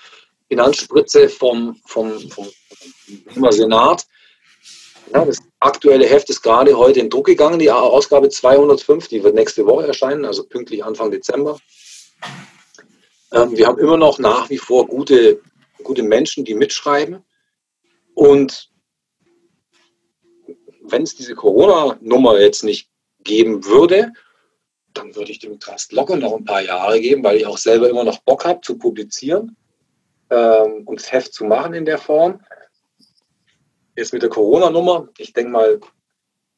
Finanzspritze vom, vom, vom, vom Senat ja, das aktuelle Heft ist gerade heute in Druck gegangen, die Ausgabe 205, die wird nächste Woche erscheinen, also pünktlich Anfang Dezember. Ähm, wir haben immer noch nach wie vor gute, gute Menschen, die mitschreiben. Und wenn es diese Corona-Nummer jetzt nicht geben würde, dann würde ich dem Trust locker noch ein paar Jahre geben, weil ich auch selber immer noch Bock habe zu publizieren ähm, und das Heft zu machen in der Form. Jetzt mit der Corona-Nummer, ich denke mal,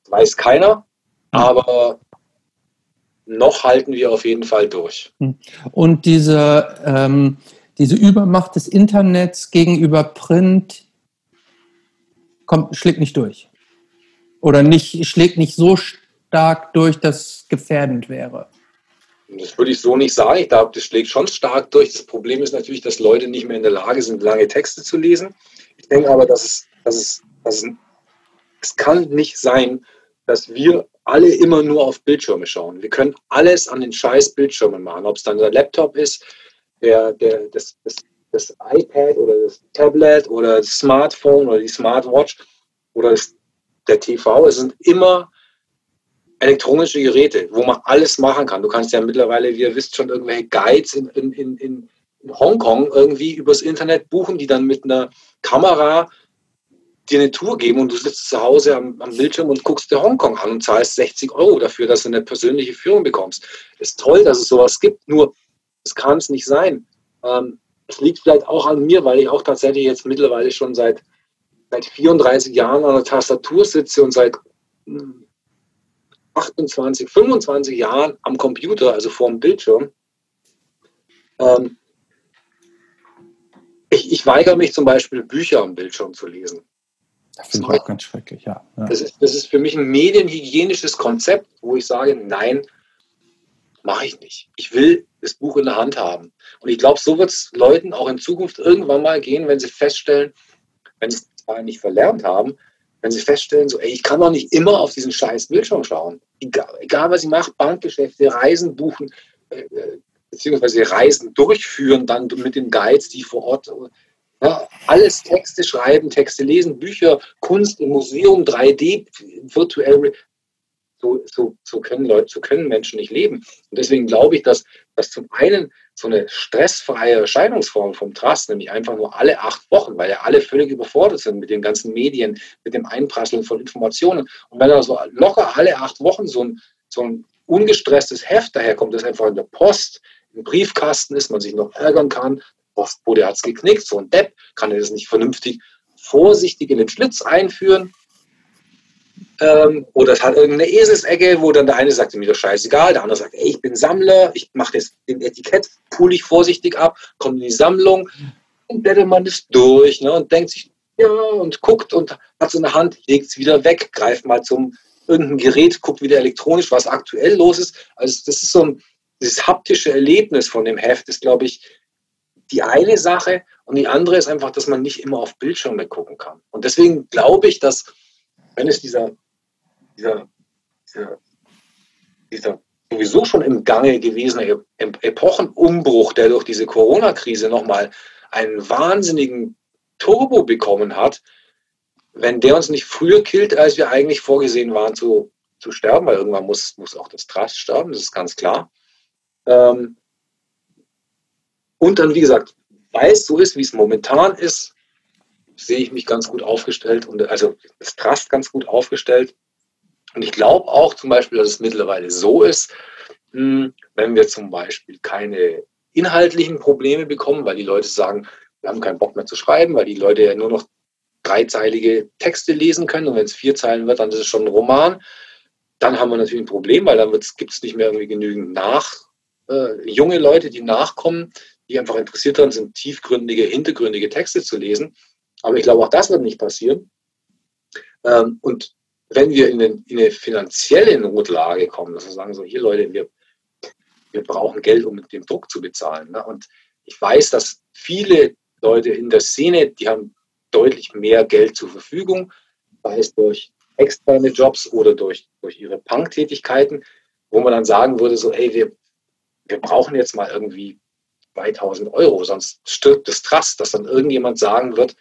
weiß keiner, aber noch halten wir auf jeden Fall durch. Hm. Und diese, ähm, diese Übermacht des Internets gegenüber Print kommt, schlägt nicht durch. Oder nicht, schlägt nicht so stark durch, dass es gefährdend wäre. Das würde ich so nicht sagen. Ich glaube, das schlägt schon stark durch. Das Problem ist natürlich, dass Leute nicht mehr in der Lage sind, lange Texte zu lesen. Ich denke aber, dass es, dass es also, es kann nicht sein, dass wir alle immer nur auf Bildschirme schauen. Wir können alles an den scheiß Bildschirmen machen, ob es dann der Laptop ist, der, der, das, das, das iPad oder das Tablet oder das Smartphone oder die Smartwatch oder das, der TV. Es sind immer elektronische Geräte, wo man alles machen kann. Du kannst ja mittlerweile, wie ihr wisst, schon irgendwelche Guides in, in, in, in Hongkong irgendwie übers Internet buchen, die dann mit einer Kamera dir eine Tour geben und du sitzt zu Hause am, am Bildschirm und guckst dir Hongkong an und zahlst 60 Euro dafür, dass du eine persönliche Führung bekommst. Ist toll, dass es sowas gibt, nur es kann es nicht sein. Ähm, es liegt vielleicht auch an mir, weil ich auch tatsächlich jetzt mittlerweile schon seit, seit 34 Jahren an der Tastatur sitze und seit 28, hm, 25 Jahren am Computer, also vor dem Bildschirm. Ähm, ich, ich, weigere mich zum Beispiel, Bücher am Bildschirm zu lesen. Das finde ich auch ganz schrecklich, ja. ja. Das, ist, das ist für mich ein medienhygienisches Konzept, wo ich sage, nein, mache ich nicht. Ich will das Buch in der Hand haben. Und ich glaube, so wird es Leuten auch in Zukunft irgendwann mal gehen, wenn sie feststellen, wenn sie es nicht verlernt haben, wenn sie feststellen, so, ey, ich kann doch nicht immer auf diesen scheiß Bildschirm schauen. Egal, egal was ich mache, Bankgeschäfte, Reisen buchen, äh, äh beziehungsweise Reisen durchführen, dann mit den Guides, die vor Ort ja, alles Texte schreiben, Texte lesen, Bücher, Kunst im Museum, 3D, virtuell. So, so, so können Leute, so können Menschen nicht leben. Und deswegen glaube ich, dass, dass zum einen so eine stressfreie Erscheinungsform vom Trust, nämlich einfach nur alle acht Wochen, weil ja alle völlig überfordert sind mit den ganzen Medien, mit dem Einprasseln von Informationen. Und wenn da so locker alle acht Wochen so ein, so ein ungestresstes Heft daherkommt, das einfach in der Post, im Briefkasten ist, man sich noch ärgern kann, Postbote hat es geknickt, so ein Depp, kann er das nicht vernünftig vorsichtig in den Schlitz einführen. Ähm, oder es hat irgendeine Eselsecke, wo dann der eine sagt, mir doch scheißegal, der andere sagt, ey, ich bin Sammler, ich mache das den Etikett, pule ich vorsichtig ab, kommt in die Sammlung und blättert man das durch ne, und denkt sich, ja, und guckt und hat so eine Hand, legt es wieder weg, greift mal zum irgendein Gerät, guckt wieder elektronisch, was aktuell los ist. Also das ist so ein, dieses haptische Erlebnis von dem Heft ist, glaube ich, die eine Sache und die andere ist einfach, dass man nicht immer auf Bildschirme gucken kann. Und deswegen glaube ich, dass wenn es dieser, dieser, dieser, dieser sowieso schon im Gange gewesene Epochenumbruch, der durch diese Corona-Krise nochmal einen wahnsinnigen Turbo bekommen hat, wenn der uns nicht früher killt, als wir eigentlich vorgesehen waren zu, zu sterben, weil irgendwann muss, muss auch das Trust sterben, das ist ganz klar. Ähm, und dann, wie gesagt, weil es so ist, wie es momentan ist, sehe ich mich ganz gut aufgestellt und also das Trust ganz gut aufgestellt. Und ich glaube auch zum Beispiel, dass es mittlerweile so ist, hm, wenn wir zum Beispiel keine inhaltlichen Probleme bekommen, weil die Leute sagen, wir haben keinen Bock mehr zu schreiben, weil die Leute ja nur noch dreizeilige Texte lesen können und wenn es vier Zeilen wird, dann ist es schon ein Roman. Dann haben wir natürlich ein Problem, weil dann gibt es nicht mehr irgendwie genügend nach, äh, junge Leute, die nachkommen, die einfach interessiert daran sind, tiefgründige, hintergründige Texte zu lesen. Aber ich glaube, auch das wird nicht passieren. Ähm, und wenn wir in, den, in, eine finanzielle Notlage kommen, dass wir sagen, so hier Leute, wir, wir brauchen Geld, um den Druck zu bezahlen. Ne? Und ich weiß, dass viele Leute in der Szene, die haben deutlich mehr Geld zur Verfügung, sei es durch externe Jobs oder durch, durch ihre Punk-Tätigkeiten, wo man dann sagen würde, so, ey, wir, wir brauchen jetzt mal irgendwie 2000 Euro, sonst stirbt das Trust, dass dann irgendjemand sagen wird,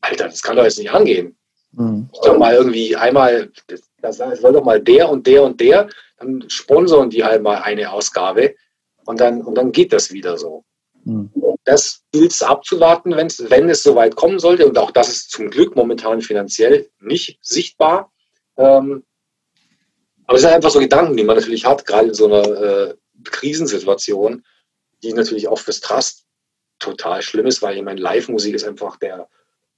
Alter, das kann doch jetzt nicht angehen. Mhm. Doch mal irgendwie einmal, das soll doch mal der und der und der, dann sponsoren die halt mal eine Ausgabe und dann, und dann geht das wieder so. Mhm. Das gilt es abzuwarten, wenn es soweit kommen sollte. Und auch das ist zum Glück momentan finanziell nicht sichtbar. Ähm, aber es sind einfach so Gedanken, die man natürlich hat, gerade in so einer äh, Krisensituation die natürlich auch fürs Trust total schlimm ist, weil ich meine, Live-Musik ist einfach der,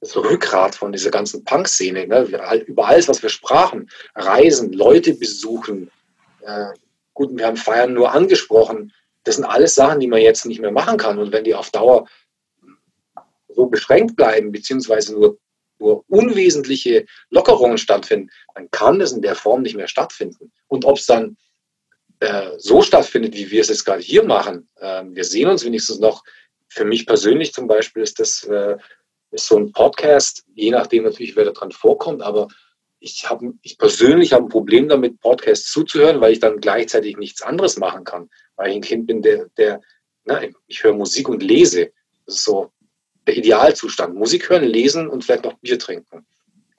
das Rückgrat von dieser ganzen Punk-Szene. Ne? über alles, was wir sprachen, Reisen, Leute besuchen, äh, gut, wir haben Feiern nur angesprochen. Das sind alles Sachen, die man jetzt nicht mehr machen kann. Und wenn die auf Dauer so beschränkt bleiben, beziehungsweise nur, nur unwesentliche Lockerungen stattfinden, dann kann das in der Form nicht mehr stattfinden. Und ob es dann äh, so stattfindet, wie wir es jetzt gerade hier machen. Ähm, wir sehen uns wenigstens noch. Für mich persönlich zum Beispiel ist das äh, ist so ein Podcast, je nachdem natürlich, wer da dran vorkommt, aber ich, hab, ich persönlich habe ein Problem damit, Podcasts zuzuhören, weil ich dann gleichzeitig nichts anderes machen kann. Weil ich ein Kind bin, der, der na, ich höre Musik und lese. Das ist so der Idealzustand. Musik hören, lesen und vielleicht noch Bier trinken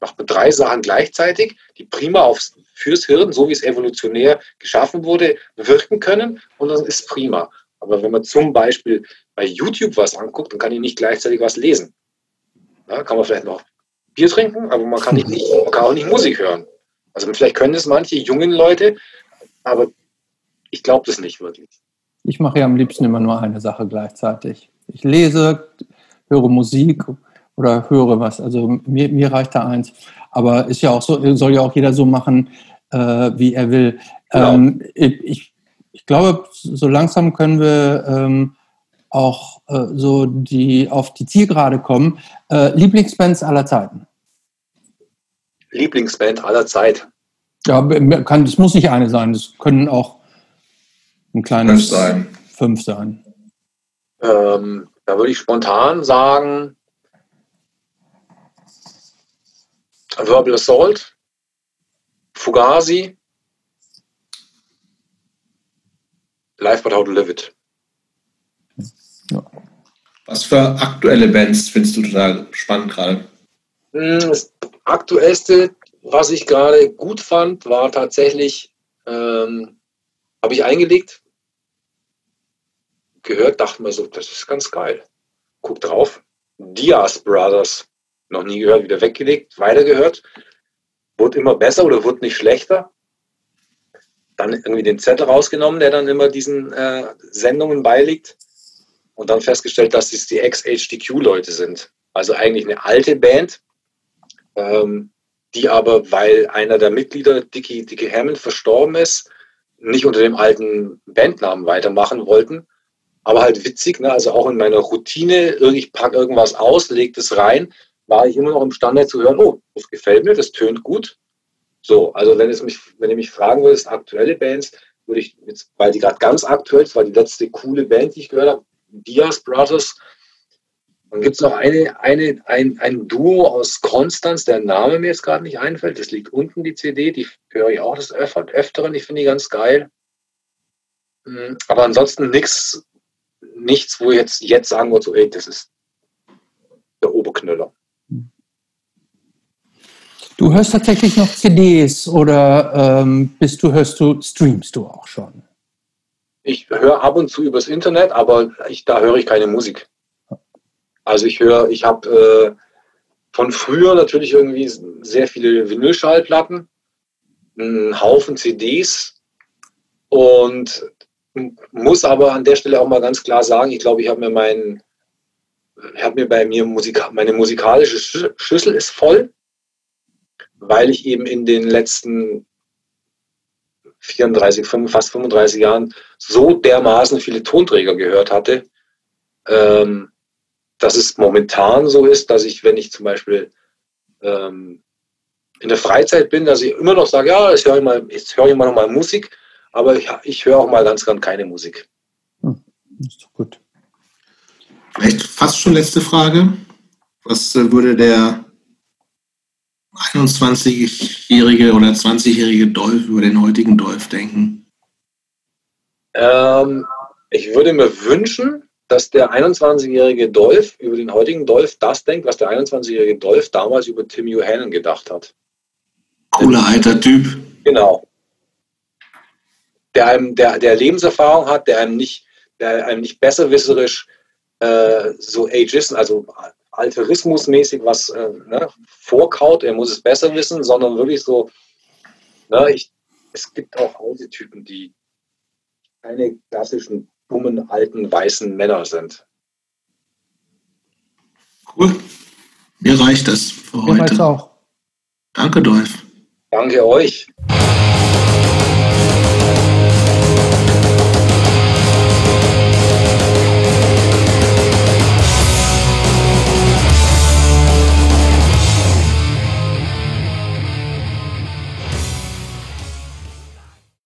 macht man drei Sachen gleichzeitig, die prima aufs, fürs Hirn, so wie es evolutionär geschaffen wurde, wirken können und das ist prima. Aber wenn man zum Beispiel bei YouTube was anguckt, dann kann ich nicht gleichzeitig was lesen. Ja, kann man vielleicht noch Bier trinken, aber man kann, nicht, man kann auch nicht Musik hören. Also vielleicht können es manche jungen Leute, aber ich glaube das nicht wirklich. Ich mache ja am liebsten immer nur eine Sache gleichzeitig. Ich lese, höre Musik oder höre was. Also mir, mir reicht da eins. Aber ist ja auch so, soll ja auch jeder so machen, äh, wie er will. Genau. Ähm, ich, ich glaube, so langsam können wir ähm, auch äh, so die auf die Zielgerade kommen. Äh, Lieblingsbands aller Zeiten. Lieblingsband aller Zeit. Ja, kann, das muss nicht eine sein. Das können auch ein kleines fünf sein. Fünf sein. Ähm, da würde ich spontan sagen, Verbal Assault, Fugazi, Life But How to Live It. Was für aktuelle Bands findest du total spannend gerade? Hm, das aktuellste, was ich gerade gut fand, war tatsächlich, ähm, habe ich eingelegt, gehört, dachte mir so, das ist ganz geil. Guck drauf. Diaz Brothers. Noch nie gehört, wieder weggelegt, weitergehört. Wurde immer besser oder wurde nicht schlechter. Dann irgendwie den Zettel rausgenommen, der dann immer diesen äh, Sendungen beiliegt und dann festgestellt, dass es die Ex-HDQ-Leute sind. Also eigentlich eine alte Band, ähm, die aber, weil einer der Mitglieder, Dickie, Dickie Hammond, verstorben ist, nicht unter dem alten Bandnamen weitermachen wollten. Aber halt witzig, ne? also auch in meiner Routine, ich packe irgendwas aus, lege das rein, war ich immer noch imstande zu hören, oh, das gefällt mir, das tönt gut. So, also wenn, es mich, wenn ihr mich fragen würdest, aktuelle Bands, würde ich jetzt, weil die gerade ganz aktuell ist, war die letzte coole Band, die ich gehört habe, Diaz Brothers. Dann gibt es noch eine, eine, ein, ein Duo aus Konstanz, der Name mir jetzt gerade nicht einfällt. Das liegt unten, die CD, die höre ich auch des Öfteren. Ich finde die ganz geil. Hm, aber ansonsten nichts, nichts, wo jetzt, jetzt sagen würde, so, ey, das ist der Oberknüller. Du hörst tatsächlich noch CDs oder ähm, bist du, hörst du, streamst du auch schon? Ich höre ab und zu übers Internet, aber ich, da höre ich keine Musik. Also ich höre, ich habe äh, von früher natürlich irgendwie sehr viele Vinylschallplatten, einen Haufen CDs und muss aber an der Stelle auch mal ganz klar sagen, ich glaube, ich habe mir meinen, habe mir bei mir Musik, meine musikalische Schüssel ist voll, weil ich eben in den letzten 34, fast 35 Jahren so dermaßen viele Tonträger gehört hatte, ähm, dass es momentan so ist, dass ich, wenn ich zum Beispiel ähm, in der Freizeit bin, dass ich immer noch sage, ja, jetzt höre ich mal, jetzt höre ich mal noch mal Musik, aber ich, ich höre auch mal ganz gern keine Musik. Hm, ist doch gut. Vielleicht fast schon letzte Frage. Was äh, würde der 21-jährige oder 20-jährige Dolph über den heutigen Dolph denken? Ähm, ich würde mir wünschen, dass der 21-jährige Dolph über den heutigen Dolph das denkt, was der 21-jährige Dolph damals über Tim Johannen gedacht hat. Cooler alter Typ. Genau. Der einem, der, der Lebenserfahrung hat, der einem nicht, der einem nicht besserwisserisch äh, so Ageisten, also Alterismusmäßig was äh, ne, vorkaut, er muss es besser wissen, sondern wirklich so, ne, ich, es gibt auch alte Typen, die keine klassischen, dummen, alten, weißen Männer sind. Cool. Mir reicht das für heute. Mir auch. Danke, Dolph. Danke euch.